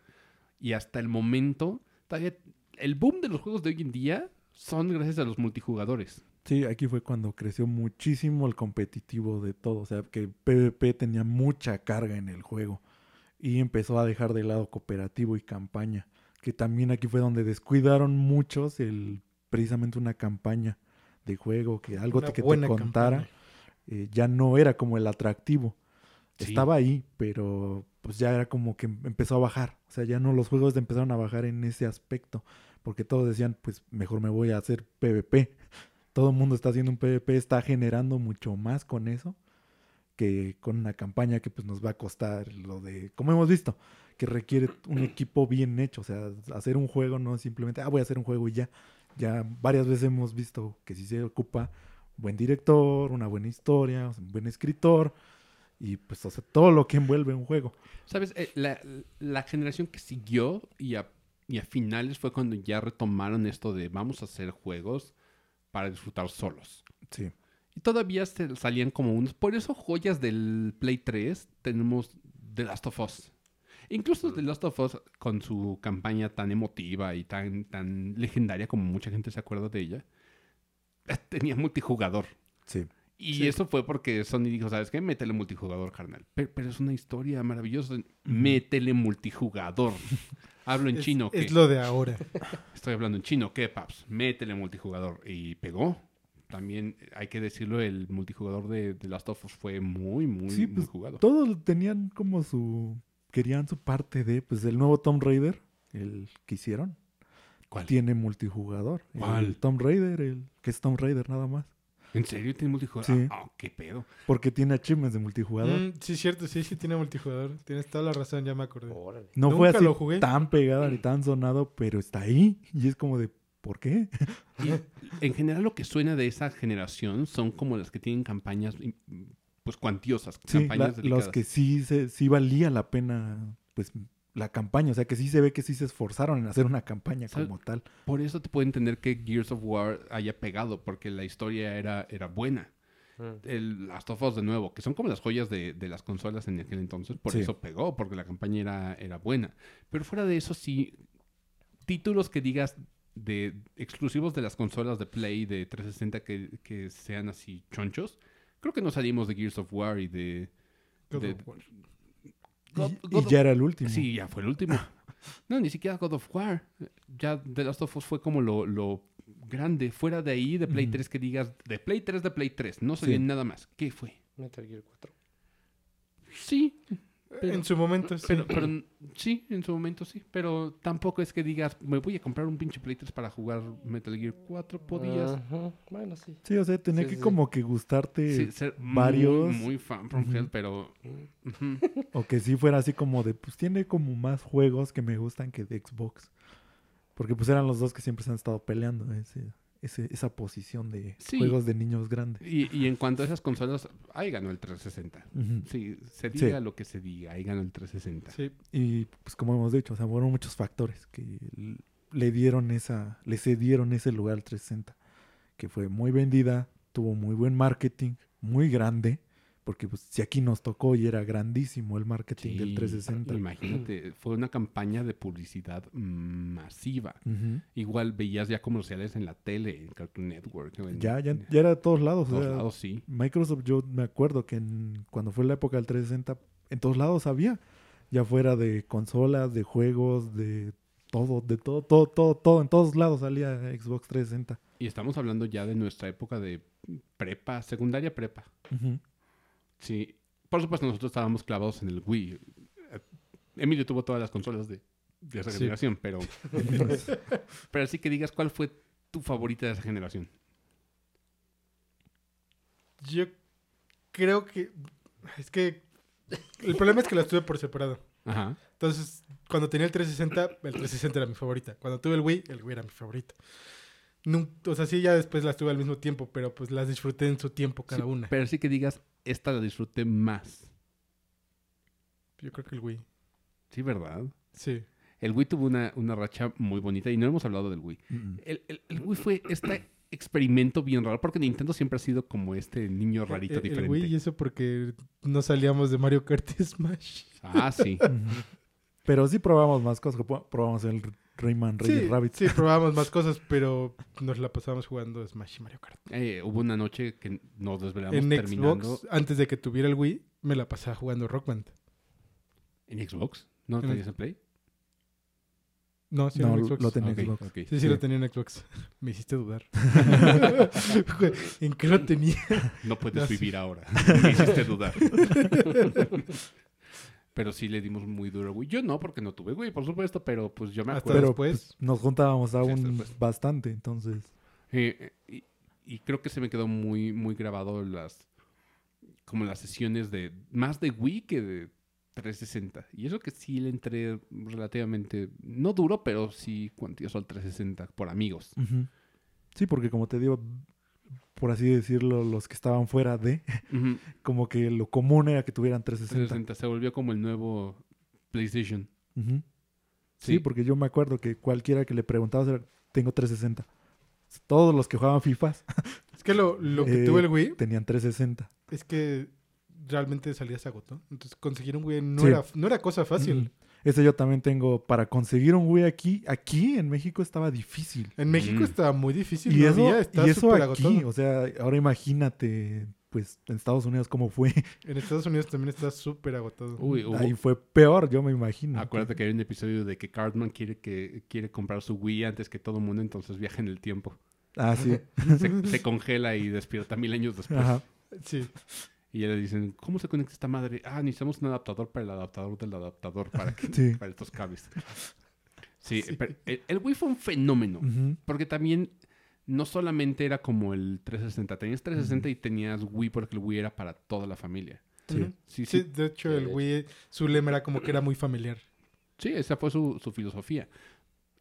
[SPEAKER 1] Y hasta el momento, todavía el boom de los juegos de hoy en día son gracias a los multijugadores.
[SPEAKER 4] Sí, aquí fue cuando creció muchísimo el competitivo de todo. O sea, que PvP tenía mucha carga en el juego. Y empezó a dejar de lado cooperativo y campaña. Que también aquí fue donde descuidaron muchos el precisamente una campaña de juego, que algo te, que te contara. eh, ya no era como el atractivo.
[SPEAKER 1] Sí.
[SPEAKER 4] Estaba ahí, pero pues ya era como que em- empezó a bajar. O sea, ya no los juegos empezaron a bajar en ese aspecto. Porque todos decían, pues mejor me voy a hacer PvP. Todo el mundo está haciendo un PvP, está generando mucho más con eso que con una campaña que pues nos va a costar lo de, como hemos visto, que requiere un equipo bien hecho. O sea, hacer un juego no simplemente, ah, voy a hacer un juego y ya. Ya varias veces hemos visto que si se ocupa buen director, una buena historia, un buen escritor y pues o sea, todo lo que envuelve un juego.
[SPEAKER 1] ¿Sabes? Eh, la, la generación que siguió y a, y a finales fue cuando ya retomaron esto de vamos a hacer juegos para disfrutar solos.
[SPEAKER 4] Sí.
[SPEAKER 1] Y todavía se salían como unos. Por eso, joyas del Play 3 tenemos The Last of Us. Incluso The Last of Us, con su campaña tan emotiva y tan, tan legendaria como mucha gente se acuerda de ella, tenía multijugador.
[SPEAKER 4] Sí.
[SPEAKER 1] Y
[SPEAKER 3] Sí.
[SPEAKER 1] eso fue porque Sony dijo, ¿sabes qué? Métele multijugador, carnal. Pero, pero es una historia maravillosa. Métele multijugador. [LAUGHS] Hablo en
[SPEAKER 3] Es-
[SPEAKER 1] chino.
[SPEAKER 3] Es
[SPEAKER 1] ¿qué?
[SPEAKER 3] lo de ahora. [LAUGHS]
[SPEAKER 1] Estoy hablando en chino. ¿Qué, paps? Métele multijugador. Y pegó. También eh, hay que decirlo, el multijugador de, de Last of Us fue muy, muy,
[SPEAKER 4] Sí,
[SPEAKER 1] muy
[SPEAKER 4] pues,
[SPEAKER 1] jugado.
[SPEAKER 4] Todos tenían como su... Querían su parte de, pues, el nuevo Tomb Raider, el que hicieron,
[SPEAKER 1] ¿Cuál?
[SPEAKER 4] tiene multijugador.
[SPEAKER 1] ¿Cuál?
[SPEAKER 4] El Tomb Raider, el que es Tomb Raider nada más.
[SPEAKER 1] ¿En serio tiene multijugador?
[SPEAKER 4] Sí.
[SPEAKER 1] Ah, qué pedo.
[SPEAKER 4] Porque tiene achievements de multijugador.
[SPEAKER 3] Mm, sí, cierto, sí, sí tiene multijugador. Tienes toda la razón, ya me acordé.
[SPEAKER 2] Órale.
[SPEAKER 4] No fue así
[SPEAKER 3] lo jugué.
[SPEAKER 4] tan pegado ni tan sonado, pero está ahí. Y es como de, ¿por qué? [LAUGHS]
[SPEAKER 1] Y en general lo que suena de esa generación son como las que tienen campañas mm, pues cuantiosas,
[SPEAKER 4] Sí,
[SPEAKER 1] campañas
[SPEAKER 4] la- los que sí, se, sí valía la pena, pues, la campaña. O sea, que sí se ve que sí se esforzaron en hacer una campaña
[SPEAKER 1] ¿Sabes?
[SPEAKER 4] como tal.
[SPEAKER 1] Por eso te puedo entender que Gears of War haya pegado, porque la historia era, era buena.
[SPEAKER 2] Mm.
[SPEAKER 1] El Last of Us de nuevo, que son como las joyas de, de las consolas en aquel entonces, por
[SPEAKER 4] Sí.
[SPEAKER 1] eso pegó, porque la campaña era, era buena. Pero fuera de eso, sí, títulos que digas de exclusivos de las consolas de Play de 360 que, que sean así chonchos, creo que no salimos de Gears of War y de...
[SPEAKER 3] God
[SPEAKER 1] de-
[SPEAKER 3] of War.
[SPEAKER 1] God-
[SPEAKER 4] y,
[SPEAKER 1] God
[SPEAKER 4] y
[SPEAKER 1] of-
[SPEAKER 4] ya era el último.
[SPEAKER 1] Sí, ya fue el último. [LAUGHS] No, ni siquiera God of War. Ya The Last of Us fue como lo, lo grande. Fuera de ahí, de Play
[SPEAKER 4] Ujú.
[SPEAKER 1] 3, que digas, de Play 3, de Play 3. No salió
[SPEAKER 4] Sí.
[SPEAKER 1] nada más. ¿Qué fue?
[SPEAKER 2] Metal Gear 4.
[SPEAKER 1] Sí, Pero-
[SPEAKER 3] en su momento, sí.
[SPEAKER 1] pero, pero n- sí, en su momento sí. Pero tampoco es que digas, me voy a comprar un pinche Play 3 para jugar Metal Gear 4. Podías
[SPEAKER 2] Ajá, Bueno, sí.
[SPEAKER 4] Sí, o sea, tenía
[SPEAKER 2] Sí,
[SPEAKER 4] que
[SPEAKER 2] sí.
[SPEAKER 4] como que gustarte
[SPEAKER 1] sí, ser
[SPEAKER 4] varios-
[SPEAKER 1] muy, muy fan from. Hell, pero...
[SPEAKER 4] O que sí fuera así como de, pues tiene como más juegos que me gustan que de Xbox. Porque pues eran los dos que siempre se han estado peleando, ese, ese- esa posición de
[SPEAKER 1] Sí.
[SPEAKER 4] juegos de niños grandes.
[SPEAKER 1] Y, y en cuanto a esas consolas, ahí ganó el 360.
[SPEAKER 4] Ujú.
[SPEAKER 1] Sí, se
[SPEAKER 4] Sí.
[SPEAKER 1] diga lo que se diga, ahí ganó el 360.
[SPEAKER 3] Sí.
[SPEAKER 4] Y pues como hemos dicho, o sea, fueron muchos factores que le dieron esa, le cedieron ese lugar al 360. Que fue muy vendida, tuvo muy buen marketing, muy grande, Porque pues, si aquí nos tocó y era grandísimo el marketing del
[SPEAKER 1] Sí,
[SPEAKER 4] 360.
[SPEAKER 1] Imagínate, fue una campaña de publicidad masiva. Igual veías ya comerciales en la tele, en Cartoon Network. en-
[SPEAKER 4] Ya, ya, ya era de todos lados. o
[SPEAKER 1] todos
[SPEAKER 4] sea,
[SPEAKER 1] lados, sí.
[SPEAKER 4] Microsoft, yo me acuerdo que en- cuando fue la época del 360, en todos lados había. Ya fuera de consolas, de juegos, de todo, de todo, todo, todo, todo. En todos lados salía Xbox 360.
[SPEAKER 1] Y estamos hablando ya de nuestra época de prepa, secundaria prepa.
[SPEAKER 4] Ujú.
[SPEAKER 1] Sí. Por supuesto, nosotros estábamos clavados en el Wii. Eh, Emilio tuvo todas las consolas de, de esa
[SPEAKER 3] Sí.
[SPEAKER 1] generación, pero... [LAUGHS] pero así que digas, ¿cuál fue tu favorita de esa generación?
[SPEAKER 3] Yo creo que. Es que. El problema es que las tuve por separado.
[SPEAKER 1] Ajá.
[SPEAKER 3] Entonces, cuando tenía el 360, el 360 era mi favorita. Cuando tuve el Wii, el Wii era mi favorita. Nun- o sea, sí, ya después las tuve al mismo tiempo, pero pues las disfruté en su tiempo cada
[SPEAKER 1] Sí,
[SPEAKER 3] una.
[SPEAKER 1] Pero sí que digas, esta la disfruté más.
[SPEAKER 3] Yo creo que el Wii.
[SPEAKER 1] Sí, ¿verdad?
[SPEAKER 3] Sí.
[SPEAKER 1] El Wii tuvo una, una racha muy bonita y no hemos hablado del Wii.
[SPEAKER 4] Mm.
[SPEAKER 1] El, el- el Wii fue este experimento bien raro porque Nintendo siempre ha sido como este niño rarito
[SPEAKER 3] El- el,
[SPEAKER 1] diferente.
[SPEAKER 3] Wii y eso porque no salíamos de Mario Kart y [LAUGHS] Smash.
[SPEAKER 1] Ah, sí. [LAUGHS]
[SPEAKER 4] Pero sí probamos más cosas. Pro- Probamos el Rayman Reyes
[SPEAKER 3] Sí,
[SPEAKER 4] Rabbit.
[SPEAKER 3] sí, [LAUGHS] probábamos más cosas, pero nos la pasábamos jugando Smash y Mario Kart.
[SPEAKER 1] Eh, hubo una noche que nos desvelamos
[SPEAKER 3] En
[SPEAKER 1] terminando
[SPEAKER 3] Xbox, antes de que tuviera el Wii, me la pasaba jugando Rock Band.
[SPEAKER 1] en Xbox. ¿No
[SPEAKER 3] En
[SPEAKER 1] tenías
[SPEAKER 3] el-
[SPEAKER 1] en Play?
[SPEAKER 3] No, sí,
[SPEAKER 4] No,
[SPEAKER 3] en Xbox.
[SPEAKER 4] lo tenía Xbox.
[SPEAKER 3] Sí, sí,
[SPEAKER 4] Sí.
[SPEAKER 3] lo tenía en Xbox. [LAUGHS] Me hiciste dudar. [LAUGHS] ¿En qué lo tenía?
[SPEAKER 1] No puedes
[SPEAKER 3] sí.
[SPEAKER 1] vivir ahora. Me hiciste dudar. Pero sí le dimos muy duro, güey. Yo no, porque no tuve, güey, por supuesto, pero pues yo me
[SPEAKER 3] Hasta
[SPEAKER 1] acuerdo.
[SPEAKER 4] Pero pues, nos juntábamos aún bastante, entonces.
[SPEAKER 1] Eh, y, y creo que se me quedó muy, muy grabado las como las sesiones de más de Wii que de 360. Y eso que sí le entré relativamente, no duro, pero sí cuantioso al 360 por amigos.
[SPEAKER 4] Sí, porque como te digo, por así decirlo, los que estaban fuera de, [LAUGHS] como que lo común era que tuvieran 360.
[SPEAKER 1] 360 se volvió como el nuevo PlayStation. Sí.
[SPEAKER 4] Sí, porque yo me acuerdo que cualquiera que le preguntabas era, tengo 360. Todos los que jugaban FIFA [LAUGHS]
[SPEAKER 3] Es que lo, lo que
[SPEAKER 4] Eh,
[SPEAKER 3] tuvo el Wii
[SPEAKER 4] tenían 360.
[SPEAKER 3] es que realmente salía se agotó. Entonces conseguir un Wii no,
[SPEAKER 4] Sí.
[SPEAKER 3] era, no era cosa fácil.
[SPEAKER 4] Ese yo también tengo, para conseguir un Wii aquí, aquí en México estaba difícil.
[SPEAKER 3] En México
[SPEAKER 1] Mm.
[SPEAKER 3] estaba muy difícil.
[SPEAKER 4] Y
[SPEAKER 3] no
[SPEAKER 4] eso,
[SPEAKER 3] había,
[SPEAKER 4] y eso
[SPEAKER 3] súper
[SPEAKER 4] aquí,
[SPEAKER 3] agotado.
[SPEAKER 4] o sea, ahora imagínate, pues en Estados Unidos cómo fue.
[SPEAKER 3] En Estados Unidos también está súper agotado.
[SPEAKER 1] Uy, hubo-
[SPEAKER 4] Ahí fue peor, yo me imagino.
[SPEAKER 1] acuérdate que hay un episodio de que Cartman quiere que quiere comprar su Wii antes que todo el mundo, entonces viaja en el tiempo.
[SPEAKER 4] Ah, sí. [LAUGHS]
[SPEAKER 1] Se, se congela y despierta mil años después.
[SPEAKER 4] Ajá.
[SPEAKER 3] Sí.
[SPEAKER 1] Y ya le dicen, ¿cómo se conecta esta madre? Ah, necesitamos un adaptador para el adaptador del adaptador para, que- [LAUGHS]
[SPEAKER 4] Sí.
[SPEAKER 1] para estos cables. Sí,
[SPEAKER 3] Sí.
[SPEAKER 1] pero el, el Wii fue un fenómeno. Porque también no solamente era como el 360. Tenías 360 y tenías Wii porque el Wii era para toda la familia.
[SPEAKER 4] Sí.
[SPEAKER 1] Sí,
[SPEAKER 3] Sí,
[SPEAKER 1] sí.
[SPEAKER 3] de hecho, el Wii, su lema era como que era muy familiar.
[SPEAKER 1] Sí, esa fue su, su filosofía.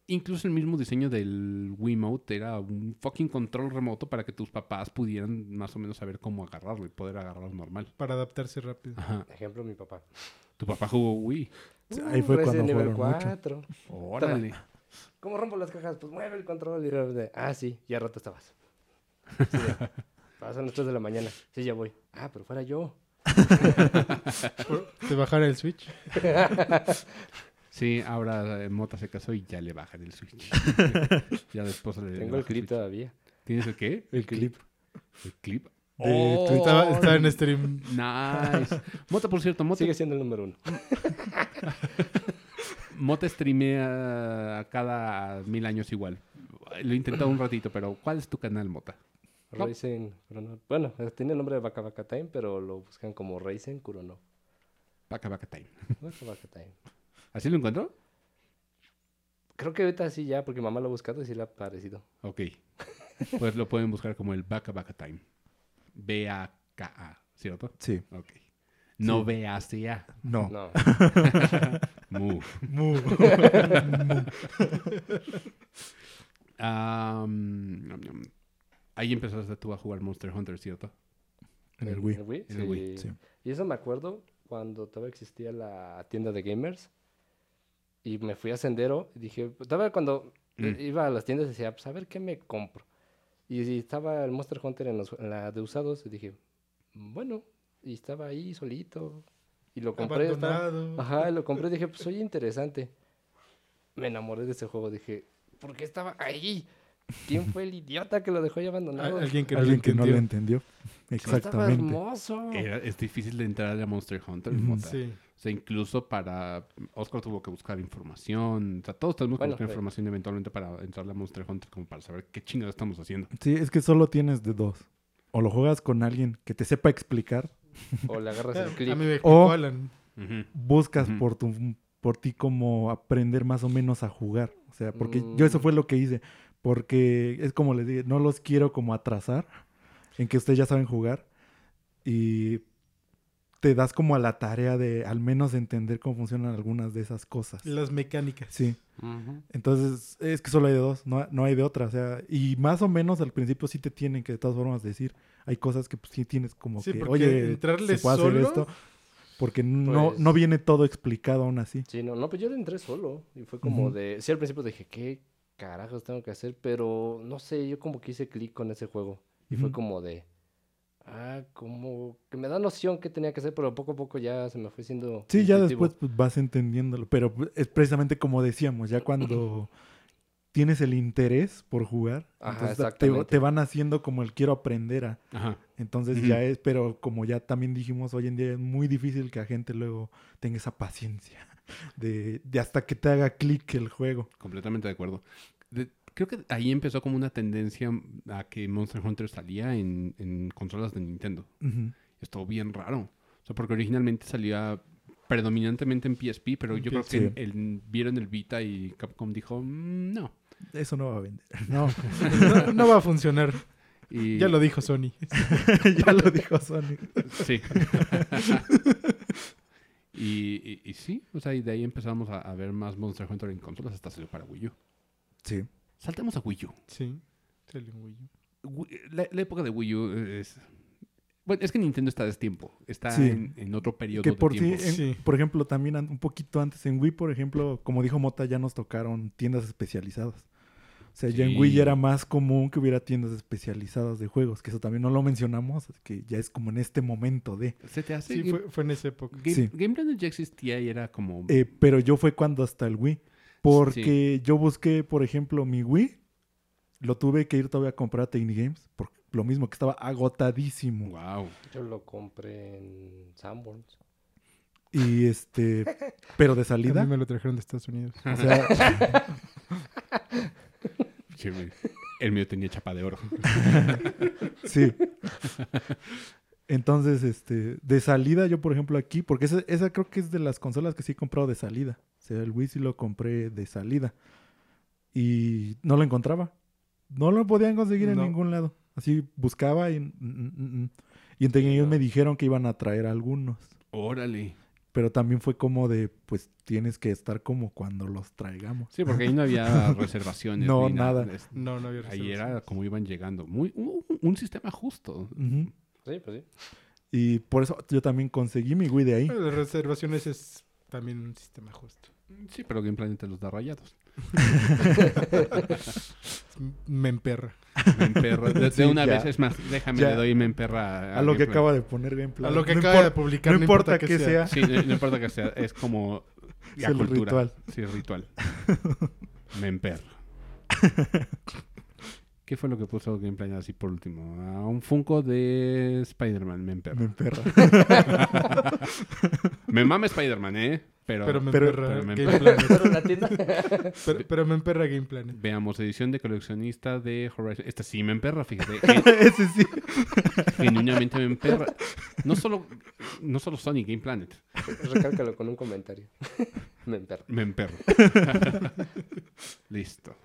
[SPEAKER 1] Incluso el mismo diseño del Wiimote era un fucking control remoto para que tus papás pudieran más o menos saber cómo agarrarlo y poder agarrarlo normal.
[SPEAKER 3] Para adaptarse rápido.
[SPEAKER 1] Ajá.
[SPEAKER 2] Ejemplo, mi papá.
[SPEAKER 1] Tu papá jugó Wii.
[SPEAKER 4] Sí, ahí fue cuando mucho.
[SPEAKER 2] 4.
[SPEAKER 1] Órale.
[SPEAKER 2] ¿Cómo rompo las cajas? Pues mueve el control. Y de, ah, sí, ya rato estabas. Sí, Pasan las 3 de la mañana. Sí, ya voy. Ah, pero fuera yo. [LAUGHS]
[SPEAKER 3] Te bajara el Switch. [LAUGHS]
[SPEAKER 1] Sí, ahora eh, Mota se casó y ya le bajan el Switch. [LAUGHS] ya después le
[SPEAKER 2] Tengo
[SPEAKER 1] le
[SPEAKER 2] el clip
[SPEAKER 1] Switch.
[SPEAKER 2] todavía.
[SPEAKER 1] ¿Tienes el qué?
[SPEAKER 4] El clip.
[SPEAKER 1] ¿El clip?
[SPEAKER 4] De
[SPEAKER 1] ¡Oh!
[SPEAKER 3] Estaba, estaba en stream.
[SPEAKER 1] Nice. Mota, por cierto, Mota,
[SPEAKER 2] Sigue siendo el número uno. [LAUGHS]
[SPEAKER 1] Mota streamea cada mil años igual. Lo he intentado un ratito, pero ¿cuál es tu canal, Mota?
[SPEAKER 2] Racing Kurono. Bueno, tiene el nombre de Baka Baka Time, pero lo buscan como Racing Kurono.
[SPEAKER 1] Baka Baka Time.
[SPEAKER 2] Baka Baka Time.
[SPEAKER 1] ¿Así lo encuentro?
[SPEAKER 2] Creo que ahorita sí ya, porque mamá lo ha buscado y sí le ha parecido.
[SPEAKER 1] Ok. Pues lo pueden buscar como el Baka Baka Time. B-A-K-A, ¿cierto?
[SPEAKER 4] Sí.
[SPEAKER 1] Ok. No
[SPEAKER 4] Sí.
[SPEAKER 1] B-A-C-A.
[SPEAKER 4] No.
[SPEAKER 2] No. [LAUGHS]
[SPEAKER 1] Mu.
[SPEAKER 4] Mu. [LAUGHS]
[SPEAKER 1] Nom, nom. Ahí empezaste tú a jugar Monster Hunter, ¿cierto?
[SPEAKER 4] En el Wii.
[SPEAKER 2] ¿En el Wii?
[SPEAKER 1] En el Wii,
[SPEAKER 4] sí.
[SPEAKER 2] Y eso me acuerdo cuando todavía existía la tienda de gamers. Y me fui a Sendero y dije, todavía cuando
[SPEAKER 1] Mm.
[SPEAKER 2] iba a las tiendas decía, pues a ver qué me compro. Y, y estaba el Monster Hunter en, los- en la de usados y dije, bueno, y estaba ahí solito. Y lo compré. estaba-
[SPEAKER 3] Abandonado.
[SPEAKER 2] Ajá, lo compré y dije, pues oye, interesante. Me enamoré de ese juego. Dije, ¿por qué estaba ahí? ¿Quién fue el idiota que lo dejó ahí abandonado?
[SPEAKER 3] Alguien que no
[SPEAKER 4] Alguien
[SPEAKER 3] lo
[SPEAKER 4] que no
[SPEAKER 3] entendió.
[SPEAKER 4] lo entendió.
[SPEAKER 2] Estaba
[SPEAKER 4] Exactamente.
[SPEAKER 2] hermoso.
[SPEAKER 1] Era- es difícil de entrar a Monster Hunter.
[SPEAKER 4] Ujú.
[SPEAKER 1] Mota.
[SPEAKER 3] Sí.
[SPEAKER 1] O sea, incluso para... Oscar tuvo que buscar información. O sea, todos tenemos que
[SPEAKER 2] Bueno,
[SPEAKER 1] buscar
[SPEAKER 2] sí.
[SPEAKER 1] información eventualmente para entrar a Monster Hunter como para saber qué chingados estamos haciendo.
[SPEAKER 4] Sí, es que solo tienes de dos. O lo juegas con alguien que te sepa explicar,
[SPEAKER 2] O le agarras el [LAUGHS]
[SPEAKER 3] A
[SPEAKER 2] clip.
[SPEAKER 3] mí me explicó
[SPEAKER 4] O-
[SPEAKER 3] Alan.
[SPEAKER 4] Buscas por tu por ti como aprender más o menos a jugar. O sea, porque yo eso
[SPEAKER 2] Mm.
[SPEAKER 4] fue lo que hice. Porque es como les dije, no los quiero como atrasar en que ustedes ya saben jugar. Y te das como a la tarea de al menos entender cómo funcionan algunas de esas cosas.
[SPEAKER 3] Las mecánicas.
[SPEAKER 4] Sí. Entonces, es que solo hay de dos, no, no hay de otra. O sea, y más o menos al principio sí te tienen que de todas formas decir, hay cosas que pues, sí tienes como
[SPEAKER 3] Sí,
[SPEAKER 4] que,
[SPEAKER 3] porque
[SPEAKER 4] oye,
[SPEAKER 3] entrarle
[SPEAKER 4] se puede
[SPEAKER 3] solo,
[SPEAKER 4] hacer esto. Porque no,
[SPEAKER 2] Pues-
[SPEAKER 4] no viene todo explicado aún así.
[SPEAKER 2] Sí, no, no, pues yo le entré solo. Y fue como de. Sí, al principio dije, ¿qué carajos tengo que hacer? Pero no sé, yo como que hice clic con ese juego. Y fue como de. Ah, como que me da noción qué tenía que hacer, pero poco a poco ya se me fue siendo.
[SPEAKER 4] Sí, ya después pues, vas entendiéndolo, pero pues, es precisamente como decíamos, ya cuando [CLEARS THROAT] tienes el interés por jugar,
[SPEAKER 2] Ajá,
[SPEAKER 4] entonces te, van haciendo como el quiero aprender a.
[SPEAKER 1] Ajá.
[SPEAKER 4] Entonces ya es, pero como ya también dijimos, hoy en día es muy difícil que la gente luego tenga esa paciencia [LAUGHS] de, de hasta que te haga clic el juego.
[SPEAKER 1] Completamente de acuerdo. De- creo que ahí empezó como una tendencia a que Monster Hunter salía en, en consolas de Nintendo. Estuvo bien raro. O sea, porque originalmente salía predominantemente en PSP, pero
[SPEAKER 3] En
[SPEAKER 1] yo creo que el- vieron el Vita y Capcom dijo, "Mm, no.
[SPEAKER 4] Eso no va a vender. [LAUGHS]
[SPEAKER 3] No, no, no va a funcionar.
[SPEAKER 1] Y,
[SPEAKER 3] Ya lo dijo Sony. [LAUGHS]
[SPEAKER 4] ya lo dijo Sonic.
[SPEAKER 1] Sí. [LAUGHS] y, y- y sí, o sea, y de ahí empezamos a, a ver más Monster Hunter en consolas hasta salió para Wii U.
[SPEAKER 4] Sí.
[SPEAKER 1] Saltemos a Wii U.
[SPEAKER 3] Sí. salió en Wii U.
[SPEAKER 1] La, la época de Wii U es... Bueno, es que Nintendo está a destiempo. Está
[SPEAKER 4] Sí.
[SPEAKER 1] en, en otro periodo
[SPEAKER 4] Que
[SPEAKER 1] de
[SPEAKER 4] por sí,
[SPEAKER 1] tiempo.
[SPEAKER 4] en-
[SPEAKER 3] Sí.
[SPEAKER 4] por ejemplo, también un poquito antes en Wii, por ejemplo, como dijo Mota, ya nos tocaron tiendas especializadas. O sea, ya en Wii
[SPEAKER 1] Sí.
[SPEAKER 4] ya era más común que hubiera tiendas especializadas de juegos, que eso también no lo mencionamos, que ya es como en este momento de.
[SPEAKER 1] Se te hace...
[SPEAKER 3] Sí,
[SPEAKER 1] Game,
[SPEAKER 3] fue, fue en esa época.
[SPEAKER 1] Game,
[SPEAKER 4] sí.
[SPEAKER 1] Game Planet ya existía y era como...
[SPEAKER 4] Eh, pero yo fue cuando hasta el Wii, porque yo busqué, por ejemplo, mi Wii, lo tuve que ir todavía a comprar a Technic Games, por lo mismo que estaba agotadísimo.
[SPEAKER 1] wow.
[SPEAKER 2] Yo lo compré en Sanborns.
[SPEAKER 4] Y este, pero de [LAUGHS]
[SPEAKER 3] A
[SPEAKER 4] salida,
[SPEAKER 3] mí me lo trajeron de Estados Unidos.
[SPEAKER 4] o sea, [LAUGHS]
[SPEAKER 1] el mío tenía chapa de oro. [LAUGHS]
[SPEAKER 4] Sí. Entonces, este, de salida, yo por ejemplo aquí, porque esa, esa creo que es de las consolas que sí he comprado de salida. O sea, el Wii sí lo compré de salida. Y no lo encontraba. No lo podían conseguir en ningún lado. Así buscaba y... mm, mm, mm. Y entre
[SPEAKER 2] Sí,
[SPEAKER 4] ellos
[SPEAKER 2] no.
[SPEAKER 4] me dijeron que iban a traer algunos.
[SPEAKER 1] Órale.
[SPEAKER 4] Pero también fue como de, pues tienes que estar como cuando los traigamos.
[SPEAKER 1] Sí, porque ahí no había [LAUGHS] reservaciones.
[SPEAKER 4] No,
[SPEAKER 1] ni
[SPEAKER 4] nada.
[SPEAKER 1] Es-
[SPEAKER 3] No, no había
[SPEAKER 1] Ahí era como iban llegando. Muy, un, un sistema justo.
[SPEAKER 2] Sí, pues sí.
[SPEAKER 4] Y por eso yo también conseguí mi Wii de ahí.
[SPEAKER 3] Las reservaciones es también un sistema justo.
[SPEAKER 1] Sí, pero Game Planet te los da rayados. [LAUGHS]
[SPEAKER 3] Me emperra.
[SPEAKER 1] Me emperra. De,
[SPEAKER 4] Sí,
[SPEAKER 1] una
[SPEAKER 4] ya.
[SPEAKER 1] vez, es más, déjame,
[SPEAKER 4] Ya.
[SPEAKER 1] le doy me emperra.
[SPEAKER 4] A lo que
[SPEAKER 1] Game
[SPEAKER 4] acaba de poner Gameplay.
[SPEAKER 3] A lo que
[SPEAKER 4] No
[SPEAKER 3] acaba de publicar.
[SPEAKER 4] no importa que sea.
[SPEAKER 1] Planet. Sí, no, no importa que sea, es como [LAUGHS]
[SPEAKER 4] Es el
[SPEAKER 1] cultura.
[SPEAKER 4] ritual.
[SPEAKER 1] Sí, el ritual. [LAUGHS] me emperra. ¿Qué fue lo que puso Game Planet así por último? Ah, un Funko de Spider-Man, me emperra.
[SPEAKER 4] Me emperra. [LAUGHS]
[SPEAKER 1] Me mama Spider-Man, ¿eh? Pero,
[SPEAKER 3] Pero me
[SPEAKER 4] Pero-
[SPEAKER 3] emperra
[SPEAKER 1] pero me
[SPEAKER 3] Game
[SPEAKER 1] emperra.
[SPEAKER 3] Planet.
[SPEAKER 2] Pero la tienda. [LAUGHS]
[SPEAKER 3] Pero, pero me emperra Game Planet.
[SPEAKER 1] veamos, edición de coleccionista de Horizon. Esta sí me emperra, fíjate. Gen- [LAUGHS]
[SPEAKER 4] Ese sí.
[SPEAKER 1] Genuinamente me emperra. No solo, no solo Sony, Game Planet.
[SPEAKER 2] Recálcalo con un comentario. me emperra.
[SPEAKER 1] Me emperro. Listo.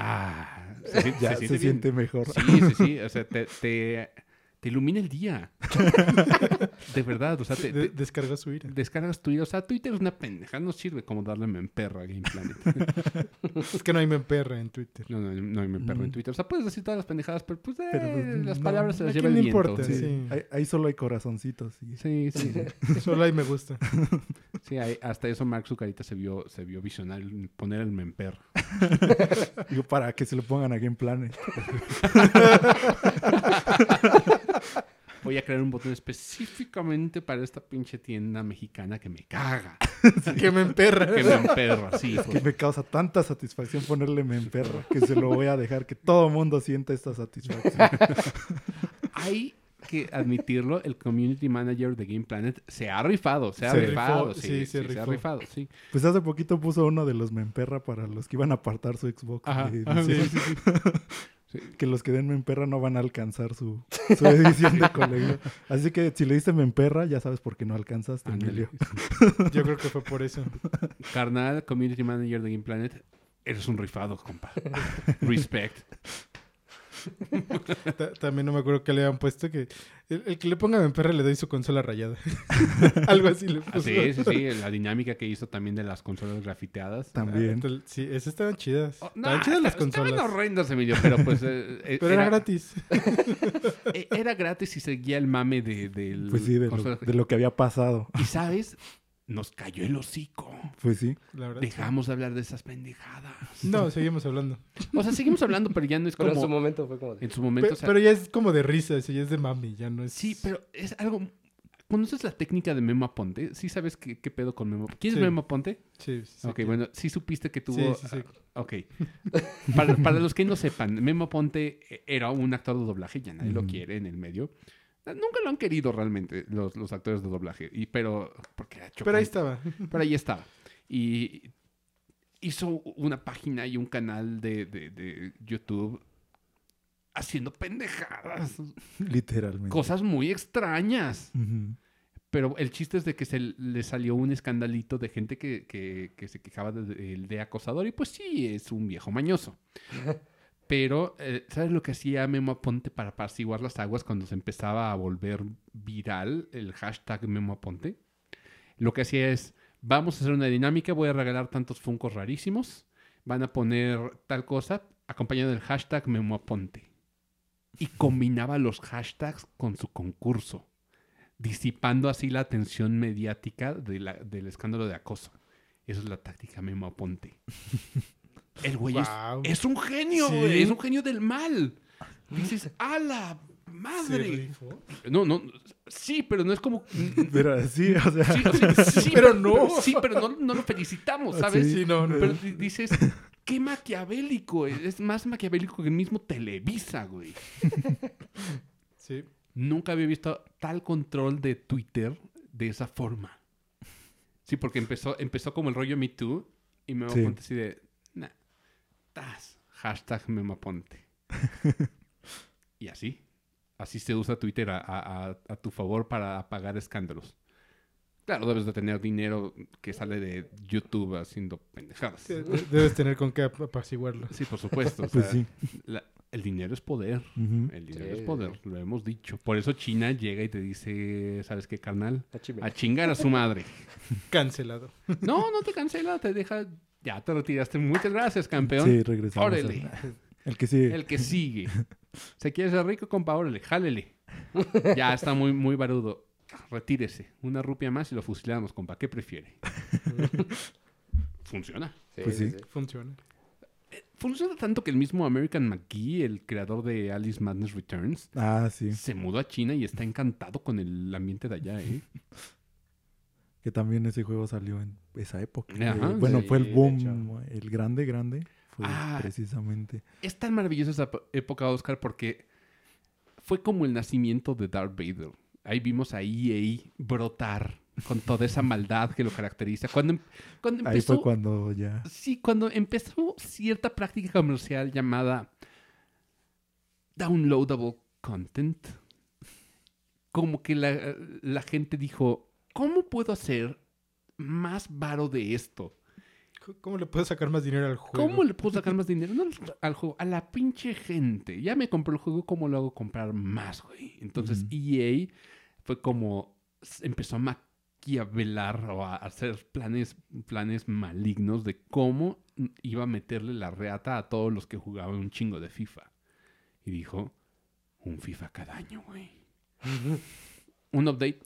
[SPEAKER 1] Ah, se, [LAUGHS]
[SPEAKER 4] Ya
[SPEAKER 1] se
[SPEAKER 4] se,
[SPEAKER 1] siente,
[SPEAKER 4] mejor.
[SPEAKER 1] Sí, sí, sí. O sea, te, te, te ilumina el día. [LAUGHS] De verdad, o sea, te,
[SPEAKER 3] De-
[SPEAKER 1] te-
[SPEAKER 3] descargó su ira.
[SPEAKER 1] descargas Twitter. O sea, Twitter es una pendeja. No sirve como darle me emperra a Game Planet. [LAUGHS]
[SPEAKER 3] Es que no hay me emperra en Twitter.
[SPEAKER 1] No, no, no hay me emperra en
[SPEAKER 4] Mm.
[SPEAKER 1] Twitter. O sea, puedes decir todas las pendejadas, pero pues, eh,
[SPEAKER 4] Pero, pues,
[SPEAKER 1] las
[SPEAKER 4] no.
[SPEAKER 1] palabras se
[SPEAKER 3] ¿A
[SPEAKER 1] las lleva el viento.
[SPEAKER 3] importa?
[SPEAKER 1] Sí,
[SPEAKER 4] Sí.
[SPEAKER 3] Sí.
[SPEAKER 4] Ahí, ahí solo hay corazoncitos. y-
[SPEAKER 1] sí, sí. [LAUGHS]
[SPEAKER 3] Solo ahí me gusta.
[SPEAKER 1] Sí, ahí- hasta eso Mark Zucarita se vio, se vio visionario poner el me emperra.
[SPEAKER 4] Digo, para que se lo pongan a Game Planet.
[SPEAKER 1] Voy a crear un botón específicamente para esta pinche tienda mexicana que me caga. [LAUGHS]
[SPEAKER 3] que me emperra.
[SPEAKER 1] Que me emperra, sí.
[SPEAKER 4] Que me causa tanta satisfacción ponerle me emperra que se lo voy a dejar que todo mundo sienta esta satisfacción. [LAUGHS]
[SPEAKER 1] Hay que admitirlo, el community manager de Game Planet se ha rifado, se ha
[SPEAKER 3] Se
[SPEAKER 1] rifado,
[SPEAKER 3] rifó,
[SPEAKER 1] sí,
[SPEAKER 3] sí,
[SPEAKER 1] sí,
[SPEAKER 3] se
[SPEAKER 1] ha rifado, sí.
[SPEAKER 4] Pues hace poquito puso uno de los me emperra para los que iban a apartar su Xbox.
[SPEAKER 1] Ajá,
[SPEAKER 4] de
[SPEAKER 1] ajá,
[SPEAKER 4] edición.
[SPEAKER 1] Sí.
[SPEAKER 4] Que los que den me emperra no van a alcanzar su, su edición de colegio. [LAUGHS] Así que si le diste me emperra, ya sabes por qué no alcanzaste. Emilio. [LAUGHS]
[SPEAKER 3] Yo creo que fue por eso.
[SPEAKER 1] Carnal, community manager de Game Planet, eres un rifado, compa. [LAUGHS] Respect.
[SPEAKER 3] Ta- También no me acuerdo que le habían puesto que el, el que le ponga me emperra le doy su consola rayada. [LAUGHS] Algo así le
[SPEAKER 1] Ah,
[SPEAKER 3] puso.
[SPEAKER 1] sí, sí, sí, la dinámica que hizo también de las consolas grafiteadas.
[SPEAKER 4] También.
[SPEAKER 3] Entonces, sí, esas estaban chidas.
[SPEAKER 1] Oh,
[SPEAKER 3] estaban chidas las
[SPEAKER 1] esta- estaban
[SPEAKER 3] consolas.
[SPEAKER 1] horrendas, Emilio, pero pues... eh, eh,
[SPEAKER 3] Pero era gratis. [LAUGHS]
[SPEAKER 1] eh, era gratis y seguía el mame de, del...
[SPEAKER 4] Pues sí, de lo, de lo que había pasado.
[SPEAKER 1] Y sabes, nos cayó el hocico.
[SPEAKER 4] Pues sí.
[SPEAKER 3] La verdad. sí.
[SPEAKER 1] Dejamos de hablar de esas pendejadas.
[SPEAKER 3] No, seguimos hablando.
[SPEAKER 1] O sea, seguimos hablando, pero ya no es
[SPEAKER 2] Pero
[SPEAKER 1] como...
[SPEAKER 2] en su momento fue como de...
[SPEAKER 1] En su momento,
[SPEAKER 3] Pe-
[SPEAKER 1] o sea,
[SPEAKER 3] pero ya es como de risa, eso ya es de mami, ya no es.
[SPEAKER 1] Sí, pero es algo... ¿Conoces la técnica de Memo Aponte? ¿Sí sabes qué, qué pedo con Memo? ¿Quién es
[SPEAKER 3] Sí.
[SPEAKER 1] Memo Aponte?
[SPEAKER 3] Sí, sí, sí,
[SPEAKER 1] ok,
[SPEAKER 3] que-
[SPEAKER 1] bueno, sí supiste que tuvo...
[SPEAKER 3] Sí, sí, sí.
[SPEAKER 1] ah, Ok. para, para los que no sepan, Memo Aponte era un actor de doblaje, ya nadie lo quiere en el medio. Nunca lo han querido realmente los, los actores de doblaje. Y, pero... Porque era
[SPEAKER 3] Pero ahí estaba. [LAUGHS]
[SPEAKER 1] Pero ahí estaba. Y hizo una página y un canal de, de- de YouTube haciendo pendejadas.
[SPEAKER 4] Literalmente.
[SPEAKER 1] Cosas muy extrañas. Pero el chiste es de que se le salió un escandalito de gente que, que- que se quejaba de, de- de acosador. Y pues sí, es un viejo mañoso. [LAUGHS] Pero, eh, ¿sabes lo que hacía Memo Aponte para apaciguar las aguas cuando se empezaba a volver viral el hashtag Memo Aponte? Lo que hacía es, vamos a hacer una dinámica, voy a regalar tantos funcos rarísimos, van a poner tal cosa acompañado del hashtag Memo Aponte. Y combinaba los hashtags con su concurso disipando así la atención mediática de la- del escándalo de acoso. Esa es la táctica Memo Aponte. [LAUGHS] El güey es- un genio,
[SPEAKER 3] Sí.
[SPEAKER 1] güey, es un genio del mal. Dices, ¡a la madre! No, no, sí, pero no es como... [LAUGHS]
[SPEAKER 4] Pero sí, o sea.
[SPEAKER 1] Sí, [LAUGHS] o sea, sí,
[SPEAKER 3] Pero no.
[SPEAKER 1] Sí, pero no, no lo felicitamos, ¿sabes?
[SPEAKER 3] Sí, no, no.
[SPEAKER 1] Pero di- dices, qué maquiavélico. Es más maquiavélico que el mismo Televisa, güey. [LAUGHS]
[SPEAKER 3] Sí.
[SPEAKER 1] Nunca había visto tal control de Twitter de esa forma. Sí, porque empezó, empezó como el rollo Me Too y me
[SPEAKER 4] Sí.
[SPEAKER 1] aponte así de, hashtag Memaponte. [LAUGHS] y así, así se usa Twitter a, a- a- tu favor para apagar escándalos. Claro, debes de tener dinero que sale de YouTube haciendo pendejadas.
[SPEAKER 3] Sí, de- Debes tener con qué ap- apaciguarlo.
[SPEAKER 1] Sí, por supuesto. o [LAUGHS]
[SPEAKER 4] Pues
[SPEAKER 1] sea,
[SPEAKER 4] sí.
[SPEAKER 1] la- el dinero es poder. El dinero
[SPEAKER 2] Sí,
[SPEAKER 1] es poder, lo hemos dicho. Por eso China llega y te dice, ¿sabes qué, carnal? A chingar a su madre. [LAUGHS]
[SPEAKER 3] Cancelado.
[SPEAKER 1] No, no te cancela, te deja... Ya te retiraste. Muchas gracias, campeón.
[SPEAKER 4] Sí, regresamos.
[SPEAKER 1] Órale.
[SPEAKER 4] al- El que sigue.
[SPEAKER 1] El que sigue. ¿Se quiere ser rico, compa? Órale, jálele. Ya está muy, muy barudo. Retírese. Una rupia más y lo fusilamos, compa. ¿Qué prefiere? Funciona.
[SPEAKER 2] Sí,
[SPEAKER 4] Pues
[SPEAKER 2] sí,
[SPEAKER 4] sí.
[SPEAKER 2] sí.
[SPEAKER 3] Funciona.
[SPEAKER 1] Funciona tanto que el mismo American McGee, el creador de Alice Madness Returns,
[SPEAKER 4] Ah, sí.
[SPEAKER 1] se mudó a China y está encantado con el ambiente de allá, ¿eh?
[SPEAKER 4] Que también ese juego salió en esa época.
[SPEAKER 1] Ajá.
[SPEAKER 4] Eh, bueno,
[SPEAKER 2] Sí,
[SPEAKER 4] fue el boom, el grande, grande. Fue
[SPEAKER 1] Ah.
[SPEAKER 4] precisamente.
[SPEAKER 1] Es tan maravillosa esa época, Oscar, porque fue como el nacimiento de Darth Vader. Ahí vimos a EA brotar con toda esa maldad que lo caracteriza. Cuando, em- cuando
[SPEAKER 4] Ahí
[SPEAKER 1] empezó,
[SPEAKER 4] fue cuando ya.
[SPEAKER 1] sí, cuando empezó cierta práctica comercial llamada downloadable content, como que la, la gente dijo, ¿cómo puedo hacer más varo de esto?
[SPEAKER 3] ¿Cómo le puedo sacar más dinero al juego?
[SPEAKER 1] ¿Cómo le puedo sacar más dinero? No al juego, a la pinche gente. Ya me compré el juego, ¿cómo lo hago comprar más, güey? Entonces. EA fue como empezó a maquiavelar o a hacer planes, planes malignos de cómo iba a meterle la reata a todos los que jugaban un chingo de FIFA. Y dijo, un FIFA cada año, güey. [LAUGHS] un update,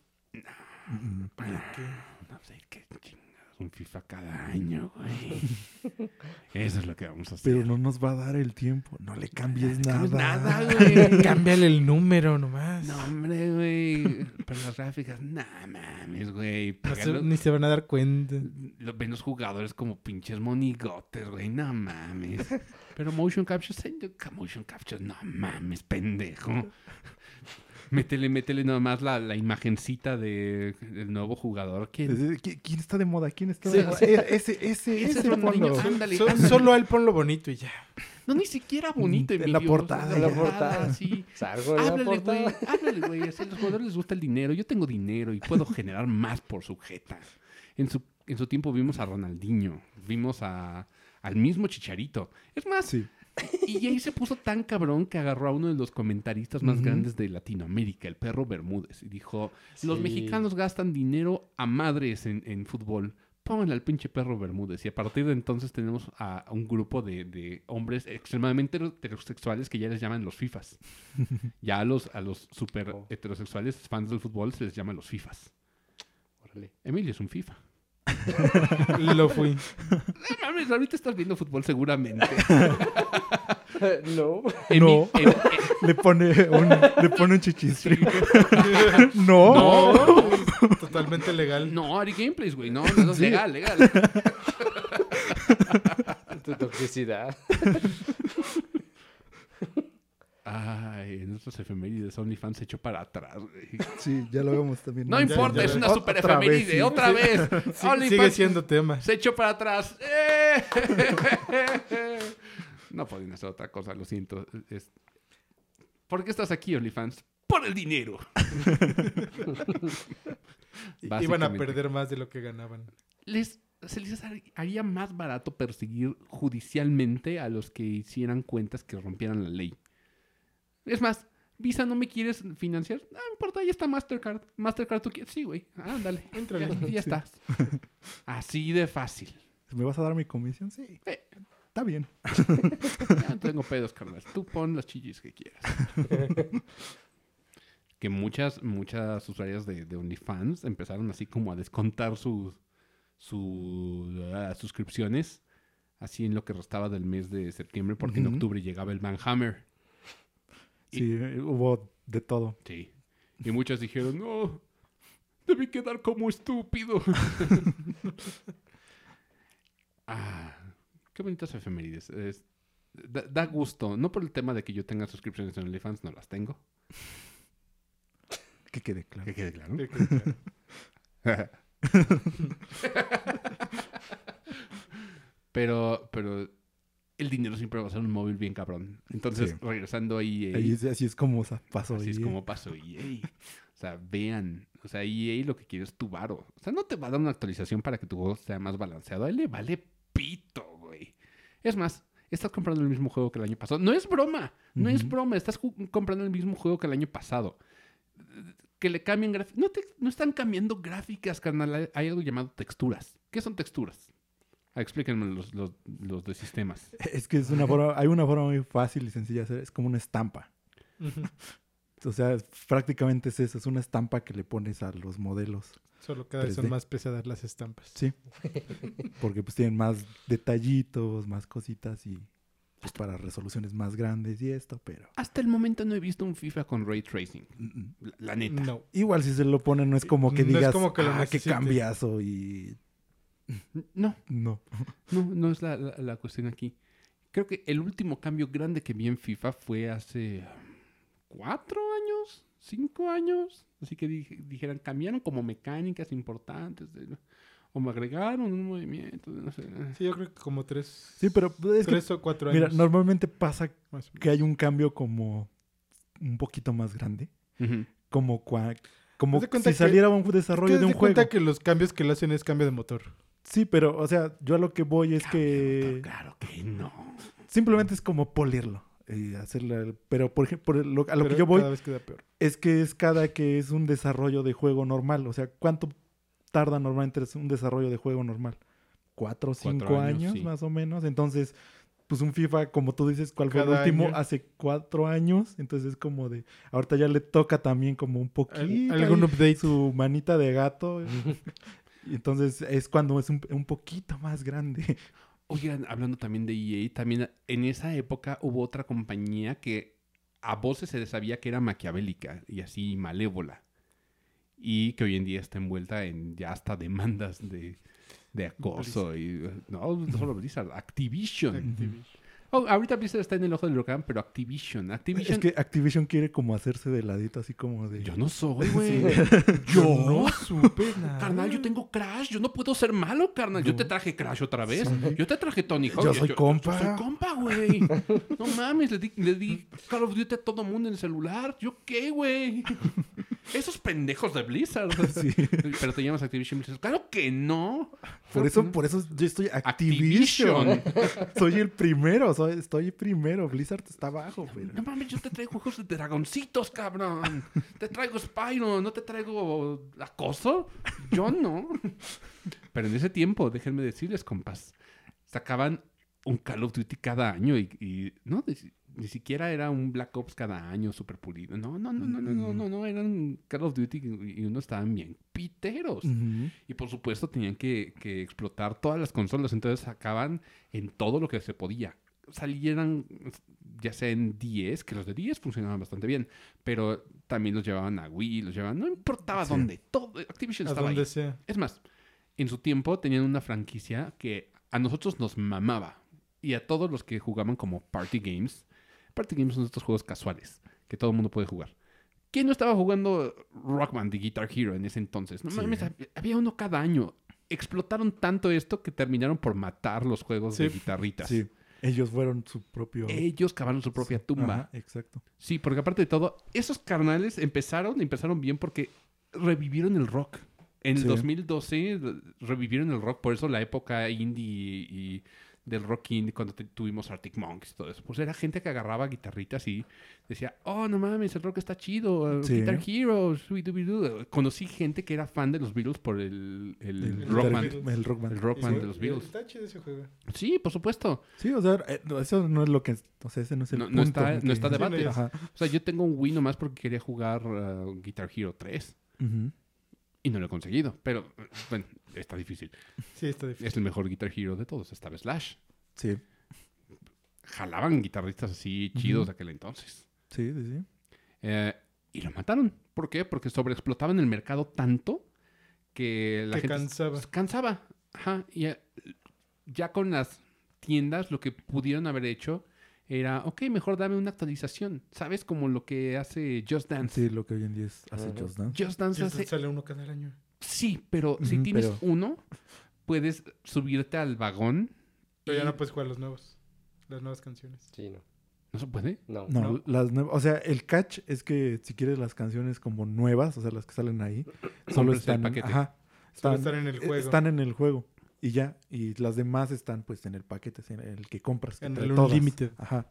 [SPEAKER 4] Mm,
[SPEAKER 1] un update, qué chingados. un FIFA cada año, güey. [LAUGHS] Eso es lo que vamos a hacer.
[SPEAKER 4] Pero no nos va a dar el tiempo. No le cambies
[SPEAKER 1] No
[SPEAKER 4] nada.
[SPEAKER 1] nada, [LAUGHS] güey.
[SPEAKER 3] Cámbiale el número nomás.
[SPEAKER 1] No, hombre, güey. Pero las gráficas, no mames, güey.
[SPEAKER 3] No ni se van a dar cuenta.
[SPEAKER 1] Lo ven los jugadores como pinches monigotes, güey. No mames. [LAUGHS] Pero motion capture, motion capture, no mames, pendejo. Métele, métele nomás la, la imagencita de, del nuevo jugador. ¿Quién?
[SPEAKER 4] ¿Qui- ¿Quién está de moda? ¿Quién está de moda?
[SPEAKER 2] sí.
[SPEAKER 4] Eh, Ese, ese,
[SPEAKER 1] Ese
[SPEAKER 4] ese,
[SPEAKER 1] Ronaldinho,
[SPEAKER 4] ponlo.
[SPEAKER 1] ándale,
[SPEAKER 3] So-
[SPEAKER 1] ándale.
[SPEAKER 3] solo a él ponlo bonito y ya.
[SPEAKER 1] No, ni siquiera bonito.
[SPEAKER 4] En la portada,
[SPEAKER 1] En la portada, sí.
[SPEAKER 2] Salgo
[SPEAKER 1] Háblale, güey. Háblale, güey. A los jugadores les gusta el dinero. Yo tengo dinero y puedo generar más por su jeta. En su, en su tiempo vimos a Ronaldinho. Vimos a, al mismo Chicharito. Es más,
[SPEAKER 4] Sí.
[SPEAKER 1] Y ahí se puso tan cabrón que agarró a uno de los comentaristas más grandes de Latinoamérica, el perro Bermúdez, y dijo, los
[SPEAKER 2] Sí.
[SPEAKER 1] mexicanos gastan dinero a madres en, en fútbol. Pónganle al pinche perro Bermúdez. Y a partir de entonces tenemos a, un grupo de, de hombres extremadamente heterosexuales que ya les llaman los FIFAs. [LAUGHS] ya a los, a los super
[SPEAKER 2] Oh.
[SPEAKER 1] heterosexuales fans del fútbol se les llaman los FIFAs.
[SPEAKER 2] Órale.
[SPEAKER 1] Emilio es un FIFA. [LAUGHS]
[SPEAKER 3] Lo fui.
[SPEAKER 1] No mames, ahorita estás viendo fútbol seguramente. [LAUGHS]
[SPEAKER 2] no.
[SPEAKER 4] No. Le pone un, le pone un chichistre. [LAUGHS] no.
[SPEAKER 1] no,
[SPEAKER 3] Totalmente legal.
[SPEAKER 1] No, Ari Gameplays, güey. No, no, no,
[SPEAKER 4] Sí.
[SPEAKER 1] legal, legal.
[SPEAKER 2] Tu toxicidad.
[SPEAKER 1] Ay, en nuestros efemérides OnlyFans se echó para atrás, güey.
[SPEAKER 4] Sí, ya lo vemos también.
[SPEAKER 1] No importa,
[SPEAKER 3] ya
[SPEAKER 1] es una super
[SPEAKER 4] otra vez,
[SPEAKER 1] efeméride,
[SPEAKER 4] sí.
[SPEAKER 1] otra vez. [LAUGHS]
[SPEAKER 3] Sí,
[SPEAKER 1] OnlyFans
[SPEAKER 3] sigue siendo tema.
[SPEAKER 1] se echó para atrás. ¡Eh! [LAUGHS] No pueden hacer otra cosa, lo siento. Es- ¿Por qué estás aquí, OnlyFans? Por el dinero. [LAUGHS]
[SPEAKER 3] Iban a perder más de lo que ganaban.
[SPEAKER 1] les, se les har- haría más barato perseguir judicialmente a los que hicieran cuentas que rompieran la ley. Es más, Visa no me quieres financiar. No me importa, ahí está Mastercard. Mastercard, tú quieres. Sí, güey. Ándale. [LAUGHS]
[SPEAKER 3] Éntrale.
[SPEAKER 1] Ya, ya
[SPEAKER 4] Sí.
[SPEAKER 1] estás. Así de fácil.
[SPEAKER 4] ¿Me vas a dar mi comisión? Sí.
[SPEAKER 1] Eh.
[SPEAKER 4] Está bien. [LAUGHS]
[SPEAKER 1] Ya no tengo pedos, carnal. Tú pon las chillis que quieras. [LAUGHS] que muchas, muchas usuarias de, de OnlyFans empezaron así como a descontar sus sus ah, suscripciones así en lo que restaba del mes de septiembre porque en octubre llegaba el Manhammer.
[SPEAKER 4] Sí, eh, hubo de todo.
[SPEAKER 1] Sí. Y muchas dijeron, no, debí quedar como estúpido. [LAUGHS] ah, qué bonitas efemérides. Es- da, da gusto, no por el tema de que yo tenga suscripciones en OnlyFans, no las tengo.
[SPEAKER 4] Que quede claro.
[SPEAKER 1] Que quede claro.
[SPEAKER 3] Que- [LAUGHS]
[SPEAKER 1] pero, pero el dinero siempre va a ser un móvil bien cabrón. Entonces,
[SPEAKER 4] Sí.
[SPEAKER 1] regresando ahí, eh,
[SPEAKER 4] Ahí es- así es como pasó.
[SPEAKER 1] Así es
[SPEAKER 4] ahí.
[SPEAKER 1] como pasó EA. O sea, vean. O sea, EA lo que quiere es tu varo. O sea, no te va a dar una actualización para que tu juego sea más balanceado. A él le vale pito, güey. Es más, estás comprando el mismo juego que el año pasado. No es broma. No es broma. Estás comprando el mismo juego que el año pasado. Que le cambien gráficas. No, te- no están cambiando gráficas, carnal. Hay algo llamado texturas. ¿Qué son texturas? Ah, explíquenme los, los, los de sistemas. [LAUGHS]
[SPEAKER 4] Es que es una forma, hay una forma muy fácil y sencilla de hacer. Es como una estampa. [LAUGHS] O sea, es- prácticamente es eso. Es una estampa que le pones a los modelos.
[SPEAKER 3] Solo cada vez son
[SPEAKER 4] 3D.
[SPEAKER 3] más pesadas las estampas.
[SPEAKER 4] Sí. [LAUGHS] Porque pues tienen más detallitos, más cositas y pues para resoluciones más grandes y esto, pero...
[SPEAKER 1] Hasta el momento no he visto un FIFA con ray tracing. La, la neta.
[SPEAKER 3] No.
[SPEAKER 4] Igual si se lo ponen no es como que
[SPEAKER 3] No es
[SPEAKER 4] digas,
[SPEAKER 3] como que lo
[SPEAKER 4] ah, qué
[SPEAKER 3] necesites".
[SPEAKER 4] cambiazo y...
[SPEAKER 1] No,
[SPEAKER 4] No.
[SPEAKER 1] no, no es la, la- la cuestión aquí. Creo que el último cambio grande que vi en FIFA fue hace cuatro años, cinco años. Así que dije- dijeran, cambiaron como mecánicas importantes. de- o me agregaron un movimiento, no sé.
[SPEAKER 3] Sí, yo creo que como tres,
[SPEAKER 4] Sí, pero pues, es que,
[SPEAKER 3] tres o cuatro años.
[SPEAKER 4] mira, normalmente pasa que hay un cambio como un poquito más grande. Como, cua- como si
[SPEAKER 3] que-
[SPEAKER 4] saliera un
[SPEAKER 3] Es
[SPEAKER 4] desarrollo
[SPEAKER 3] que
[SPEAKER 4] de un
[SPEAKER 3] de cuenta
[SPEAKER 4] juego.
[SPEAKER 3] que los cambios que le hacen es cambio de motor.
[SPEAKER 4] Sí, pero, o sea, yo a lo que voy es que
[SPEAKER 1] Claro que no.
[SPEAKER 4] simplemente es como polirlo. Y hacerle, pero por ejemplo, por lo- a lo
[SPEAKER 3] pero
[SPEAKER 4] que yo voy
[SPEAKER 3] Cada vez queda peor.
[SPEAKER 4] es que es cada que es un desarrollo de juego normal. O sea, ¿cuánto tarda normalmente un desarrollo de juego normal? ¿Cuatro o
[SPEAKER 1] Cuatro
[SPEAKER 4] cinco
[SPEAKER 1] años,
[SPEAKER 4] años,
[SPEAKER 1] sí.
[SPEAKER 4] más o menos? Entonces, pues un FIFA, como tú dices, ¿cuál fue el último?
[SPEAKER 3] año.
[SPEAKER 4] Hace cuatro años. Entonces es como de... Ahorita ya le toca también como un poquito...
[SPEAKER 3] ¿Algún update?
[SPEAKER 4] Su manita de gato. [LAUGHS] Entonces es cuando es un, un poquito más grande. [LAUGHS]
[SPEAKER 1] Oigan, hablando también de EA, también en esa época hubo otra compañía que a voces se sabía que era maquiavélica y así malévola. Y que hoy en día está envuelta en ya hasta demandas de, de acoso. Y, no, no solo Blizzard, Activision.
[SPEAKER 3] Activision.
[SPEAKER 1] Oh, ahorita Blizzard está en el ojo del huracán, pero Activision. Activision.
[SPEAKER 4] Es que Activision quiere como hacerse de ladito, así como de...
[SPEAKER 1] Yo no soy, güey.
[SPEAKER 3] Yo
[SPEAKER 1] Yo.
[SPEAKER 3] no supe nada.
[SPEAKER 1] Carnal, yo tengo Crash. Yo no puedo ser malo, carnal. Yo te traje Crash otra vez. Yo te traje Tony Hawk.
[SPEAKER 4] Yo soy compa.
[SPEAKER 1] Yo soy compa, güey. No mames, le di, le di Call of Duty a todo mundo en el celular. ¿Yo qué, güey? Esos pendejos de Blizzard.
[SPEAKER 4] Sí.
[SPEAKER 1] Pero te llamas Activision Blizzard. Claro que no.
[SPEAKER 4] Por eso, por eso yo estoy Activision.
[SPEAKER 1] Activision.
[SPEAKER 4] soy el primero, soy, estoy primero. Blizzard está abajo, pero...
[SPEAKER 1] No mames, yo te traigo juegos de dragoncitos, cabrón. Te traigo Spyro, no te traigo acoso. Yo no. Pero en ese tiempo, déjenme decirles, compas, sacaban un Call of Duty cada año y, y- no, ni, si- ni siquiera era un Black Ops cada año súper pulido. No, no, no, no, no, no, no, no, eran Call of Duty y, y unos estaban bien piteros. Y por supuesto tenían que, que explotar todas las consolas, entonces sacaban en todo lo que se podía. Salieran ya sea en 10, que los de 10 funcionaban bastante bien, pero también los llevaban a Wii, los llevaban, no importaba
[SPEAKER 4] Sí.
[SPEAKER 1] dónde, todo, Activision
[SPEAKER 3] A
[SPEAKER 1] estaba ahí.
[SPEAKER 3] sea.
[SPEAKER 1] Es más, en su tiempo tenían una franquicia que a nosotros nos mamaba y a todos los que jugaban como party games. Party games son estos juegos casuales que todo el mundo puede jugar. ¿Quién no estaba jugando Rock Band de Guitar Hero en ese entonces? No
[SPEAKER 4] Sí.
[SPEAKER 1] mames, hab- había uno cada año. Explotaron tanto esto que terminaron por matar los juegos de guitarritas.
[SPEAKER 4] Sí, ellos fueron su propio...
[SPEAKER 1] Ellos cavaron su propia tumba.
[SPEAKER 4] Ajá, exacto.
[SPEAKER 1] Sí, porque aparte de todo, esos carnales empezaron, empezaron bien porque revivieron el rock. En el
[SPEAKER 4] Sí.
[SPEAKER 1] 2012 re- revivieron el rock, por eso la época indie y, y del rock indie cuando te- tuvimos Arctic Monks y todo eso. Pues era gente que agarraba guitarritas y decía, oh, no mames, el rock está chido,
[SPEAKER 4] Sí.
[SPEAKER 1] Guitar Hero, sweet-doo-doo-doo". Conocí gente que era fan de los Beatles por el, el,
[SPEAKER 4] El,
[SPEAKER 1] rock band.
[SPEAKER 4] El rock band.
[SPEAKER 1] El rock band de los Beatles.
[SPEAKER 3] Está chido ese juego.
[SPEAKER 1] Sí, por supuesto.
[SPEAKER 4] Sí, o sea, eh, no, eso no es lo que... O sea, ese no es el
[SPEAKER 1] No-
[SPEAKER 4] punto.
[SPEAKER 1] no está-
[SPEAKER 4] ¿no?
[SPEAKER 1] está debate.
[SPEAKER 3] Sí, no,
[SPEAKER 4] Ajá.
[SPEAKER 1] O sea, yo tengo un Wii nomás porque quería jugar uh, Guitar Hero 3.
[SPEAKER 4] Ujú.
[SPEAKER 1] Y no lo he conseguido. Pero, bueno, está difícil.
[SPEAKER 3] Sí, está difícil.
[SPEAKER 1] Es el mejor Guitar Hero de todos. Estaba Slash.
[SPEAKER 4] Sí,
[SPEAKER 1] Jalaban guitarristas así chidos de aquel entonces.
[SPEAKER 4] sí, sí, sí.
[SPEAKER 1] Eh, y lo mataron. ¿Por qué? Porque sobreexplotaban el mercado tanto que la
[SPEAKER 3] Que
[SPEAKER 1] gente
[SPEAKER 3] cansaba.
[SPEAKER 1] cansaba. Ajá. Y eh, ya con las tiendas lo que pudieron haber hecho era, ok, mejor dame una actualización. ¿Sabes? Como lo que hace Just Dance.
[SPEAKER 4] Sí, lo que hoy en día es hace
[SPEAKER 2] Ajá.
[SPEAKER 4] Just Dance.
[SPEAKER 1] Just Dance
[SPEAKER 3] Sí,
[SPEAKER 1] hace
[SPEAKER 3] sale uno cada año.
[SPEAKER 1] Sí, pero si tienes
[SPEAKER 4] pero-
[SPEAKER 1] uno, puedes subirte al vagón.
[SPEAKER 3] Pero ya no puedes jugar los nuevos. Las nuevas canciones.
[SPEAKER 2] Sí, no.
[SPEAKER 1] ¿No se puede?
[SPEAKER 2] No.
[SPEAKER 4] No,
[SPEAKER 3] ¿no?
[SPEAKER 4] las nuevas, o sea, el catch es que si quieres las canciones como nuevas, o sea, las que salen ahí, solo están,
[SPEAKER 1] paquete.
[SPEAKER 4] ajá,
[SPEAKER 3] Solo
[SPEAKER 4] están,
[SPEAKER 3] están en el
[SPEAKER 4] eh,
[SPEAKER 3] juego.
[SPEAKER 4] están en el juego y ya, y las demás están pues en el paquete, en el que compras, que
[SPEAKER 3] En el
[SPEAKER 4] todas.
[SPEAKER 3] Unlimited.
[SPEAKER 4] Ajá.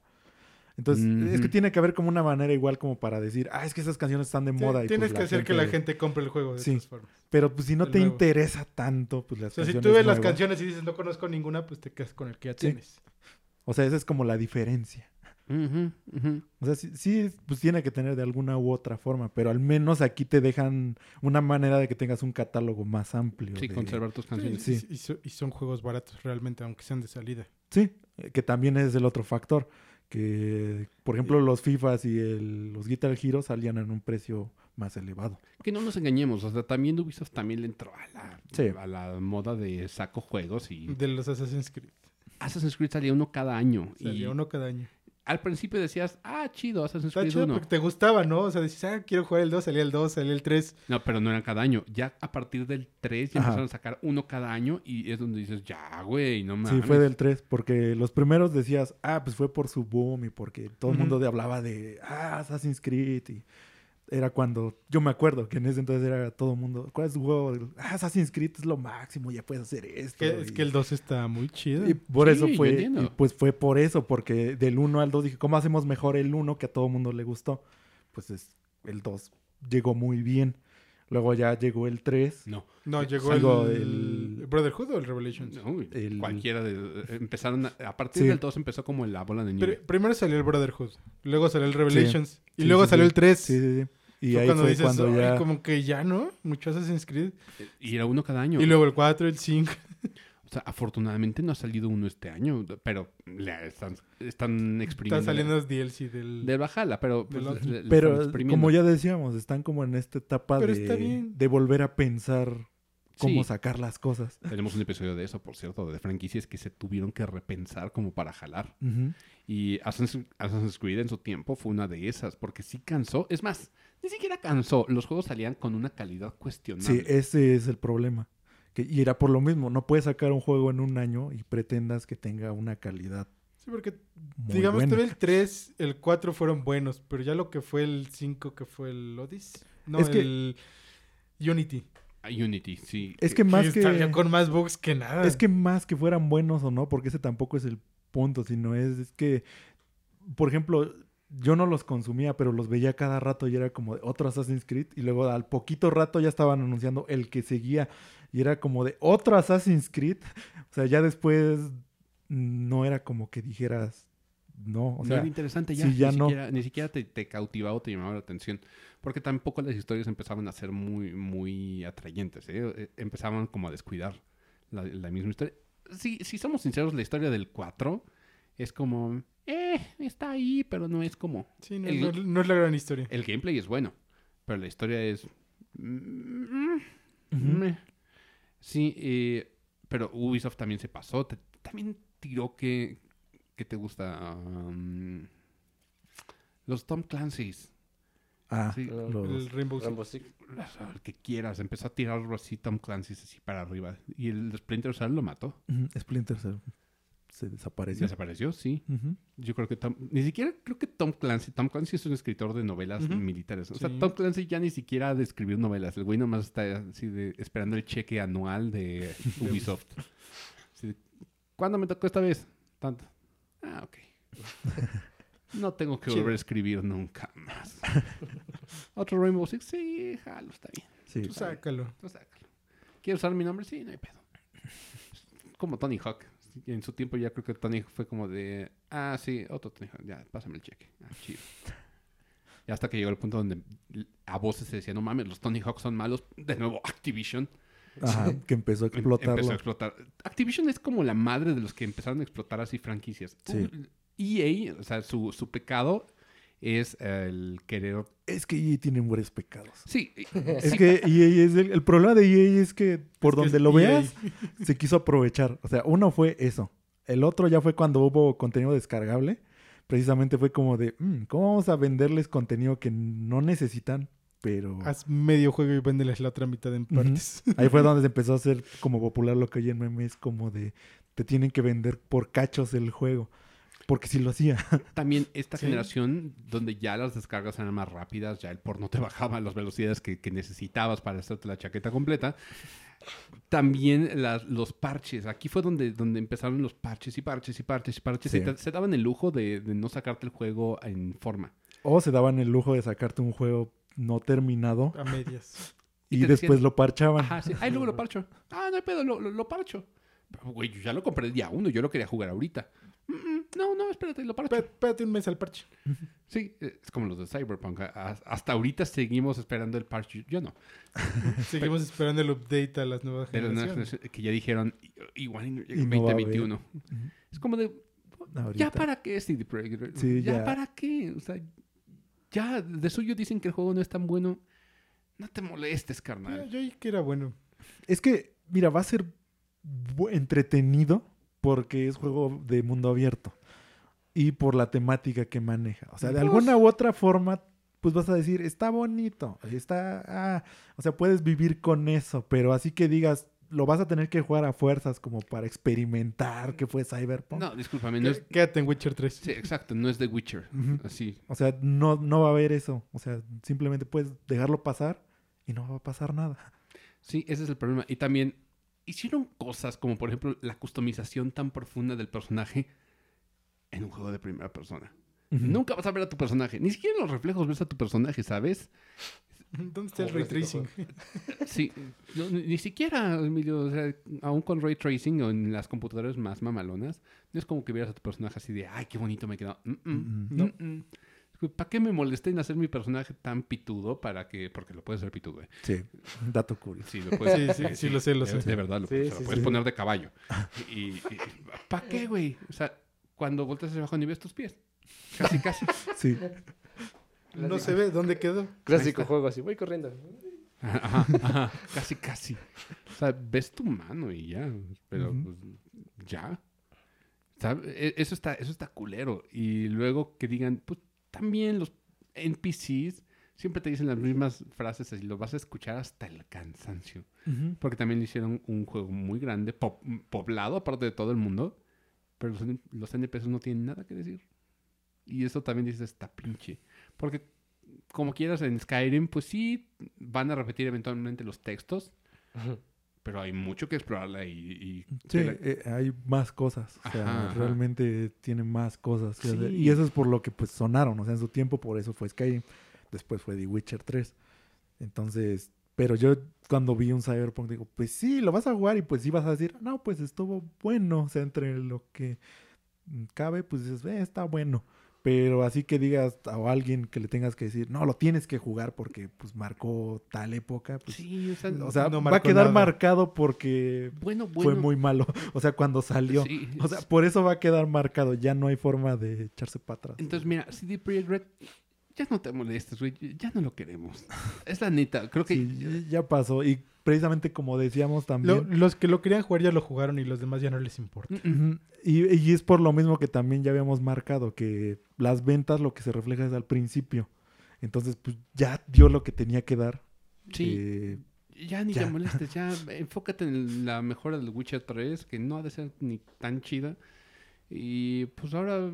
[SPEAKER 4] Entonces, es que tiene que haber como una manera igual como para decir, ah, es que esas canciones están de
[SPEAKER 3] Sí,
[SPEAKER 4] moda. y,
[SPEAKER 3] Tienes
[SPEAKER 4] pues,
[SPEAKER 3] que
[SPEAKER 4] la
[SPEAKER 3] hacer que la gente compre el juego de
[SPEAKER 4] Sí.
[SPEAKER 3] todas formas.
[SPEAKER 4] Pero pues si no
[SPEAKER 3] el
[SPEAKER 4] te
[SPEAKER 3] nuevo.
[SPEAKER 4] interesa tanto, pues las
[SPEAKER 3] O sea, si tú ves las canciones y dices no conozco ninguna, pues te quedas con el que ya
[SPEAKER 4] Sí.
[SPEAKER 3] tienes.
[SPEAKER 4] O sea, esa es como la diferencia. O sea, sí, sí, pues tiene que tener de alguna u otra forma, pero al menos aquí te dejan una manera de que tengas un catálogo más amplio.
[SPEAKER 1] Sí,
[SPEAKER 4] de-
[SPEAKER 1] conservar tus canciones.
[SPEAKER 4] Sí.
[SPEAKER 3] Y, so- y son juegos baratos realmente, aunque sean de salida.
[SPEAKER 4] Sí, eh, que también es el otro factor. Que, por ejemplo, los FIFAs y el- los Guitar Hero salían en un precio más elevado.
[SPEAKER 1] Que no nos engañemos. O sea, también Ubisoft también le entró a la,
[SPEAKER 4] Sí.
[SPEAKER 1] a la moda de saco juegos y
[SPEAKER 3] De los Assassin's Creed.
[SPEAKER 1] Assassin's Creed salía uno cada año. y
[SPEAKER 3] Salía uno cada año.
[SPEAKER 1] Al principio decías, ah, chido, Assassin's
[SPEAKER 3] Está
[SPEAKER 1] Creed
[SPEAKER 3] chido
[SPEAKER 1] 1.
[SPEAKER 3] porque te gustaba, ¿no? O sea, dices, ah, quiero jugar el 2, salía el 2, salía el 3.
[SPEAKER 1] No, pero no eran cada año. Ya a partir del 3 ya
[SPEAKER 4] Ajá.
[SPEAKER 1] empezaron a sacar uno cada año y es donde dices, ya, güey, no mames.
[SPEAKER 4] Sí, fue del 3, porque los primeros decías, ah, pues fue por su boom y porque todo el mundo de- hablaba de, ah, Assassin's Creed. Y era cuando, yo me acuerdo que en ese entonces era todo el mundo, ¿cuál es tu juego? Ah, Assassin's Creed es lo máximo, ya puedes hacer esto.
[SPEAKER 3] Que, es que el 2 está muy chido.
[SPEAKER 4] Y por
[SPEAKER 1] Sí,
[SPEAKER 4] eso fue, y pues fue por eso, porque del 1 al 2 dije, ¿cómo hacemos mejor el 1 que a todo el mundo le gustó? Pues es, el 2 llegó muy bien. Luego ya llegó el 3.
[SPEAKER 1] No,
[SPEAKER 3] no, llegó
[SPEAKER 4] salgo
[SPEAKER 3] el,
[SPEAKER 4] el-
[SPEAKER 3] el Brotherhood o el Revelations.
[SPEAKER 1] no,
[SPEAKER 4] El-
[SPEAKER 1] cualquiera de... Empezaron, a, a partir
[SPEAKER 4] Sí.
[SPEAKER 1] del 2 empezó como la bola de nieve.
[SPEAKER 3] Pri- primero salió el Brotherhood, luego salió el Revelations y
[SPEAKER 4] Sí,
[SPEAKER 3] luego
[SPEAKER 4] sí,
[SPEAKER 3] salió
[SPEAKER 4] sí.
[SPEAKER 3] el 3.
[SPEAKER 4] Sí, sí, sí. Y ahí
[SPEAKER 3] cuando
[SPEAKER 4] fue
[SPEAKER 3] dices,
[SPEAKER 4] cuando
[SPEAKER 3] "Ay,
[SPEAKER 4] ya...
[SPEAKER 3] como que ya, ¿no? Mucho Assassin's Creed.
[SPEAKER 1] Y era uno cada año.
[SPEAKER 3] Y luego el 4, el 5. [LAUGHS]
[SPEAKER 1] O sea, afortunadamente no ha salido uno este año, pero le están, están exprimiendo.
[SPEAKER 3] Está saliendo los DLC del...
[SPEAKER 1] De Bajala, pero pues,
[SPEAKER 3] Del otro.
[SPEAKER 1] le- le están
[SPEAKER 4] Pero como ya decíamos, están como en esta etapa
[SPEAKER 3] Pero
[SPEAKER 4] de, de volver a pensar cómo
[SPEAKER 1] Sí.
[SPEAKER 4] sacar las cosas.
[SPEAKER 1] Tenemos un episodio de eso, por cierto, de franquicias que se tuvieron que repensar como para jalar.
[SPEAKER 4] Ujú.
[SPEAKER 1] Y Assassin's, Assassin's Creed en su tiempo fue una de esas, porque sí cansó. Es más, ni siquiera cansó. Los juegos salían con una calidad cuestionable.
[SPEAKER 4] Sí, ese es el problema. Que, y era por lo mismo, no puedes sacar un juego en un año y pretendas que tenga una calidad
[SPEAKER 3] Sí, porque
[SPEAKER 4] muy
[SPEAKER 3] digamos
[SPEAKER 4] buena.
[SPEAKER 3] todavía el 3, el 4 fueron buenos, pero ya lo que fue el 5, que fue el Odyssey. No,
[SPEAKER 4] Es que-
[SPEAKER 3] el Unity.
[SPEAKER 1] Ah, Unity, sí.
[SPEAKER 4] Es que más
[SPEAKER 3] que... salía
[SPEAKER 4] que,
[SPEAKER 3] con más bugs que nada.
[SPEAKER 4] es que más que fueran buenos o no, porque ese tampoco es el punto, sino es, es que, por ejemplo, yo no los consumía, pero los veía cada rato y era como de otro Assassin's Creed y luego al poquito rato ya estaban anunciando el que seguía y era como de otro Assassin's Creed. [LAUGHS] O sea, ya después no era como que dijeras, no, o
[SPEAKER 1] no era interesante ya.
[SPEAKER 4] sí, ya
[SPEAKER 1] ni,
[SPEAKER 4] no.
[SPEAKER 1] Siquiera, ni siquiera te, te cautivaba o te llamaba la atención. Porque tampoco las historias empezaban a ser muy, muy atrayentes. ¿eh? Eh, Empezaban como a descuidar la, la misma historia. Si, si somos sinceros, la historia del 4 es como... Eh, está ahí, pero no es como...
[SPEAKER 3] Sí, no,
[SPEAKER 1] el-
[SPEAKER 3] no- no es la gran historia.
[SPEAKER 1] El gameplay es bueno, pero la historia es... mm. Sí, eh, pero Ubisoft también se pasó. Te- también tiró que, que te gusta... um, los Tom Clancy's.
[SPEAKER 4] ah,
[SPEAKER 1] Sí.
[SPEAKER 4] los-
[SPEAKER 3] El Rainbow Six.
[SPEAKER 2] Rainbow Six.
[SPEAKER 1] El que quieras. Empezó a tirar así Tom Clancy's así para arriba. Y el Splinter Cell lo mató.
[SPEAKER 4] ujú, Splinter Cell se desapareció.
[SPEAKER 1] Desapareció, sí. Yo creo que Tom, ni siquiera creo que Tom Clancy, Tom Clancy es un escritor de novelas militares. O sea,
[SPEAKER 3] Sí.
[SPEAKER 1] Tom Clancy ya ni siquiera ha de escribir novelas. El güey nomás está así de esperando el cheque anual [LAUGHS] [LAUGHS] de Ubisoft. Así de, ¿Cuándo me tocó esta vez? Tanto. Ah, ok. No tengo que [LAUGHS] volver a escribir nunca más. Otro Rainbow Six, sí, jalo, está bien.
[SPEAKER 4] Sí.
[SPEAKER 3] Tú sácalo.
[SPEAKER 1] Tú sácalo. ¿Quieres usar mi nombre? Sí, no hay pedo. Como Tony Hawk. En su tiempo ya creo que Tony fue como de... Ah, sí, otro Tony Hawk. Ya, pásame el cheque. Ah, chido. [LAUGHS] Y hasta que llegó el punto donde a voces se decía, no mames, los Tony Hawk son malos. [LAUGHS] De nuevo, Activision.
[SPEAKER 4] Ajá, que empezó a
[SPEAKER 1] em-
[SPEAKER 4] explotarlo.
[SPEAKER 1] Empezó a explotar. Activision es como la madre de los que empezaron a explotar así franquicias.
[SPEAKER 4] Sí.
[SPEAKER 1] EA, o sea, su, su pecado es el querer...
[SPEAKER 4] Es que EA tiene varios pecados.
[SPEAKER 1] Sí, [LAUGHS]
[SPEAKER 4] Es que EA es el, el problema de EA es que por
[SPEAKER 3] Es
[SPEAKER 4] donde
[SPEAKER 3] es
[SPEAKER 4] lo
[SPEAKER 3] EA.
[SPEAKER 4] veas se quiso aprovechar. O sea, uno fue eso. El otro ya fue cuando hubo contenido descargable. Precisamente fue como de, "Mm, ¿cómo vamos a venderles contenido que no necesitan? Pero
[SPEAKER 3] Haz medio juego y véndeles la otra mitad en partes. [LAUGHS]
[SPEAKER 4] ahí fue donde se [LAUGHS] empezó a hacer como popular lo que hoy en memes como de, te tienen que vender por cachos el juego. Porque si lo hacía. [LAUGHS]
[SPEAKER 1] También esta
[SPEAKER 3] Sí.
[SPEAKER 1] generación donde ya las descargas eran más rápidas, ya el porno te [LAUGHS] bajaba las velocidades que, que necesitabas para hacerte la chaqueta completa. También las- los parches. Aquí fue donde, donde empezaron los parches y parches y parches y parches.
[SPEAKER 4] Sí.
[SPEAKER 1] Y te- se daban el lujo de, de no sacarte el juego en forma.
[SPEAKER 4] O se daban el lujo de sacarte un juego no terminado
[SPEAKER 3] A medias. [LAUGHS]
[SPEAKER 1] Y
[SPEAKER 4] después
[SPEAKER 1] decían-
[SPEAKER 4] lo parchaban.
[SPEAKER 1] Ajá, sí. Ay, luego lo parcho. Ah, no hay pedo, lo, lo, lo parcho. Güey, yo ya lo compré el día uno, yo lo quería jugar ahorita. No, no, espérate, lo parcho.
[SPEAKER 3] Espé- Espérate un mes al parche.
[SPEAKER 1] Sí, es como los de Cyberpunk. Hasta ahorita seguimos esperando el parche. Yo no. [LAUGHS]
[SPEAKER 3] Seguimos esperando el update a las nuevas
[SPEAKER 1] De las nuevas
[SPEAKER 3] generaciones.
[SPEAKER 1] que ya dijeron igual en
[SPEAKER 4] Y no va a haber.
[SPEAKER 1] 2021. Es como de,
[SPEAKER 4] Ahorita.
[SPEAKER 1] ¿ya para qué CD Projekt?
[SPEAKER 4] Sí,
[SPEAKER 1] ¿Ya,
[SPEAKER 4] ya.
[SPEAKER 1] para qué? O sea, ya de suyo dicen que el juego no es tan bueno. No te molestes,
[SPEAKER 3] Yo,
[SPEAKER 1] carnal.
[SPEAKER 3] yo oí que era bueno.
[SPEAKER 4] Es que, mira, va a ser entretenido porque es juego de mundo abierto y por la temática que maneja. O sea, de
[SPEAKER 1] Pues-
[SPEAKER 4] alguna u otra forma, pues vas a decir, está bonito, está, ah, o sea, puedes vivir con eso, pero así que digas, lo vas a tener que jugar a fuerzas como para experimentar que fue Cyberpunk.
[SPEAKER 1] No, discúlpame, no es...
[SPEAKER 3] Quédate en Witcher 3.
[SPEAKER 1] Sí, exacto, no es The Witcher. Así.
[SPEAKER 4] O sea, no, no va a haber eso. O sea, simplemente puedes dejarlo pasar y no va a pasar nada.
[SPEAKER 1] Sí, ese es el problema. Y también hicieron cosas como, por ejemplo, la customización tan profunda del personaje en un juego de primera persona. Nunca vas a ver a tu personaje. Ni siquiera en los reflejos ves a tu personaje, ¿sabes?
[SPEAKER 3] ¿Dónde está el ray tracing? [LAUGHS]
[SPEAKER 1] Sí, no, ni, ni siquiera, Emilio, o sea, aún con ray tracing o en las computadoras más mamalonas, no es como que vieras a tu personaje así de, ay, qué bonito me quedó. Mm, mm,
[SPEAKER 4] Mm,
[SPEAKER 3] no.
[SPEAKER 1] mm, mm. ¿Para qué me molesté en hacer mi personaje tan pitudo para que... Porque lo puedes hacer pitudo, ¿eh?
[SPEAKER 4] Sí, dato curioso.
[SPEAKER 1] Sí, lo puedes,
[SPEAKER 3] Sí, sí, sí, lo sé, lo
[SPEAKER 1] de-
[SPEAKER 3] sé.
[SPEAKER 1] De verdad, lo
[SPEAKER 2] Sí,
[SPEAKER 1] puedes, se lo
[SPEAKER 2] sí,
[SPEAKER 1] puedes
[SPEAKER 2] sí.
[SPEAKER 1] poner de caballo. Y, ¿Para qué, güey? O sea, cuando volteas hacia abajo ni ves tus pies. Casi, casi. [LAUGHS]
[SPEAKER 4] Sí.
[SPEAKER 3] No se ve dónde quedó.
[SPEAKER 2] Clásico juego así, voy corriendo.
[SPEAKER 1] Ajá, ajá, casi, casi. O sea, ves tu mano y ya. Pero pues, ya. ¿Sabe? E- Eso está, eso está culero. Y luego que digan, pues también los NPCs siempre te dicen las mismas frases y lo vas a escuchar hasta el cansancio. Porque también le hicieron un juego muy grande, po- poblado aparte de todo el mundo. Pero los, los NPCs no tienen nada que decir. Y eso también dices, está pinche. Porque como quieras en Skyrim, pues sí, van a repetir eventualmente los textos. Pero hay mucho que explorarla y... y
[SPEAKER 4] Sí,
[SPEAKER 1] la-
[SPEAKER 4] eh, hay más cosas. O sea,
[SPEAKER 1] Ajá, ajá.
[SPEAKER 4] realmente tiene más cosas que hacer. Y eso es por lo que pues sonaron. O sea, en su tiempo por eso fue Skyrim. Después fue The Witcher 3. Entonces, pero yo cuando vi un Cyberpunk digo, pues sí, lo vas a jugar y pues sí vas a decir, no, pues estuvo bueno. O sea, entre lo que cabe, pues dices, "Eh, está bueno. Pero así que digas a alguien que le tengas que decir, no, lo tienes que jugar porque pues marcó tal época, pues...
[SPEAKER 1] sí, o sea,
[SPEAKER 4] O sea,
[SPEAKER 3] No
[SPEAKER 4] va a quedar
[SPEAKER 3] nada.
[SPEAKER 4] marcado porque
[SPEAKER 1] bueno, bueno.
[SPEAKER 4] fue muy malo. [LAUGHS] O sea, cuando salió.
[SPEAKER 1] sí,
[SPEAKER 4] O sea, por eso va a quedar marcado. Ya no hay forma de echarse para atrás.
[SPEAKER 1] Entonces, mira, CD Projekt Red, ya no te molestes, güey. Ya no lo queremos. Es la neta. Creo que...
[SPEAKER 4] Sí, ya- pasó. Y precisamente como decíamos
[SPEAKER 3] Lo-
[SPEAKER 4] también.
[SPEAKER 3] los que lo querían jugar ya lo jugaron y los demás ya no les importa.
[SPEAKER 4] Y, y es por lo mismo que también ya habíamos marcado que las ventas lo que se refleja es al principio. Entonces, pues ya dio lo que tenía que dar.
[SPEAKER 1] Sí.
[SPEAKER 4] Eh,
[SPEAKER 1] Ya ni
[SPEAKER 4] Ya.
[SPEAKER 1] te molestes, ya enfócate en la mejora del Witcher 3, que no ha de ser ni tan chida. Y pues ahora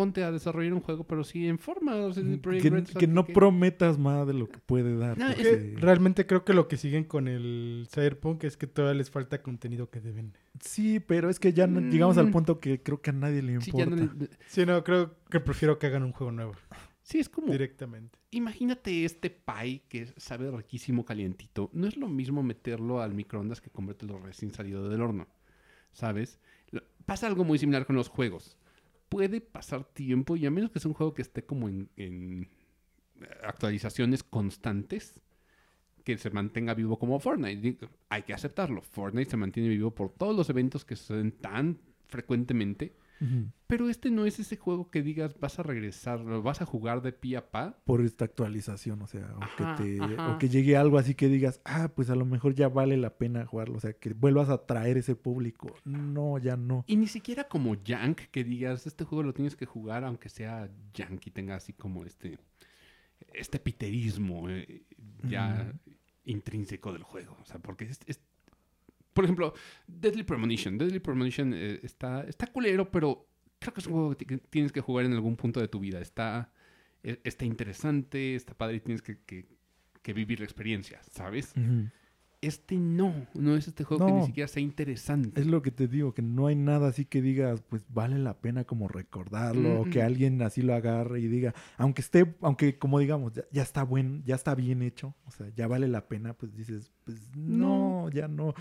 [SPEAKER 1] ponte a desarrollar un juego, pero sí en forma. o sea,
[SPEAKER 4] que,
[SPEAKER 1] Red,
[SPEAKER 4] que no
[SPEAKER 1] que-
[SPEAKER 4] prometas más de lo que puede dar.
[SPEAKER 1] No, es
[SPEAKER 3] Que
[SPEAKER 4] porque-
[SPEAKER 3] realmente creo que lo que siguen con el Cyberpunk es que todavía les falta contenido que deben.
[SPEAKER 4] Sí, pero es que ya no- llegamos al
[SPEAKER 1] Mm.
[SPEAKER 4] punto que creo que a nadie le
[SPEAKER 1] Sí,
[SPEAKER 4] importa.
[SPEAKER 1] ya no le-
[SPEAKER 3] Sí, no, creo que prefiero que hagan un juego nuevo
[SPEAKER 1] sí, es como...
[SPEAKER 3] directamente.
[SPEAKER 1] Imagínate este pie que sabe riquísimo calientito. No es lo mismo meterlo al microondas que convertirlo recién salido del horno. ¿Sabes? Pasa algo muy similar con los juegos. Puede pasar tiempo y a menos que sea un juego que esté como en, en actualizaciones constantes, que se mantenga vivo como Fortnite. Hay que aceptarlo. Fortnite se mantiene vivo por todos los eventos que suceden tan frecuentemente. Pero este no es ese juego que digas vas a regresar, lo vas a jugar de pie a pa.
[SPEAKER 4] por esta actualización, o sea, o,
[SPEAKER 1] Ajá,
[SPEAKER 4] que te, o que llegue algo así que digas, ah, pues a lo mejor ya vale la pena jugarlo, o sea, que vuelvas a traer ese público. No, ya no.
[SPEAKER 1] Y ni siquiera como Yank, que digas, este juego lo tienes que jugar aunque sea Yank y tenga así como este, este piterismo eh, ya intrínseco del juego. O sea, porque es, es- por ejemplo, Deadly Premonition. Deadly Premonition eh, está, está culero, pero creo que es un juego que ti- que tienes que jugar en algún punto de tu vida. Está, eh, está interesante, está padre y tienes que, que- que vivir la experiencia, ¿sabes? Este no, no es este juego que ni siquiera sea interesante.
[SPEAKER 4] Es lo que te digo, que no hay nada así que digas, pues vale la pena como recordarlo, o que
[SPEAKER 1] Mm.
[SPEAKER 4] alguien así lo agarre y diga, aunque esté, aunque como digamos, ya, ya está buen, ya está bien hecho, o sea, ya vale la pena, pues dices, pues no, ya no.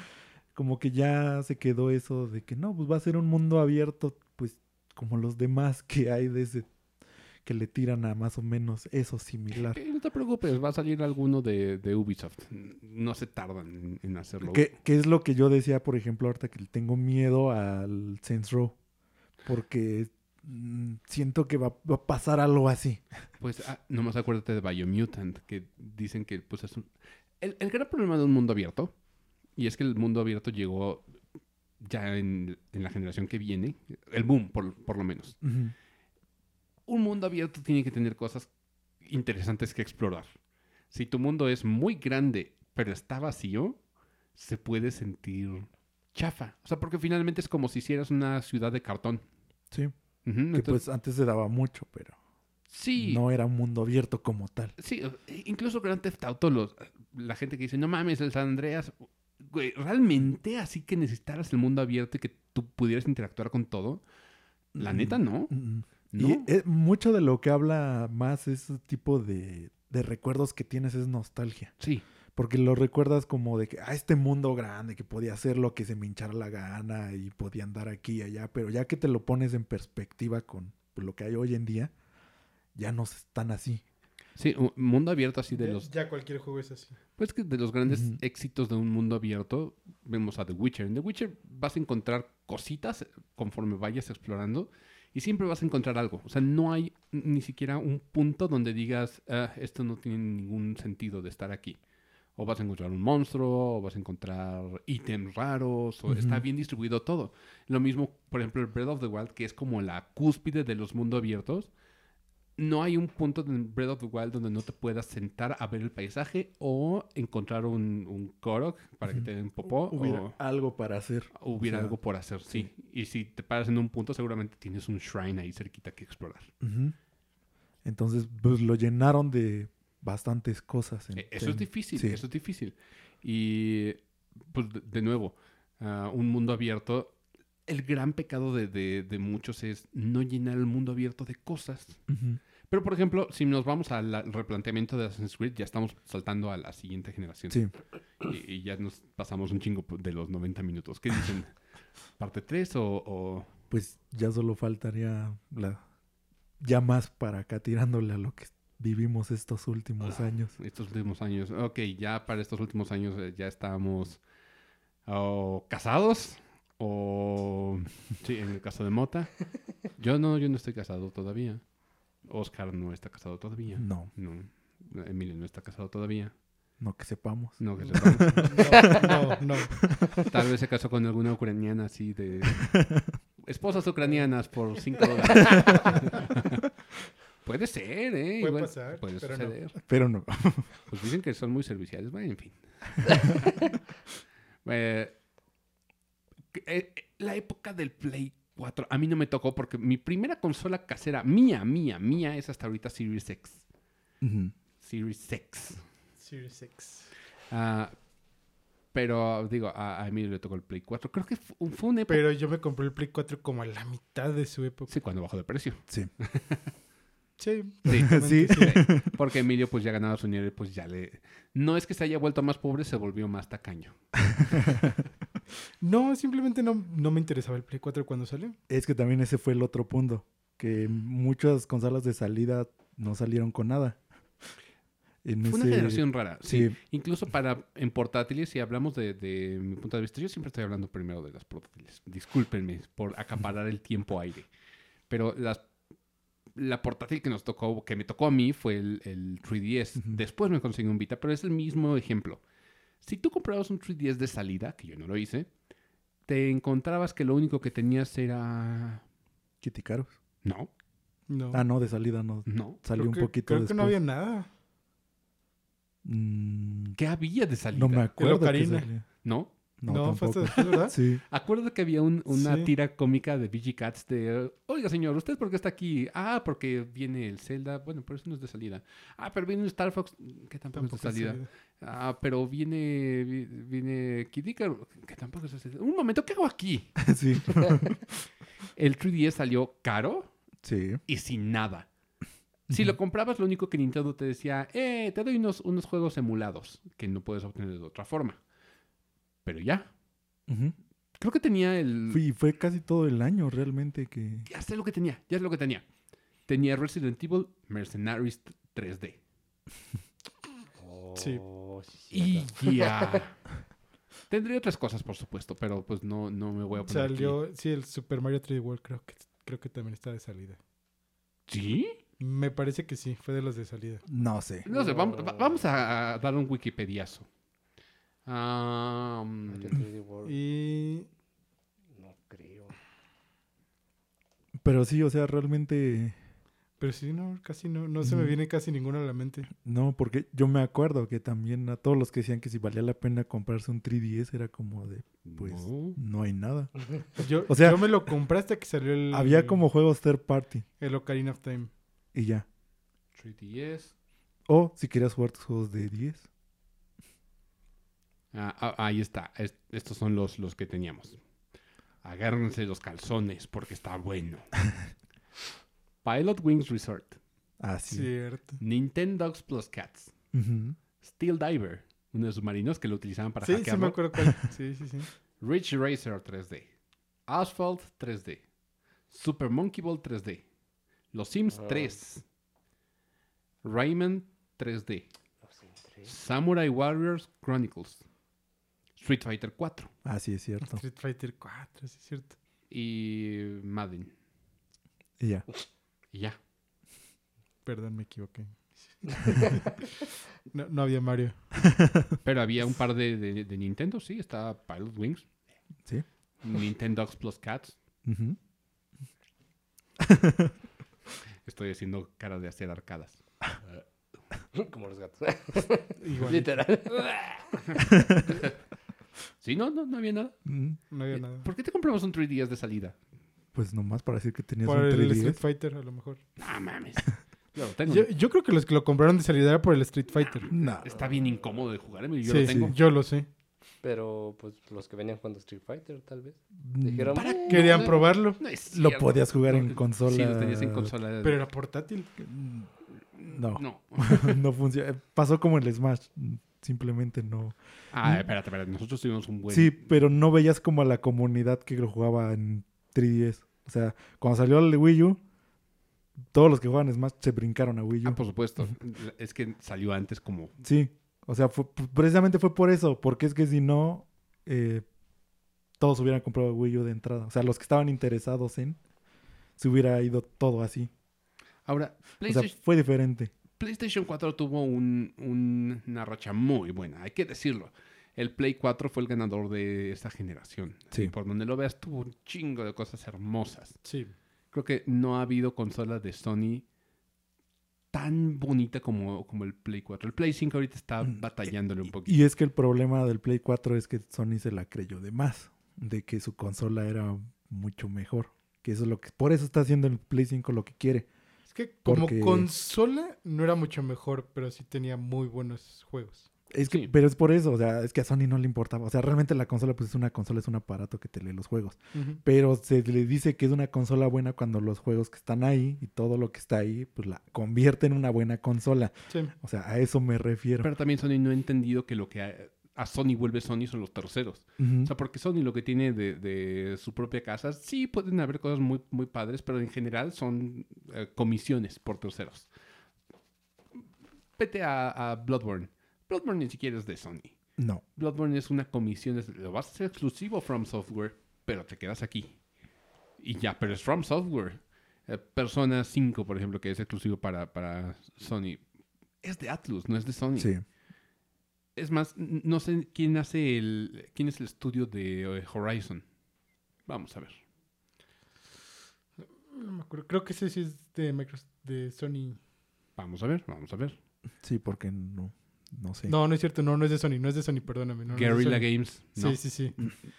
[SPEAKER 4] Como que ya se quedó eso de que no, pues va a ser un mundo abierto, pues como los demás que hay de ese, que le tiran a más o menos eso similar.
[SPEAKER 1] Eh, no te preocupes, va a salir alguno de, de Ubisoft. No se tardan en, en hacerlo.
[SPEAKER 4] Que, es lo que yo decía, por ejemplo, ahorita que tengo miedo al Saints Row. Porque mm, siento que va, va a pasar algo así.
[SPEAKER 1] Pues ah, nomás acuérdate de Biomutant, que dicen que pues es un... El, el gran problema de un mundo abierto, y es que el mundo abierto llegó ya en, en la generación que viene, el boom por, por lo menos. Un mundo abierto tiene que tener cosas interesantes que explorar. Si tu mundo es muy grande, pero está vacío, se puede sentir chafa. O sea, porque finalmente es como si hicieras una ciudad de cartón.
[SPEAKER 4] Sí. Que
[SPEAKER 1] entonces-
[SPEAKER 4] pues antes se daba mucho, pero
[SPEAKER 1] sí,
[SPEAKER 4] no era un mundo abierto como tal.
[SPEAKER 1] sí, incluso Grand Theft Auto, los- la gente que dice, no mames, el San Andreas, güey, realmente así que necesitaras el mundo abierto y que tú pudieras interactuar con todo. La
[SPEAKER 4] Mm.
[SPEAKER 1] neta, no.
[SPEAKER 4] Mm.
[SPEAKER 1] No.
[SPEAKER 4] Y eh, mucho de lo que habla más ese tipo de, de recuerdos que tienes es nostalgia.
[SPEAKER 1] Sí,
[SPEAKER 4] Porque lo recuerdas como de que, ah, este mundo grande, que podía hacer lo que se me hinchara la gana y podía andar aquí y allá, pero ya que te lo pones en perspectiva con pues, lo que hay hoy en día, ya no están así.
[SPEAKER 1] Sí, un mundo abierto así de
[SPEAKER 3] Ya-
[SPEAKER 1] los...
[SPEAKER 3] Ya cualquier juego es así.
[SPEAKER 1] Pues que de los grandes éxitos de un mundo abierto, vemos a The Witcher. En The Witcher vas a encontrar cositas conforme vayas explorando y siempre vas a encontrar algo. O sea, no hay ni siquiera un punto donde digas, "Ah, esto no tiene ningún sentido de estar aquí. O vas a encontrar un monstruo, o vas a encontrar ítems raros, o está bien distribuido todo. Lo mismo, por ejemplo, el Breath of the Wild, que es como la cúspide de los mundos abiertos. No hay un punto en Breath of the Wild donde no te puedas sentar a ver el paisaje o encontrar un, un Korok para que te den popó
[SPEAKER 4] Hubiera
[SPEAKER 1] o
[SPEAKER 4] algo para hacer.
[SPEAKER 1] hubiera
[SPEAKER 4] o sea,
[SPEAKER 1] algo por hacer, sí. Y si te paras en un punto, seguramente tienes un shrine ahí cerquita que explorar.
[SPEAKER 4] Entonces, pues lo llenaron de bastantes cosas. en-
[SPEAKER 1] Eh, Eso es difícil,
[SPEAKER 4] sí.
[SPEAKER 1] eso es difícil. Y, pues, de, nuevo, ah, un mundo abierto, el gran pecado de, de- de muchos es no llenar el mundo abierto de cosas.
[SPEAKER 4] Ujú.
[SPEAKER 1] Pero, por ejemplo, si nos vamos al replanteamiento de Assassin's Creed, ya estamos saltando a la siguiente generación.
[SPEAKER 4] Sí.
[SPEAKER 1] Y, y ya nos pasamos un chingo de los 90 minutos. ¿Qué dicen? ¿Parte 3 o, o-
[SPEAKER 4] Pues ya solo faltaría la ya más para acá tirándole a lo que vivimos estos últimos
[SPEAKER 1] Ah.
[SPEAKER 4] años.
[SPEAKER 1] estos últimos años? Ok, ya para estos últimos años eh, ya estamos o casados o... Sí, en el caso de Mota. Yo no, yo no estoy casado todavía. Oscar no está casado todavía.
[SPEAKER 4] No,
[SPEAKER 1] No. Emilio no está casado todavía.
[SPEAKER 4] no que sepamos.
[SPEAKER 1] No, que sepamos.
[SPEAKER 3] No, no, no.
[SPEAKER 1] Tal vez se casó con alguna ucraniana así de... [LAUGHS] Esposas ucranianas por 5 dólares. [LAUGHS] Puede ser, ¿eh?
[SPEAKER 3] Puede
[SPEAKER 1] Igual
[SPEAKER 3] pasar,
[SPEAKER 1] Puede
[SPEAKER 3] pero no.
[SPEAKER 1] suceder.
[SPEAKER 4] Pero no.
[SPEAKER 1] Pues dicen que son muy serviciales. Bueno, en fin. [LAUGHS] Eh, eh, la época del Play 4 a mí no me tocó porque mi primera consola casera, mía, mía, mía, es hasta ahorita Series X. Series X.
[SPEAKER 3] Series X.
[SPEAKER 1] Ah, pero digo, a, a Emilio le tocó el Play 4. Creo que fu- fue una época...
[SPEAKER 3] Pero yo me compré el Play 4 como a la mitad de su época.
[SPEAKER 1] Sí, cuando bajó de precio.
[SPEAKER 4] Sí.
[SPEAKER 3] Sí.
[SPEAKER 1] Sí. [LAUGHS]
[SPEAKER 4] Sí.
[SPEAKER 1] Sí, [LAUGHS] Porque Emilio pues ya ganaba su dinero y pues ya le... No es que se haya vuelto más pobre, se volvió más tacaño. [LAUGHS]
[SPEAKER 3] No, simplemente no, no me interesaba el Play 4 cuando salió.
[SPEAKER 4] Es que también ese fue el otro punto. Que muchas consolas de salida no salieron con nada. En
[SPEAKER 1] Fue una generación rara. Sí.
[SPEAKER 4] Sí.
[SPEAKER 1] Incluso para en portátiles, si hablamos de, de mi punto de vista, yo siempre estoy hablando primero de las portátiles. Discúlpenme por acaparar el tiempo aire. Pero las, la portátil que nos tocó, que me tocó a mí, fue el, el 3DS.
[SPEAKER 4] Ujú.
[SPEAKER 1] Después me conseguí un Vita, pero es el mismo ejemplo. Si tú comprabas un 3DS de salida, que yo no lo hice, te encontrabas que lo único que tenías era...
[SPEAKER 4] Kitty Caros.
[SPEAKER 1] No,
[SPEAKER 3] No.
[SPEAKER 4] Ah, no, de salida no.
[SPEAKER 1] no.
[SPEAKER 4] Salió
[SPEAKER 3] Creo
[SPEAKER 4] un
[SPEAKER 3] que-
[SPEAKER 4] poquito
[SPEAKER 3] Creo
[SPEAKER 4] después.
[SPEAKER 3] que no había nada.
[SPEAKER 4] Mm,
[SPEAKER 1] ¿Qué había de salida?
[SPEAKER 4] no me acuerdo.
[SPEAKER 3] Ocarina.
[SPEAKER 4] salía.
[SPEAKER 1] ¿No?
[SPEAKER 4] No,
[SPEAKER 3] No, fue después, ¿verdad? [LAUGHS]
[SPEAKER 4] Sí.
[SPEAKER 1] Acuerdo que había un- una
[SPEAKER 3] Sí.
[SPEAKER 1] tira cómica de VG Cats de, oiga señor, ¿usted por qué está aquí? Ah, porque viene el Zelda. Bueno, pero eso no es de salida. Ah, pero viene el Star Fox, que tampoco,
[SPEAKER 3] Tampoco
[SPEAKER 1] es de salida.
[SPEAKER 3] salida.
[SPEAKER 1] Ah, pero viene, vi- viene Kid Icarus, que tampoco es de salida. Un momento, ¿qué hago aquí? [LAUGHS]
[SPEAKER 4] sí. [LAUGHS]
[SPEAKER 1] El 3DS salió caro
[SPEAKER 4] Sí.
[SPEAKER 1] y sin nada. Si lo comprabas, lo único que Nintendo te decía, eh, te doy unos, unos juegos emulados que no puedes obtener de otra forma. Pero ya. Creo que tenía el...
[SPEAKER 4] Fui- fue casi todo el año realmente que...
[SPEAKER 1] Ya sé lo que tenía, ya sé lo que tenía. Tenía Resident Evil Mercenaries 3D. [LAUGHS]
[SPEAKER 3] Sí.
[SPEAKER 2] Oh, sí,
[SPEAKER 1] Y ya. [LAUGHS] Tendría otras cosas, por supuesto, pero pues no, no me voy a poner aquí.
[SPEAKER 3] Salió, sí, el Super Mario 3D World creo que, creo que también está de salida.
[SPEAKER 1] ¿Sí?
[SPEAKER 3] Me parece que sí, fue de los de salida.
[SPEAKER 4] No sé.
[SPEAKER 1] No sé, vamos, vamos a, a dar un wikipediazo. Ah,
[SPEAKER 2] Mario 3D World,
[SPEAKER 3] Y
[SPEAKER 2] No creo.
[SPEAKER 4] Pero sí, o sea, realmente...
[SPEAKER 3] pero sí, no, casi no, no se me
[SPEAKER 4] Mm.
[SPEAKER 3] viene casi ninguno a la mente.
[SPEAKER 4] No, porque yo me acuerdo que también a todos los que decían que si valía la pena comprarse un 3DS era como de, pues,
[SPEAKER 1] no.
[SPEAKER 4] no hay nada. [LAUGHS]
[SPEAKER 3] Yo,
[SPEAKER 4] O sea,
[SPEAKER 3] yo me lo compré hasta que salió el
[SPEAKER 4] Había como juegos third party
[SPEAKER 3] el Ocarina of Time.
[SPEAKER 4] y ya.
[SPEAKER 1] 3DS.
[SPEAKER 4] O si querías jugar tus juegos de 10.
[SPEAKER 1] Ah, ah, ahí está. Es- estos son los, los que teníamos. Agárrense los calzones porque está bueno. [LAUGHS] Pilot Wings Resort.
[SPEAKER 4] Ah, sí.
[SPEAKER 3] Cierto.
[SPEAKER 1] Nintendogs Plus Cats. Steel Diver. Uno de sus submarinos que lo utilizaban para
[SPEAKER 3] Sí, sí me
[SPEAKER 1] hackearlo.
[SPEAKER 3] acuerdo cuál. [LAUGHS] Sí, sí, sí.
[SPEAKER 1] Ridge Racer 3D. Asphalt 3D. Super Monkey Ball 3D. Los Sims
[SPEAKER 2] Ah.
[SPEAKER 1] 3. Rayman 3D.
[SPEAKER 2] Los entré.
[SPEAKER 1] Samurai Warriors Chronicles. Street Fighter 4.
[SPEAKER 4] Ah, sí, es cierto.
[SPEAKER 3] Street Fighter 4, sí es cierto.
[SPEAKER 1] Y Madden.
[SPEAKER 4] Y ya.
[SPEAKER 1] Y ya.
[SPEAKER 3] Perdón, me equivoqué. [LAUGHS] no, no había Mario.
[SPEAKER 1] Pero había un par de, de- de Nintendo, sí. Estaba Pilot Wings.
[SPEAKER 4] Sí.
[SPEAKER 1] Nintendo Dogs Plus Cats. Estoy haciendo cara de hacer arcadas. [LAUGHS]
[SPEAKER 2] Como los gatos.
[SPEAKER 3] Igual.
[SPEAKER 2] Literal. [LAUGHS]
[SPEAKER 1] Sí, no, no, no había nada.
[SPEAKER 4] Mm,
[SPEAKER 3] No había nada.
[SPEAKER 1] ¿Por qué te compramos un 3DS de salida?
[SPEAKER 4] Pues nomás para decir que tenías
[SPEAKER 3] Por
[SPEAKER 4] un
[SPEAKER 3] el
[SPEAKER 4] 3DS.
[SPEAKER 3] Street Fighter, a lo mejor.
[SPEAKER 1] No mames. [LAUGHS] Yo lo tengo.
[SPEAKER 3] Yo, yo creo que los que lo compraron de salida era por el Street Fighter.
[SPEAKER 4] No.
[SPEAKER 1] Está bien incómodo de jugar. Emilio, Yo
[SPEAKER 3] sí,
[SPEAKER 1] lo tengo.
[SPEAKER 3] sí, yo lo sé.
[SPEAKER 2] Pero pues los que venían jugando Street Fighter, tal vez.
[SPEAKER 4] Mm,
[SPEAKER 2] Dijeron,
[SPEAKER 1] ¿Para
[SPEAKER 2] "Eh,
[SPEAKER 3] Querían
[SPEAKER 1] no,
[SPEAKER 3] probarlo,
[SPEAKER 1] No es
[SPEAKER 4] Lo podías jugar en consola.
[SPEAKER 1] Sí, lo tenías en consola.
[SPEAKER 3] pero era portátil.
[SPEAKER 4] No,
[SPEAKER 1] No. [LAUGHS]
[SPEAKER 4] no funciona. Pasó como el Smash. Simplemente no.
[SPEAKER 1] Ah, espérate, espérate. Nosotros tuvimos un buen...
[SPEAKER 4] Sí, pero no veías como a la comunidad que lo jugaba en 3DS. O sea, cuando salió el de Wii U, todos los que jugaban Smash se brincaron a Wii U.
[SPEAKER 1] Ah, por supuesto. Es que salió antes como...
[SPEAKER 4] Sí, o sea, fue- precisamente fue por eso, porque es que si no, eh, todos hubieran comprado Wii U de entrada. O sea, los que estaban interesados en, se hubiera ido todo así.
[SPEAKER 1] Ahora,
[SPEAKER 4] O sea, fue diferente.
[SPEAKER 1] PlayStation 4 tuvo un- un- una racha muy buena, hay que decirlo. El Play 4 fue el ganador de esta generación.
[SPEAKER 4] Sí.
[SPEAKER 1] Por donde lo veas, tuvo un chingo de cosas hermosas.
[SPEAKER 3] Sí.
[SPEAKER 1] Creo que no ha habido consola de Sony tan bonita como, como el Play 4. El Play 5 ahorita está
[SPEAKER 4] Mm,
[SPEAKER 1] batallándole un poquito.
[SPEAKER 4] Y es que el problema del Play 4 es que Sony se la creyó de más, de que su consola era mucho mejor. Que eso es lo que, por eso está haciendo el Play 5 lo que quiere.
[SPEAKER 3] Es que como
[SPEAKER 4] Porque-
[SPEAKER 3] consola no era mucho mejor, pero sí tenía muy buenos juegos.
[SPEAKER 4] Es que,
[SPEAKER 1] Sí.
[SPEAKER 4] pero es por eso, o sea, es que a Sony no le importaba. O sea, realmente la consola, pues es una consola, es un aparato que te lee los juegos. Pero se le dice que es una consola buena cuando los juegos que están ahí y todo lo que está ahí, pues la convierte en una buena consola.
[SPEAKER 3] Sí.
[SPEAKER 4] O sea, a eso me refiero.
[SPEAKER 1] Pero también Sony no ha entendido que lo que a, Sony vuelve Sony son los terceros. O sea, porque Sony lo que tiene de, de su propia casa, sí pueden haber cosas muy, muy padres, pero en general son eh, comisiones por terceros. Vete a, a Bloodborne. Bloodborne ni siquiera es de Sony.
[SPEAKER 4] no.
[SPEAKER 1] Bloodborne es una comisión, es- lo vas a hacer exclusivo From Software, pero te quedas aquí. Y ya, pero es From Software. Eh, Persona 5, por ejemplo, que es exclusivo para, para Sony, es de Atlus, no es de Sony.
[SPEAKER 4] Sí.
[SPEAKER 1] Es más, no sé quién hace el. quién es el estudio de eh, Horizon. Vamos a ver.
[SPEAKER 3] No me acuerdo. Creo que ese sí es de Microsoft, de Sony.
[SPEAKER 1] Vamos a ver, vamos a ver.
[SPEAKER 4] Sí, porque no, no sé.
[SPEAKER 3] No, no es cierto. No, no es de Sony. No es de Sony, perdóname. No,
[SPEAKER 1] Guerrilla. Games. ¿no?
[SPEAKER 3] Sí, sí, sí.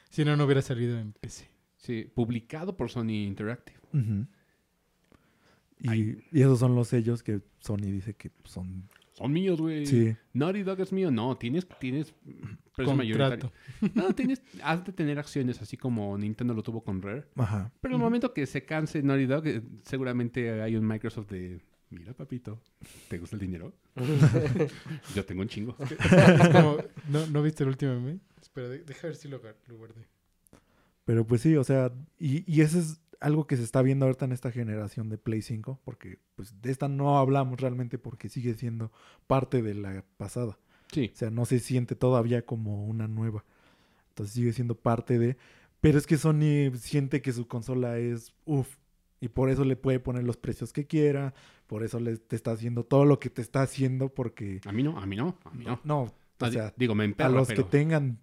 [SPEAKER 3] Si no, no hubiera salido en PC.
[SPEAKER 1] Sí, publicado por Sony Interactive.
[SPEAKER 4] Y esos son los sellos que Sony dice que son...
[SPEAKER 1] Son míos, güey.
[SPEAKER 4] Sí.
[SPEAKER 1] Naughty Dog es mío. No, tienes, tienes precio mayoritario. No, tienes, has de tener acciones así como Nintendo lo tuvo con Rare.
[SPEAKER 4] Ajá.
[SPEAKER 1] Pero en el momento que se canse Naughty Dog, eh, seguramente hay un Microsoft de... Mira, papito, ¿te gusta el dinero? [LAUGHS] Yo tengo un chingo. [LAUGHS]
[SPEAKER 3] es como, ¿no, ¿no viste el último meme? Espera, de- deja ver si lo, lo guardé.
[SPEAKER 4] Pero pues sí, o sea, y, y eso es algo que se está viendo ahorita en esta generación de Play 5, porque pues de esta no hablamos realmente porque sigue siendo parte de la pasada.
[SPEAKER 1] Sí.
[SPEAKER 4] O sea, no se siente todavía como una nueva. Entonces sigue siendo parte de... Pero es que Sony siente que su consola es uff. Y por eso le puede poner los precios que quiera. Por eso le te está haciendo todo lo que te está haciendo porque...
[SPEAKER 1] A mí no, a mí no, a mí no.
[SPEAKER 4] No, o sea,
[SPEAKER 1] digo, me
[SPEAKER 4] a los
[SPEAKER 1] pero...
[SPEAKER 4] que tengan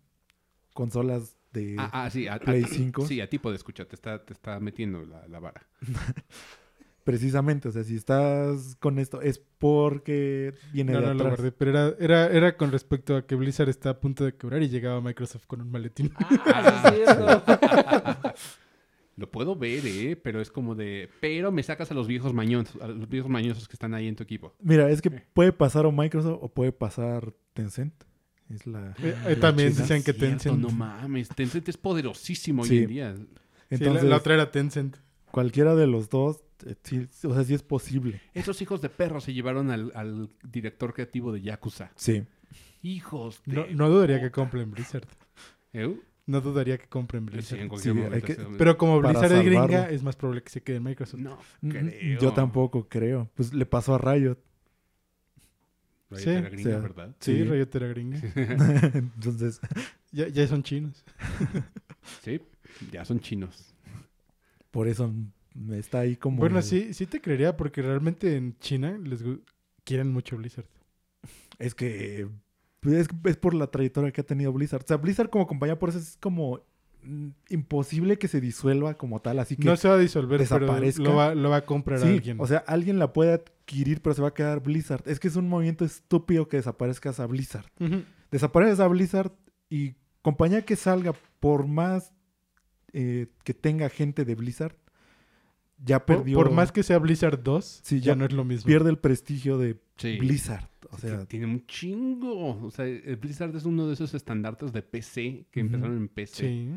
[SPEAKER 4] consolas de...
[SPEAKER 1] Ah, ah, sí, a, a-
[SPEAKER 4] Play 5.
[SPEAKER 1] Sí, a tipo de escucha, te está, te está metiendo la, la vara. [LAUGHS]
[SPEAKER 4] Precisamente, o sea, si estás con esto es porque viene
[SPEAKER 3] No,
[SPEAKER 4] de
[SPEAKER 3] no lo guardé. Pero era, era, era con respecto a que Blizzard está a punto de quebrar y llegaba Microsoft con un maletín.
[SPEAKER 2] Ah, [LAUGHS] sí. [LAUGHS]
[SPEAKER 1] Lo puedo ver, ¿eh? Pero es como de... Pero me sacas a los viejos mañosos, a los viejos mañosos que están ahí en tu equipo.
[SPEAKER 4] Mira, es que puede pasar o Microsoft o puede pasar Tencent. Es la...
[SPEAKER 3] Eh, eh,
[SPEAKER 4] la
[SPEAKER 3] también
[SPEAKER 4] chida.
[SPEAKER 3] decían que
[SPEAKER 1] Cierto,
[SPEAKER 3] Tencent.
[SPEAKER 1] no mames, Tencent es poderosísimo
[SPEAKER 4] Sí.
[SPEAKER 1] hoy en día.
[SPEAKER 3] Sí, la-
[SPEAKER 4] Entonces,
[SPEAKER 3] la, otra era Tencent.
[SPEAKER 4] cualquiera de los dos, eh, sí, o sea, sí es posible.
[SPEAKER 1] Esos hijos de perro se llevaron al, al director creativo de Yakuza.
[SPEAKER 4] Sí.
[SPEAKER 1] Hijos de...
[SPEAKER 3] No, no dudaría que compren Blizzard.
[SPEAKER 1] ¿Eh?
[SPEAKER 3] No dudaría que compren
[SPEAKER 1] Sí,
[SPEAKER 3] Blizzard.
[SPEAKER 4] Sí, que-
[SPEAKER 3] Pero como Blizzard es gringa, es más probable que se quede en Microsoft.
[SPEAKER 1] No
[SPEAKER 4] Mm,
[SPEAKER 1] creo.
[SPEAKER 4] Yo tampoco creo. Pues le pasó a Riot.
[SPEAKER 1] Rayotera
[SPEAKER 3] Sí,
[SPEAKER 1] gringa,
[SPEAKER 4] sea,
[SPEAKER 1] ¿verdad?
[SPEAKER 3] Sí,
[SPEAKER 4] Sí.
[SPEAKER 3] Rayotera gringa. [LAUGHS] [LAUGHS]
[SPEAKER 4] Entonces,
[SPEAKER 3] Ya, ya son chinos. [LAUGHS]
[SPEAKER 1] Sí, ya son chinos.
[SPEAKER 4] por eso está ahí como...
[SPEAKER 3] Bueno,
[SPEAKER 4] el-
[SPEAKER 3] sí, sí te creería porque realmente en China les quieren mucho Blizzard.
[SPEAKER 4] Es que pues, es, es por la trayectoria que ha tenido Blizzard. O sea, Blizzard como compañía por eso es como imposible que se disuelva como tal, así que...
[SPEAKER 3] No se va a disolver, pero
[SPEAKER 4] desaparezca.
[SPEAKER 3] lo va, lo va a comprar
[SPEAKER 4] Sí,
[SPEAKER 3] alguien.
[SPEAKER 4] o sea, alguien la puede adquirir, pero se va a quedar Blizzard. Es que es un movimiento estúpido que desaparezcas a Blizzard.
[SPEAKER 3] Ujú.
[SPEAKER 4] Desapareces a Blizzard y compañía que salga, por más eh, que tenga gente de Blizzard, ya perdió...
[SPEAKER 3] por más que sea Blizzard 2,
[SPEAKER 4] Sí,
[SPEAKER 3] ya
[SPEAKER 4] ya
[SPEAKER 3] no es lo mismo.
[SPEAKER 4] pierde el prestigio de
[SPEAKER 1] Sí.
[SPEAKER 4] Blizzard. O sea,
[SPEAKER 1] tiene un chingo. O sea, el Blizzard es uno de esos estandartes de PC que empezaron en PC.
[SPEAKER 3] Sí.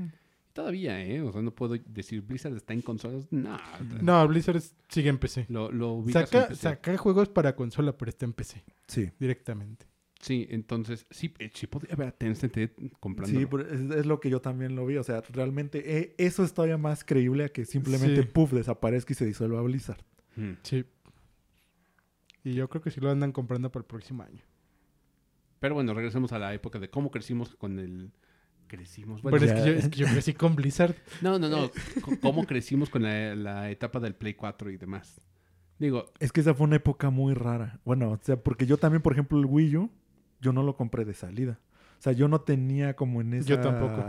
[SPEAKER 1] Todavía, ¿eh? O sea, no puedo decir Blizzard está en consolas. No.
[SPEAKER 3] No, Blizzard es- sigue en PC.
[SPEAKER 1] Lo, lo en
[SPEAKER 3] Saca,
[SPEAKER 1] PC.
[SPEAKER 3] saca juegos para consola, pero está en PC
[SPEAKER 4] sí.
[SPEAKER 3] directamente.
[SPEAKER 1] Sí, entonces, sí, eh, sí podría haber a Tencent eh, comprando.
[SPEAKER 4] Sí, pero es, es lo que yo también lo vi. O sea, realmente eh, eso es todavía más creíble a que simplemente
[SPEAKER 3] Sí.
[SPEAKER 4] puff desaparezca y se disuelva Blizzard.
[SPEAKER 3] Sí. Y yo creo que sí lo andan comprando para el próximo año.
[SPEAKER 1] Pero bueno, regresemos a la época de cómo crecimos con el... Crecimos.
[SPEAKER 3] Bueno,
[SPEAKER 1] Bueno,
[SPEAKER 3] es, que yo, es que yo crecí con Blizzard. [LAUGHS]
[SPEAKER 1] no, no, no. ¿Cómo crecimos con la, la etapa del Play 4 y demás? Digo,
[SPEAKER 4] Es que esa fue una época muy rara. Bueno, o sea, porque yo también, por ejemplo, el Wii U, yo no lo compré de salida. O sea, yo no tenía como en esa...
[SPEAKER 3] Yo tampoco.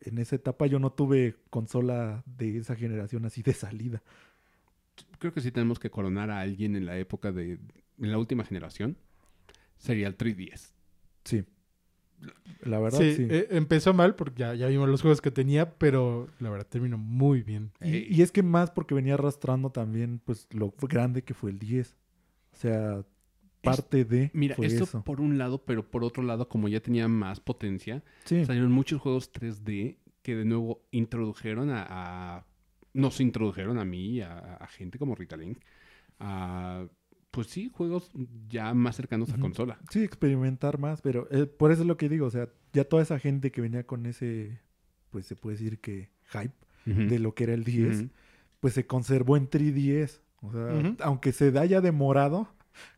[SPEAKER 4] En esa etapa yo no tuve consola de esa generación así de salida.
[SPEAKER 1] creo que sí tenemos que coronar a alguien en la época de... En la última generación. Sería el 3DS.
[SPEAKER 4] Sí. La verdad,
[SPEAKER 3] Sí,
[SPEAKER 4] sí.
[SPEAKER 3] eh, empezó mal porque ya, ya vimos los juegos que tenía, pero la verdad terminó muy bien.
[SPEAKER 4] Y, y es que más porque venía arrastrando también, pues, lo grande que fue el 10. O sea, parte de
[SPEAKER 1] Mira,
[SPEAKER 4] fue
[SPEAKER 1] esto
[SPEAKER 4] eso.
[SPEAKER 1] por un lado, pero por otro lado, como ya tenía más potencia,
[SPEAKER 4] Sí.
[SPEAKER 1] salieron muchos juegos 3D que de nuevo introdujeron a... a- nos introdujeron a mí a, a gente como Ritalink a... Pues sí, juegos ya más cercanos a consola.
[SPEAKER 4] Sí, experimentar más, pero eh, por eso es lo que digo, o sea, ya toda esa gente que venía con ese, pues se puede decir que hype de lo que era el 10,
[SPEAKER 1] Ujú.
[SPEAKER 4] pues se conservó en 3DS. O sea, aunque se haya demorado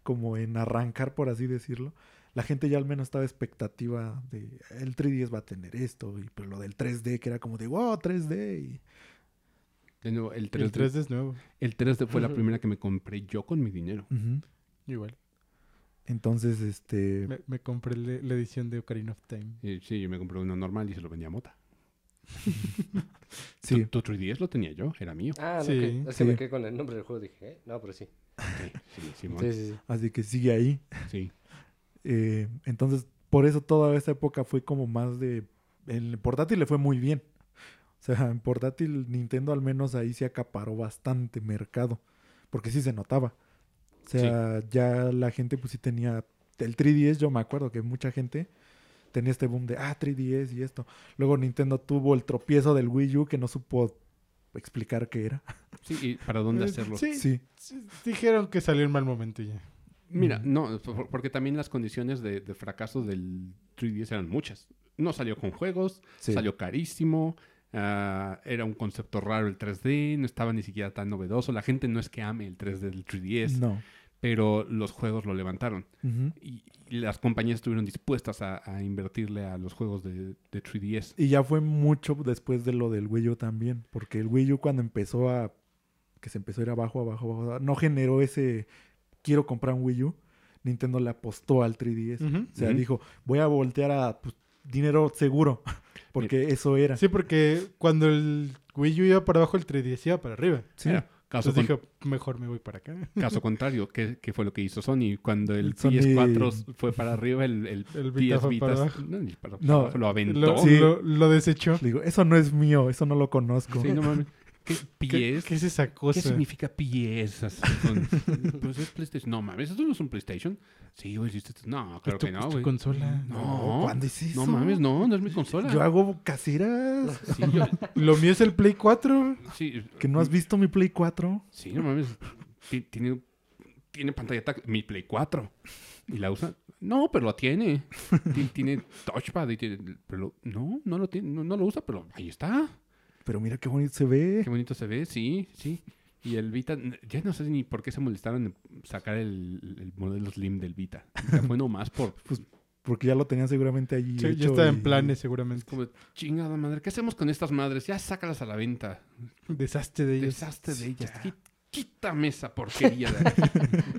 [SPEAKER 4] como en arrancar, por así decirlo, la gente ya al menos estaba expectativa de el 3DS va a tener esto, y pero lo del 3D que era como de wow, 3D. Y,
[SPEAKER 1] De nuevo, el
[SPEAKER 3] El
[SPEAKER 1] 3D,
[SPEAKER 3] 3D es nuevo.
[SPEAKER 1] el 3D fue la primera que me compré yo con mi dinero.
[SPEAKER 3] Igual.
[SPEAKER 4] Entonces, este,
[SPEAKER 3] Me, me compré le- la edición de Ocarina of Time.
[SPEAKER 1] Eh, sí, yo me compré uno normal y se lo vendía a Mota. [LAUGHS]
[SPEAKER 4] sí,
[SPEAKER 1] Tu, tu 3DS lo tenía yo, era mío.
[SPEAKER 2] Ah, no,
[SPEAKER 3] Sí,
[SPEAKER 2] que
[SPEAKER 4] sí.
[SPEAKER 2] me quedé con el nombre del juego. Dije, ¿eh? No, pero sí.
[SPEAKER 1] Sí, sí.
[SPEAKER 2] Sí, sí, sí.
[SPEAKER 4] así que sigue ahí.
[SPEAKER 1] Sí. [LAUGHS]
[SPEAKER 4] Eh, entonces, por eso toda esa época fue como más de... En portátil le fue muy bien. O sea, [LAUGHS] en portátil Nintendo al menos ahí se acaparó bastante mercado. Porque sí se notaba. O sea, ya la gente pues sí tenía... El 3DS yo me acuerdo que mucha gente tenía este boom de, ah, 3DS y esto. Luego Nintendo tuvo el tropiezo del Wii U que no supo explicar qué era. [LAUGHS]
[SPEAKER 1] Sí, y para dónde
[SPEAKER 3] Eh,
[SPEAKER 1] hacerlo.
[SPEAKER 3] Sí,
[SPEAKER 4] Sí.
[SPEAKER 3] sí, dijeron que salió en mal momento ya.
[SPEAKER 1] Mira, no, por- porque también las condiciones de, de fracaso del 3DS eran muchas. No salió con juegos,
[SPEAKER 4] Sí.
[SPEAKER 1] salió carísimo, ah, era un concepto raro el 3D, no estaba ni siquiera tan novedoso. La gente no es que ame el 3D del 3DS,
[SPEAKER 4] No.
[SPEAKER 1] pero los juegos lo levantaron. Y, y las compañías estuvieron dispuestas a, a invertirle a los juegos de, de 3DS.
[SPEAKER 4] Y ya fue mucho después de lo del Wii U también, porque el Wii U cuando empezó a que se empezó a ir abajo, abajo, abajo, no generó ese quiero comprar un Wii U. Nintendo le apostó al 3DS.
[SPEAKER 3] Ujú.
[SPEAKER 4] O sea, dijo, voy a voltear a pues, dinero seguro, [LAUGHS] porque eso era.
[SPEAKER 3] Sí, porque cuando el Wii U iba para abajo, el 3DS iba para arriba.
[SPEAKER 4] Sí.
[SPEAKER 1] Mira, caso,
[SPEAKER 3] Entonces
[SPEAKER 1] con-
[SPEAKER 3] dije, mejor me voy para acá. [LAUGHS]
[SPEAKER 1] caso contrario, ¿qué, qué fue lo que hizo Sony? Cuando el,
[SPEAKER 4] Sony-
[SPEAKER 1] PS4 fue para arriba, el, el,
[SPEAKER 3] El Vita
[SPEAKER 1] PS
[SPEAKER 3] para
[SPEAKER 1] Vitas- no, para-
[SPEAKER 4] No,
[SPEAKER 1] abajo, lo aventó.
[SPEAKER 3] Lo,
[SPEAKER 4] Sí.
[SPEAKER 3] lo, lo desechó.
[SPEAKER 4] Le digo, eso no es mío, eso no lo conozco.
[SPEAKER 1] Sí, no mames. ¿Qué
[SPEAKER 3] ¿Qué, qué es esa
[SPEAKER 1] ¿Qué
[SPEAKER 3] cosa?
[SPEAKER 1] significa PS? Así son- [LAUGHS] Pues es PlayStation. No mames, ¿esto no es un PlayStation? Sí, güey, No,
[SPEAKER 3] Es
[SPEAKER 1] claro
[SPEAKER 3] tu-
[SPEAKER 1] que no,
[SPEAKER 3] es tu
[SPEAKER 1] güey.
[SPEAKER 3] consola.
[SPEAKER 1] No.
[SPEAKER 4] ¿cuándo es eso?
[SPEAKER 1] No mames, no, no es mi consola.
[SPEAKER 4] Yo hago caseras. [LAUGHS]
[SPEAKER 1] Sí, yo-
[SPEAKER 3] Lo mío es el Play 4.
[SPEAKER 1] sí,
[SPEAKER 4] ¿Que no has visto mi Play 4?
[SPEAKER 1] sí, no mames. Ti- Tiene, tiene pantalla táctil. Mi Play 4. ¿Y la usa? No, pero la tiene. Ti- Tiene touchpad y tiene... Pero lo- no, no lo tiene, no, no lo usa, pero ahí está.
[SPEAKER 4] Pero mira qué bonito se ve.
[SPEAKER 1] Qué bonito se ve, sí, sí. Y el Vita, ya no sé ni por qué se molestaron en sacar el, el modelo Slim del Vita. O sea, fue nomás por [LAUGHS]
[SPEAKER 4] Porque ya lo tenían seguramente allí.
[SPEAKER 3] Sí, ya
[SPEAKER 4] hecho
[SPEAKER 3] estaba
[SPEAKER 4] y-
[SPEAKER 3] en planes seguramente.
[SPEAKER 1] como chingada madre. ¿Qué hacemos con estas madres? Ya sácalas a la venta.
[SPEAKER 3] Desastre de ellos.
[SPEAKER 1] Deshazte de ellas. Quítame esa porquería de aquí. [LAUGHS]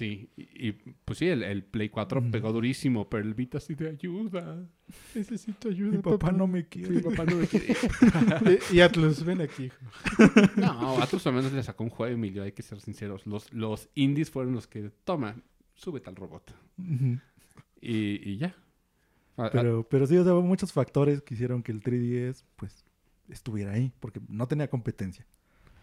[SPEAKER 1] Sí, y, y, pues sí, el, el Play 4
[SPEAKER 4] Ujú.
[SPEAKER 1] pegó durísimo, pero el Vita sí de ayuda.
[SPEAKER 3] Necesito ayuda,
[SPEAKER 4] Mi papá no me quiere.
[SPEAKER 1] Mi papá no me quiere. [LAUGHS]
[SPEAKER 3] y, y Atlus, ven aquí, hijo.
[SPEAKER 1] No, a otros al menos le sacó un juego, Emilio, hay que ser sinceros. Los, los indies fueron los que, toma, súbete al robot. Y, y ya. A- a-
[SPEAKER 4] Pero, pero sí, o sea, muchos factores que hicieron que el 3DS, pues, estuviera ahí. Porque no tenía competencia.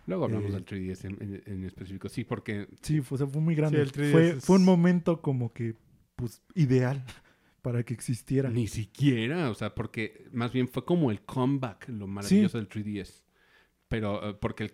[SPEAKER 1] Luego hablamos
[SPEAKER 4] eh,
[SPEAKER 1] del 3DS en, en- en específico. Sí, porque
[SPEAKER 4] Sí, fue, o sea, fue muy grande.
[SPEAKER 3] el 3DS
[SPEAKER 4] fue,
[SPEAKER 3] es-
[SPEAKER 4] fue un momento como que, pues, ideal [LAUGHS] para que existiera.
[SPEAKER 1] ni siquiera, o sea, porque más bien fue como el comeback, lo maravilloso del 3DS. Pero eh, porque el-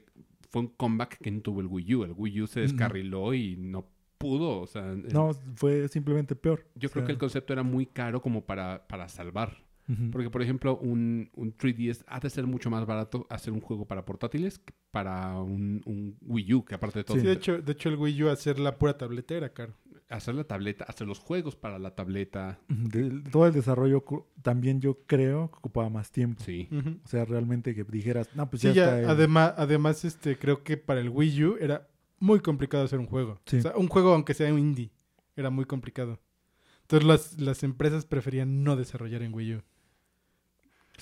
[SPEAKER 1] fue un comeback que no tuvo el Wii U. El Wii U se descarriló y no pudo. O sea,
[SPEAKER 4] No, fue simplemente peor.
[SPEAKER 1] yo
[SPEAKER 4] O
[SPEAKER 1] creo
[SPEAKER 4] sea,
[SPEAKER 1] que el concepto era muy caro como para, para salvar. Porque, por ejemplo, un, un 3DS ha de ser mucho más barato hacer un juego para portátiles que para un, un Wii U, que aparte de todo,
[SPEAKER 3] Sí, de hecho, de hecho el Wii U hacer la pura tableta era caro.
[SPEAKER 1] hacer la tableta, hacer los juegos para la tableta,
[SPEAKER 4] de- todo el desarrollo también yo creo que ocupaba más tiempo.
[SPEAKER 1] sí.
[SPEAKER 4] O sea, realmente que dijeras, no, pues
[SPEAKER 3] Sí,
[SPEAKER 4] ya,
[SPEAKER 3] ya,
[SPEAKER 4] está. el-
[SPEAKER 3] además, además este, creo que para el Wii U era muy complicado hacer un juego.
[SPEAKER 4] Sí.
[SPEAKER 3] O sea, un juego aunque sea un indie, era muy complicado. Entonces las, las empresas preferían no desarrollar en Wii U.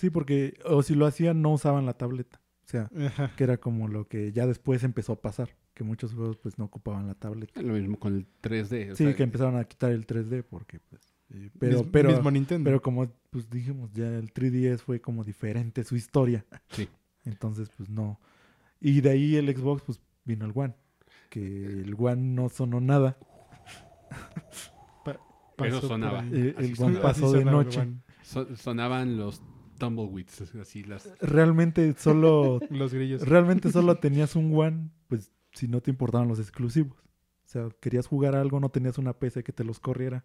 [SPEAKER 4] Sí, porque, o si lo hacían, no usaban la tableta. O sea,
[SPEAKER 3] Ajá.
[SPEAKER 4] que era como lo que ya después empezó a pasar, que muchos juegos pues no ocupaban la tableta.
[SPEAKER 1] Lo mismo con el 3D. o
[SPEAKER 4] Sí,
[SPEAKER 1] sea,
[SPEAKER 4] que empezaron a quitar el 3D porque pues... eh, pero,
[SPEAKER 3] Mis-
[SPEAKER 4] pero,
[SPEAKER 3] mismo Nintendo.
[SPEAKER 4] pero como pues dijimos, ya el 3DS fue como diferente su historia.
[SPEAKER 1] Sí.
[SPEAKER 4] Entonces, pues no. Y de ahí el Xbox, pues vino el One. Que el One no sonó nada.
[SPEAKER 1] Pero
[SPEAKER 3] Pasó
[SPEAKER 1] sonaba.
[SPEAKER 4] Eh, el
[SPEAKER 1] sonaba.
[SPEAKER 4] One pasó de noche.
[SPEAKER 1] Sonaban los tumbleweeds, así las...
[SPEAKER 4] Realmente solo [LAUGHS]
[SPEAKER 3] Los grillos.
[SPEAKER 4] realmente [LAUGHS] solo tenías un One, pues si no te importaban los exclusivos. O sea, querías jugar algo, no tenías una PC que te los corriera.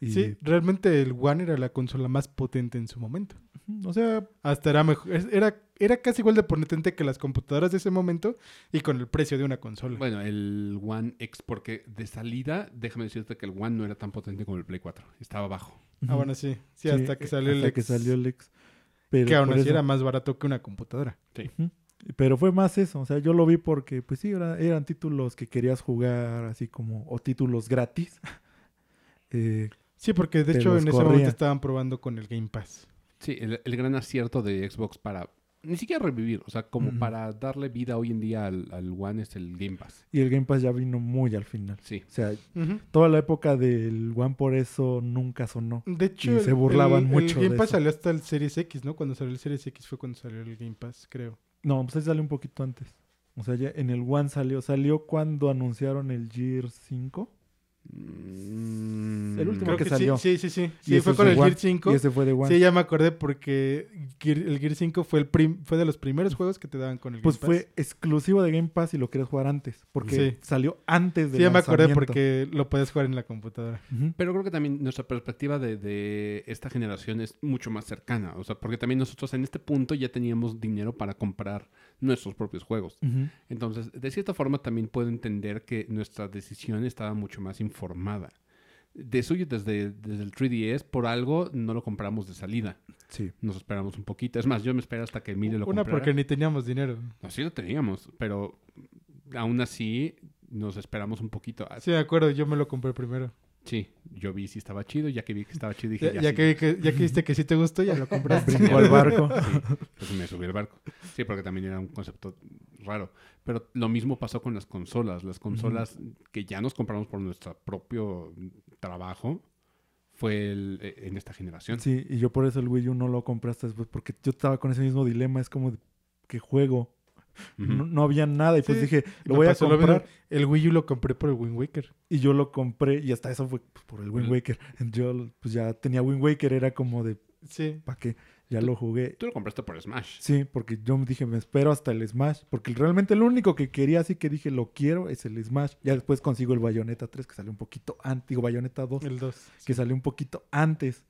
[SPEAKER 4] Y,
[SPEAKER 3] Sí, realmente el One era la consola más potente en su momento.
[SPEAKER 4] O sea,
[SPEAKER 3] Hasta era mejor. Era, era casi igual de potente que las computadoras de ese momento y con el precio de una consola.
[SPEAKER 1] Bueno, el One X, porque de salida, déjame decirte que el One no era tan potente como el Play 4. Estaba bajo.
[SPEAKER 3] ah, bueno, sí. Sí, hasta que salió el
[SPEAKER 4] hasta
[SPEAKER 3] X,
[SPEAKER 4] que salió el X. Pero
[SPEAKER 3] que aún así
[SPEAKER 4] eso-
[SPEAKER 3] era más barato que una computadora.
[SPEAKER 4] Ujú. Pero fue más eso, o sea, yo lo vi porque, pues sí, era- eran títulos que querías jugar así como, o títulos gratis. [LAUGHS] Eh,
[SPEAKER 3] Sí, porque de hecho en ese momento estaban probando con el Game Pass.
[SPEAKER 1] Sí, el, el gran acierto de Xbox para... Ni siquiera revivir, o sea, como para darle vida hoy en día al, al One es el Game Pass.
[SPEAKER 4] y el Game Pass ya vino muy al final.
[SPEAKER 1] Sí.
[SPEAKER 4] O sea, toda la época del One por eso nunca sonó.
[SPEAKER 3] De hecho,
[SPEAKER 4] Y
[SPEAKER 3] el-
[SPEAKER 4] se burlaban
[SPEAKER 3] el-
[SPEAKER 4] mucho
[SPEAKER 3] El Game
[SPEAKER 4] de
[SPEAKER 3] Pass
[SPEAKER 4] eso.
[SPEAKER 3] salió hasta el Series X, ¿no? Cuando salió el Series X fue cuando salió el Game Pass, creo.
[SPEAKER 4] No, pues ahí salió un poquito antes. O sea, ya en el One salió, salió cuando anunciaron el Gear 5.
[SPEAKER 1] Mm,
[SPEAKER 4] El último
[SPEAKER 3] Creo
[SPEAKER 4] que
[SPEAKER 3] que,
[SPEAKER 4] salió.
[SPEAKER 3] sí, sí, sí. Sí,
[SPEAKER 4] Y
[SPEAKER 3] fue con el
[SPEAKER 4] One.
[SPEAKER 3] Gear 5.
[SPEAKER 4] Y ese fue de One.
[SPEAKER 3] Sí, ya me acordé porque Gear- el Gear 5 fue el prim- fue de los primeros juegos que te daban con el
[SPEAKER 4] Pues
[SPEAKER 3] Game Pass.
[SPEAKER 4] fue exclusivo de Game Pass y lo querías jugar antes. Porque
[SPEAKER 3] Sí.
[SPEAKER 4] salió antes de
[SPEAKER 3] Sí, ya me acordé porque lo podías jugar en la computadora.
[SPEAKER 1] Pero creo que también nuestra perspectiva de, de esta generación es mucho más cercana. O sea, porque también nosotros en este punto ya teníamos dinero para comprar nuestros propios juegos. Entonces, de cierta forma también puedo entender que nuestra decisión estaba mucho más informada. De suyo, desde, desde el 3DS, por algo no lo compramos de salida.
[SPEAKER 4] Sí.
[SPEAKER 1] Nos esperamos un poquito. Es más, yo me espero hasta que Emilio lo
[SPEAKER 3] Una
[SPEAKER 1] comprara.
[SPEAKER 3] porque ni teníamos dinero.
[SPEAKER 1] Así lo teníamos, pero aún así nos esperamos un poquito.
[SPEAKER 3] Sí, me acuerdo, yo me lo compré primero.
[SPEAKER 1] Sí, yo vi si estaba chido, ya que vi que estaba chido dije,
[SPEAKER 3] Ya,
[SPEAKER 1] ya,
[SPEAKER 3] ya
[SPEAKER 1] sí.
[SPEAKER 3] que, vi que- ya que viste que sí te gustó, ya lo [LAUGHS] compraste.
[SPEAKER 4] Brincó al barco.
[SPEAKER 1] Sí, pues me subí al barco. Sí, porque también era un concepto raro. Pero lo mismo pasó con las consolas. Las consolas que ya nos compramos por nuestro propio trabajo fue el- eh, en esta generación.
[SPEAKER 4] Sí, y yo por eso el Wii U no lo compré hasta después, porque yo estaba con ese mismo dilema, es como, de, ¿qué juego? No, no había nada, y pues dije, lo voy a
[SPEAKER 3] lo
[SPEAKER 4] comprar,
[SPEAKER 3] El Wii U lo compré por el Wind Waker.
[SPEAKER 4] y yo lo compré, y hasta eso fue pues, por el Wind Waker. [LAUGHS] Yo pues ya tenía Wind Waker, era como de,
[SPEAKER 3] Sí.
[SPEAKER 4] ¿para qué? Ya lo jugué.
[SPEAKER 1] Tú lo compraste por Smash.
[SPEAKER 4] Sí, porque yo me dije, me espero hasta el Smash, porque realmente lo único que quería, así que dije, lo quiero, es el Smash. Ya después consigo el Bayonetta 3, que salió un poquito antes, digo, Bayonetta 2.
[SPEAKER 3] El 2.
[SPEAKER 4] que salió un poquito antes.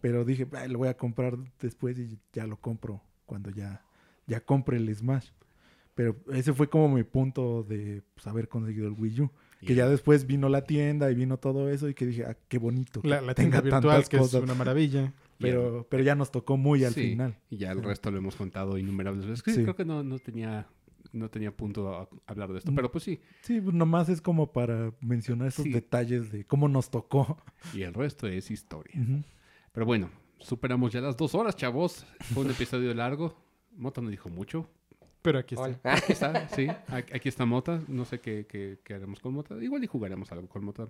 [SPEAKER 4] Pero dije, "Ay, lo voy a comprar después y ya lo compro cuando ya, ya compre el Smash. Pero ese fue como mi punto de pues, haber conseguido el Wii U. Que ya después vino la tienda y vino todo eso y que dije, ah, qué bonito. que
[SPEAKER 3] La, la
[SPEAKER 4] tenga
[SPEAKER 3] tienda virtual, que
[SPEAKER 4] cosas.
[SPEAKER 3] es una maravilla. [LAUGHS]
[SPEAKER 4] Pero, pero ya nos tocó muy al
[SPEAKER 1] Sí,
[SPEAKER 4] final.
[SPEAKER 1] Y ya el resto lo hemos contado innumerables veces.
[SPEAKER 4] Sí.
[SPEAKER 1] Creo que no, no tenía no tenía punto a hablar de esto.
[SPEAKER 4] Mm.
[SPEAKER 1] Pero pues sí.
[SPEAKER 4] Sí, pues nomás es como para mencionar esos
[SPEAKER 1] Sí.
[SPEAKER 4] detalles de cómo nos tocó.
[SPEAKER 1] Y el resto es historia. Pero bueno, superamos ya las dos horas, chavos. Fue un episodio largo. Mota no dijo mucho.
[SPEAKER 3] Pero aquí está.
[SPEAKER 2] Hola.
[SPEAKER 1] Aquí está, [LAUGHS] sí. Aquí está Mota. No sé qué, qué, qué haremos con Mota. Igual y jugaremos algo con Mota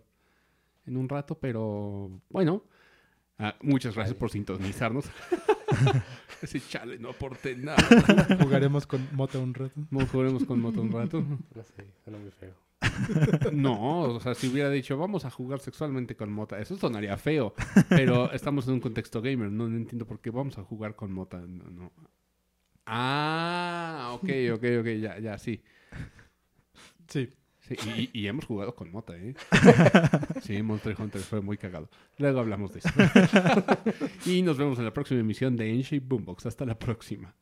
[SPEAKER 1] en un rato, pero bueno. Ah, muchas gracias por sintonizarnos. [LAUGHS] Ese chale, no aporté nada. [LAUGHS]
[SPEAKER 3] Jugaremos con Mota un rato.
[SPEAKER 1] No jugaremos con Mota un rato.
[SPEAKER 2] No sé, suena muy feo.
[SPEAKER 1] No, o sea, si hubiera dicho vamos a jugar sexualmente con Mota, eso sonaría feo. Pero estamos en un contexto gamer, no, no entiendo por qué vamos a jugar con Mota. No, no. Ah, ok, ok, ok, ya, ya, sí.
[SPEAKER 3] Sí.
[SPEAKER 1] Sí, y, y- hemos jugado con Mota, ¿eh? [LAUGHS] Sí, Monster Hunter fue muy cagado. Luego hablamos de eso. [LAUGHS] y nos vemos en la próxima emisión de Enshape Boombox. Hasta la próxima.